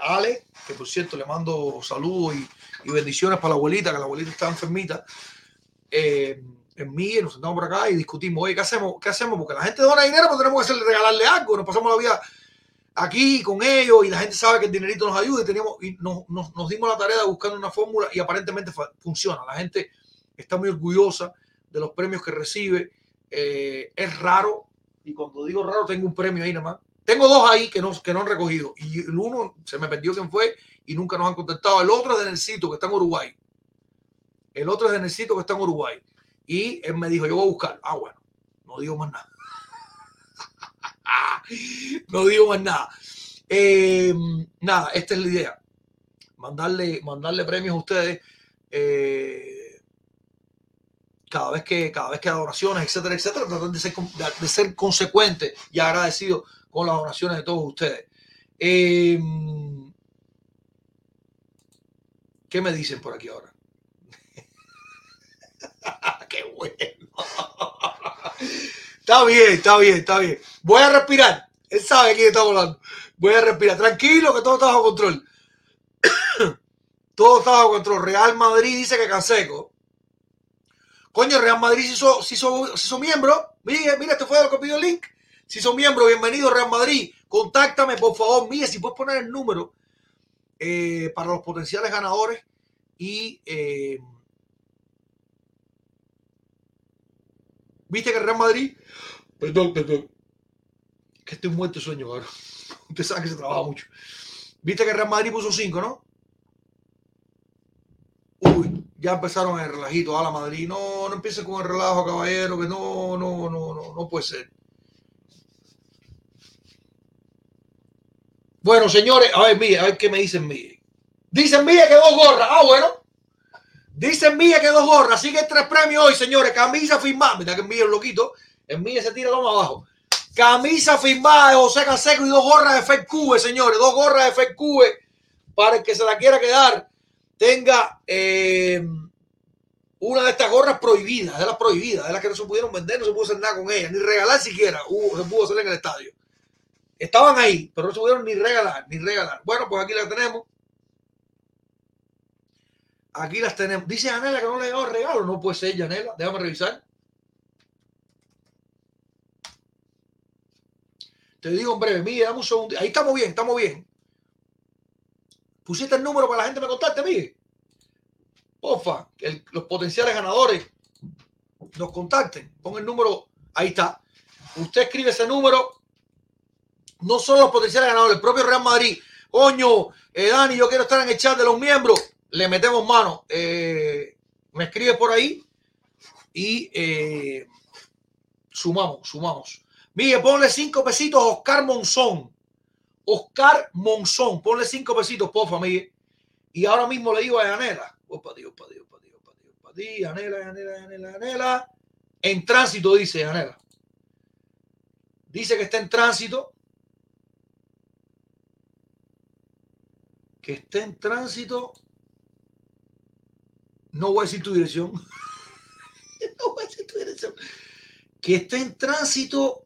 Ale, que por cierto le mando saludos y, y bendiciones para la abuelita, que la abuelita está enfermita. Eh, en mí, nos sentamos por acá y discutimos, oye, ¿qué hacemos? ¿Qué hacemos? Porque la gente dona dinero, pero tenemos que hacerle, regalarle algo. Nos pasamos la vida aquí con ellos y la gente sabe que el dinerito nos ayuda y, tenemos, y nos, nos- dimos la tarea de buscar una fórmula y aparentemente funciona. La gente está muy orgullosa de los premios que recibe. Eh, es raro, y cuando digo raro, tengo un premio ahí nada más. Tengo dos ahí que no, que no han recogido. Y el uno se me perdió quién fue y nunca nos han contestado. El otro es de Nelsito, que está en Uruguay. El otro es de Nelsito, que está en Uruguay. Y él me dijo, yo voy a buscar. Ah, bueno, no digo más nada. no digo más nada. Eh, nada, esta es la idea. Mandarle, mandarle premios a ustedes. eh, cada vez que cada vez que donaciones, etcétera, etcétera, tratar de ser, de, ser consecuente y agradecido con las donaciones de todos ustedes. Eh, ¿Qué me dicen por aquí ahora? ¡Qué bueno! está bien, está bien, está bien. Voy a respirar. Él sabe quién está hablando. Voy a respirar. Tranquilo, que todo está bajo control. todo está bajo control. Real Madrid dice que Canseco. Coño, Real Madrid se hizo, se hizo, se hizo miembro. Mire, mira, este fue lo que pidió el link. Si son miembro, bienvenido Real Madrid. Contáctame, por favor. Mire, si puedes poner el número eh, para los potenciales ganadores y eh, viste que Real Madrid, perdón, perdón, que estoy muerto de sueño, cabrón. Usted sabe que se trabaja mucho. Viste que Real Madrid puso 5, ¿no? Uy, ya empezaron el relajito a la Madrid. No, no empiecen con el relajo, caballero, que no, no, no, no, no puede ser. Bueno, señores, a ver, mire, a ver qué me dicen mire. Dicen mire que dos gorras. Ah, bueno. Dicen mire que dos gorras. Así que tres premios hoy, señores. Camisa firmada. Mira que mío es loquito. El mío se tira más abajo. Camisa firmada de José Canseco y dos gorras de Fed Cube, señores. Dos gorras de Fed Cube para el que se la quiera quedar. Tenga eh, una de estas gorras prohibidas, de las prohibidas, de las que no se pudieron vender, no se pudo hacer nada con ellas, ni regalar siquiera. Se pudo hacer en el estadio. Estaban ahí, pero no se pudieron ni regalar, ni regalar. Bueno, pues aquí las tenemos. Aquí las tenemos. Dice Janela que no le ha llegado regalo. No puede ser, Janela. Déjame revisar. Te digo en breve, mire, dame un segundo. Ahí estamos bien, estamos bien. Pusiste el número para la gente me contacte, mire. Porfa, el- los potenciales ganadores nos contacten. Pon el número, ahí está. Usted escribe ese número. No solo los potenciales ganadores, el propio Real Madrid. Coño, eh, Dani, yo quiero estar en el chat de los miembros. Le metemos mano. Eh, me escribe por ahí y eh, sumamos, sumamos. Mire, ponle cinco pesitos a Oscar Monzón. Oscar Monzón, ponle cinco pesitos, por familia. Y ahora mismo le digo a Yanela. Opa, Dios, opa, Dios, opa, Dios, opa, Dios, opa, Dios, Yanela, Yanela. En tránsito, dice Yanela. Dice que está en tránsito. Que está en tránsito. No voy a decir tu dirección. no voy a decir tu dirección. Que está en tránsito,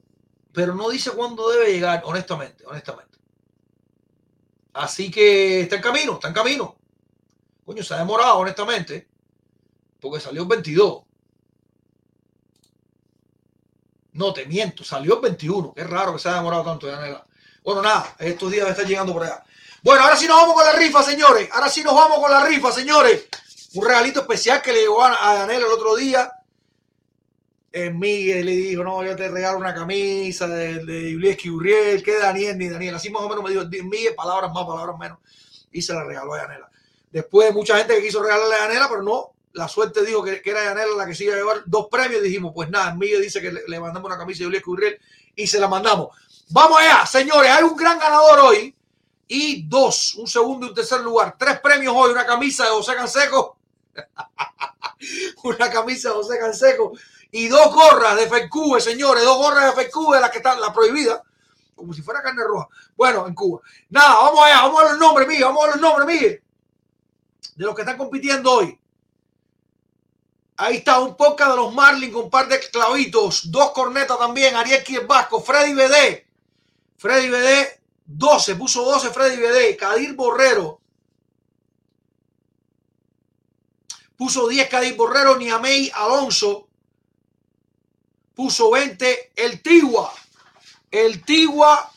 pero no dice cuándo debe llegar, honestamente, honestamente. Así que está en camino, está en camino. Coño, se ha demorado, honestamente, porque salió el 22. No, te miento, salió el 21. Qué raro que se haya demorado tanto, Yanela. Bueno, nada, estos días está llegando por allá. Bueno, ahora sí nos vamos con la rifa, señores. Ahora sí nos vamos con la rifa, señores. Un regalito especial que le llegó a Yanela el otro día. Eh, Miguel le dijo, no, yo te regalo una camisa de, de Iglesias Uriel, que Daniel ni Daniel. Así más o menos me dijo, Miguel, palabras más, palabras menos. Y se la regaló a Yanela. Después mucha gente que quiso regalarle a Yanela, pero no, la suerte dijo que, que era Yanela la que se iba a llevar dos premios. Dijimos, pues nada, Miguel dice que le, mandamos una camisa de Iglesias Uriel y se la mandamos. Vamos allá, señores, hay un gran ganador hoy y dos, un segundo y un tercer lugar. Tres premios hoy, una camisa de José Canseco. una camisa de José Canseco y dos gorras de FECUBE, señores, dos gorras de FECUBE, la que está la prohibida, como si fuera carne roja. Bueno, en Cuba. Nada, vamos allá, vamos a los nombres, Miguel, vamos a los nombres, Miguel, de los que están compitiendo hoy. Ahí está un podcast de los Marlins con un par de clavitos, dos cornetas también, Ariel Kiel Vasco, Freddy BD, Freddy BD, 12, puso 12 Freddy BD, Kadir Borrero, puso 10 Kadir Borrero, Niamey Alonso, puso 20 el Tigua. El Tigua,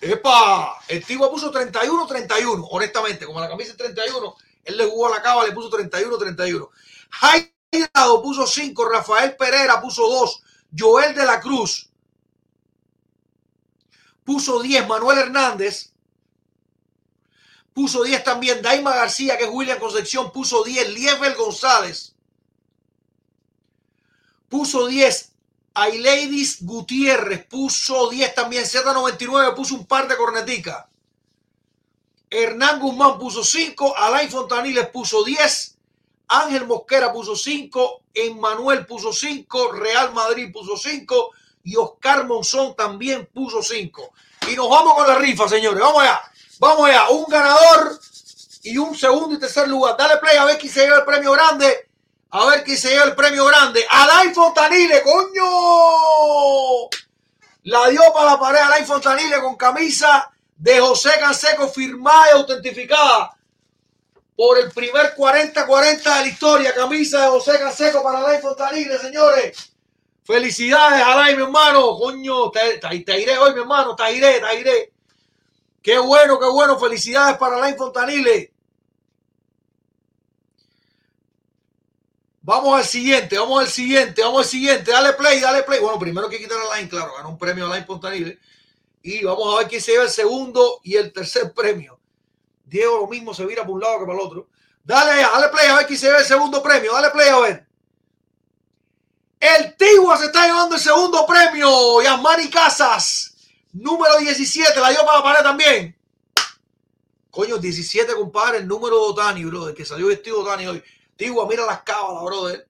epa, el Tigua puso 31-31, honestamente, como la camisa es 31, él le jugó a la cava, le puso 31-31. Jairado puso 5, Rafael Pereira puso 2, Joel de la Cruz puso 10, Manuel Hernández puso 10 también, Daima García, que es William Concepción, puso 10, Liefel González puso 10, Aileidis Gutiérrez puso 10 también. Z99 puso un par de corneticas. Hernán Guzmán puso 5. Alain Fontaniles puso 10. Ángel Mosquera puso 5. Emmanuel puso 5. Real Madrid puso 5. Y Oscar Monzón también puso 5. Y nos vamos con la rifa, señores. Vamos allá. Vamos allá. Un ganador y un segundo y tercer lugar. Dale play a ver quién se lleva el premio grande. A ver quién se lleva el premio grande. Alain Fontanile, coño. La dio para la pared Alain Fontanile con camisa de José Canseco firmada y autentificada por el primer 40-40 de la historia. Camisa de José Canseco para Alain Fontanile, señores. Felicidades, Alain, mi hermano. Coño, te, te, iré hoy, mi hermano. Te iré, te iré. Qué bueno, qué bueno. Felicidades para Alain Fontanile. Vamos al siguiente, vamos al siguiente, vamos al siguiente. Dale play, dale play. Bueno, primero que quitar a Line, claro, ganó un premio a Line Pontanile. Y vamos a ver quién se lleva el segundo y el tercer premio. Diego lo mismo se vira por un lado que para el otro. Dale, dale play a ver quién se lleva el segundo premio. Dale play a ver. El Tigua se está llevando el segundo premio. Yasmani Casas, número 17, la dio para la pared también. Coño, 17, compadre, el número de Otani, bro, el que salió vestido Otani hoy. Tigua, mira las cábalas, brother.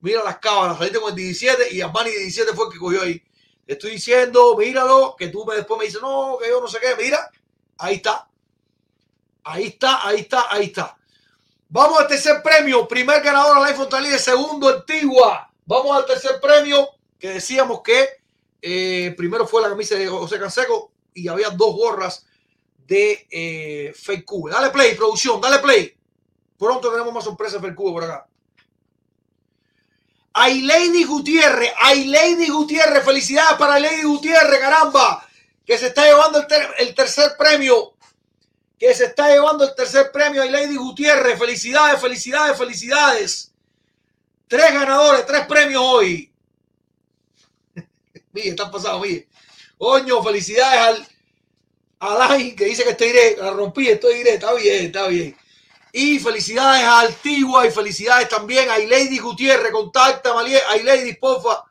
Mira las cábalas. Saliste con el 17 y Armani 17 fue el que cogió ahí. Te estoy diciendo, míralo, que tú después me dices, no, que yo no sé qué. Mira, ahí está. Ahí está, ahí está, ahí está. Vamos al tercer premio. Primer ganador a la Fontanile, segundo Antigua. Vamos al tercer premio que decíamos que eh, primero fue la camisa de José Canseco y había dos gorras de eh, Fake Cube. Dale play, producción, dale play. Pronto tenemos más sorpresas del cubo por acá. Lady Gutiérrez, Lady Gutiérrez, felicidades para Lady Gutiérrez, caramba, que se está llevando el, ter el, tercer premio, que se está llevando el tercer premio Lady Gutiérrez, felicidades, felicidades, felicidades. Tres ganadores, tres premios hoy. Mire, están pasados, mire. Oño, felicidades al Alain que dice que estoy iré, la rompí, estoy iré, está bien, está bien. Y felicidades a Altigua y felicidades también a Lady Gutiérrez. Contacta a Lady, porfa.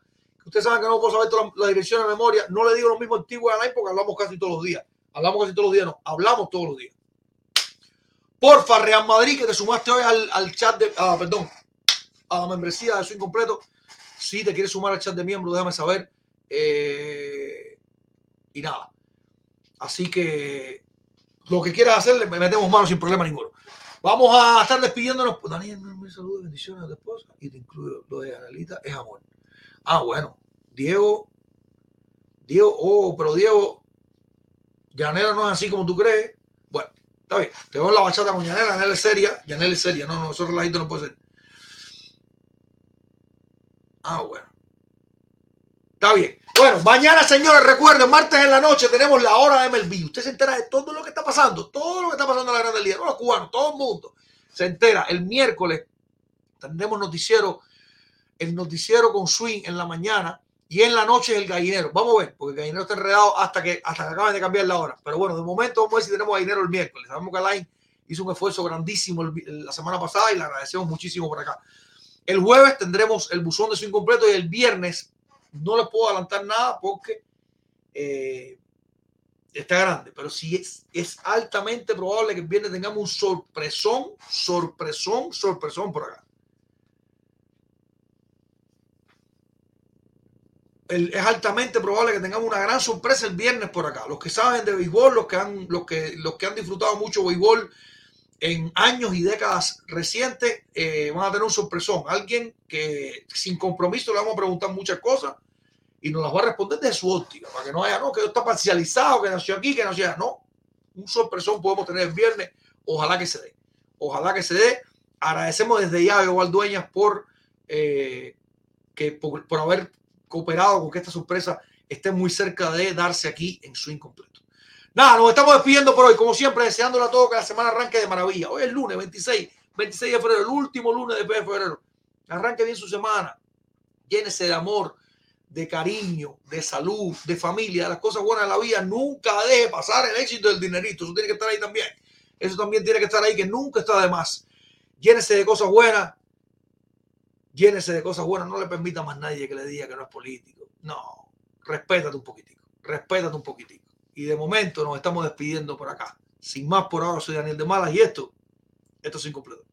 Ustedes saben que no puedo saber toda la, dirección de memoria. No le digo lo mismo a Antigua a porque hablamos casi todos los días. Hablamos casi todos los días, no. Hablamos todos los días. Porfa, Real Madrid, que te sumaste hoy al chat de. Ah, perdón. A la membresía de su incompleto. Si te quieres sumar al chat de miembros, déjame saber. Eh, y nada. Así que lo que quieras hacer, le metemos mano sin problema ninguno. Vamos a estar despidiéndonos. Daniel, me saludos, bendiciones a tu esposa. Y te incluyo lo de Analita, es amor. Ah, bueno. Diego. Diego, oh, pero Diego. Yanela no es así como tú crees. Bueno, está bien. Te voy la bachata con Yanela. Yanela es seria. Yanela es seria. No, no, eso relajito no puede ser. Ah, bueno. Está bien. Bueno, mañana, señores, recuerden, martes en la noche tenemos la hora de MLB. Usted se entera de todo lo que está pasando, todo lo que está pasando en la Grande Liga, no los cubanos, todo el mundo se entera. El miércoles tendremos noticiero, el noticiero con Swing en la mañana y en la noche el gallinero. Vamos a ver, porque el gallinero está enredado hasta que, hasta que acaben de cambiar la hora. Pero bueno, de momento vamos a ver si tenemos gallinero el miércoles. Sabemos que Alain hizo un esfuerzo grandísimo la semana pasada y le agradecemos muchísimo por acá. El jueves tendremos el buzón de Swing completo y el viernes no le puedo adelantar nada porque eh, está grande, pero sí es, es altamente probable que el viernes tengamos un sorpresón, sorpresón, sorpresón por acá. Es altamente probable que tengamos una gran sorpresa el viernes por acá. Los que saben de béisbol, los que han, los que, los que han disfrutado mucho béisbol en años y décadas recientes, eh, van a tener un sorpresón. Alguien que sin compromiso le vamos a preguntar muchas cosas y nos las va a responder desde su óptica, para que no haya, no, que está parcializado, que nació aquí, que nació allá. No, un sorpresón podemos tener el viernes. Ojalá que se dé. Ojalá que se dé. Agradecemos desde ya a Igual Dueñas por, eh, que, por haber cooperado con que esta sorpresa esté muy cerca de darse aquí en su incompleto. Nada, nos estamos despidiendo por hoy, como siempre, deseándole a todos que la semana arranque de maravilla. Hoy es lunes 26, 26 de febrero, el último lunes de febrero. Arranque bien su semana, llénese de amor, de cariño, de salud, de familia, de las cosas buenas de la vida. Nunca deje pasar el éxito del dinerito. Eso tiene que estar ahí también. Eso también tiene que estar ahí, que nunca está de más. Llénese de cosas buenas. Llénese de cosas buenas. No le permita más nadie que le diga que no es político. No, respétate un poquitico. Respétate un poquitico. Y de momento nos estamos despidiendo por acá. Sin más por ahora, soy Daniel de Malas y esto, esto es incompleto.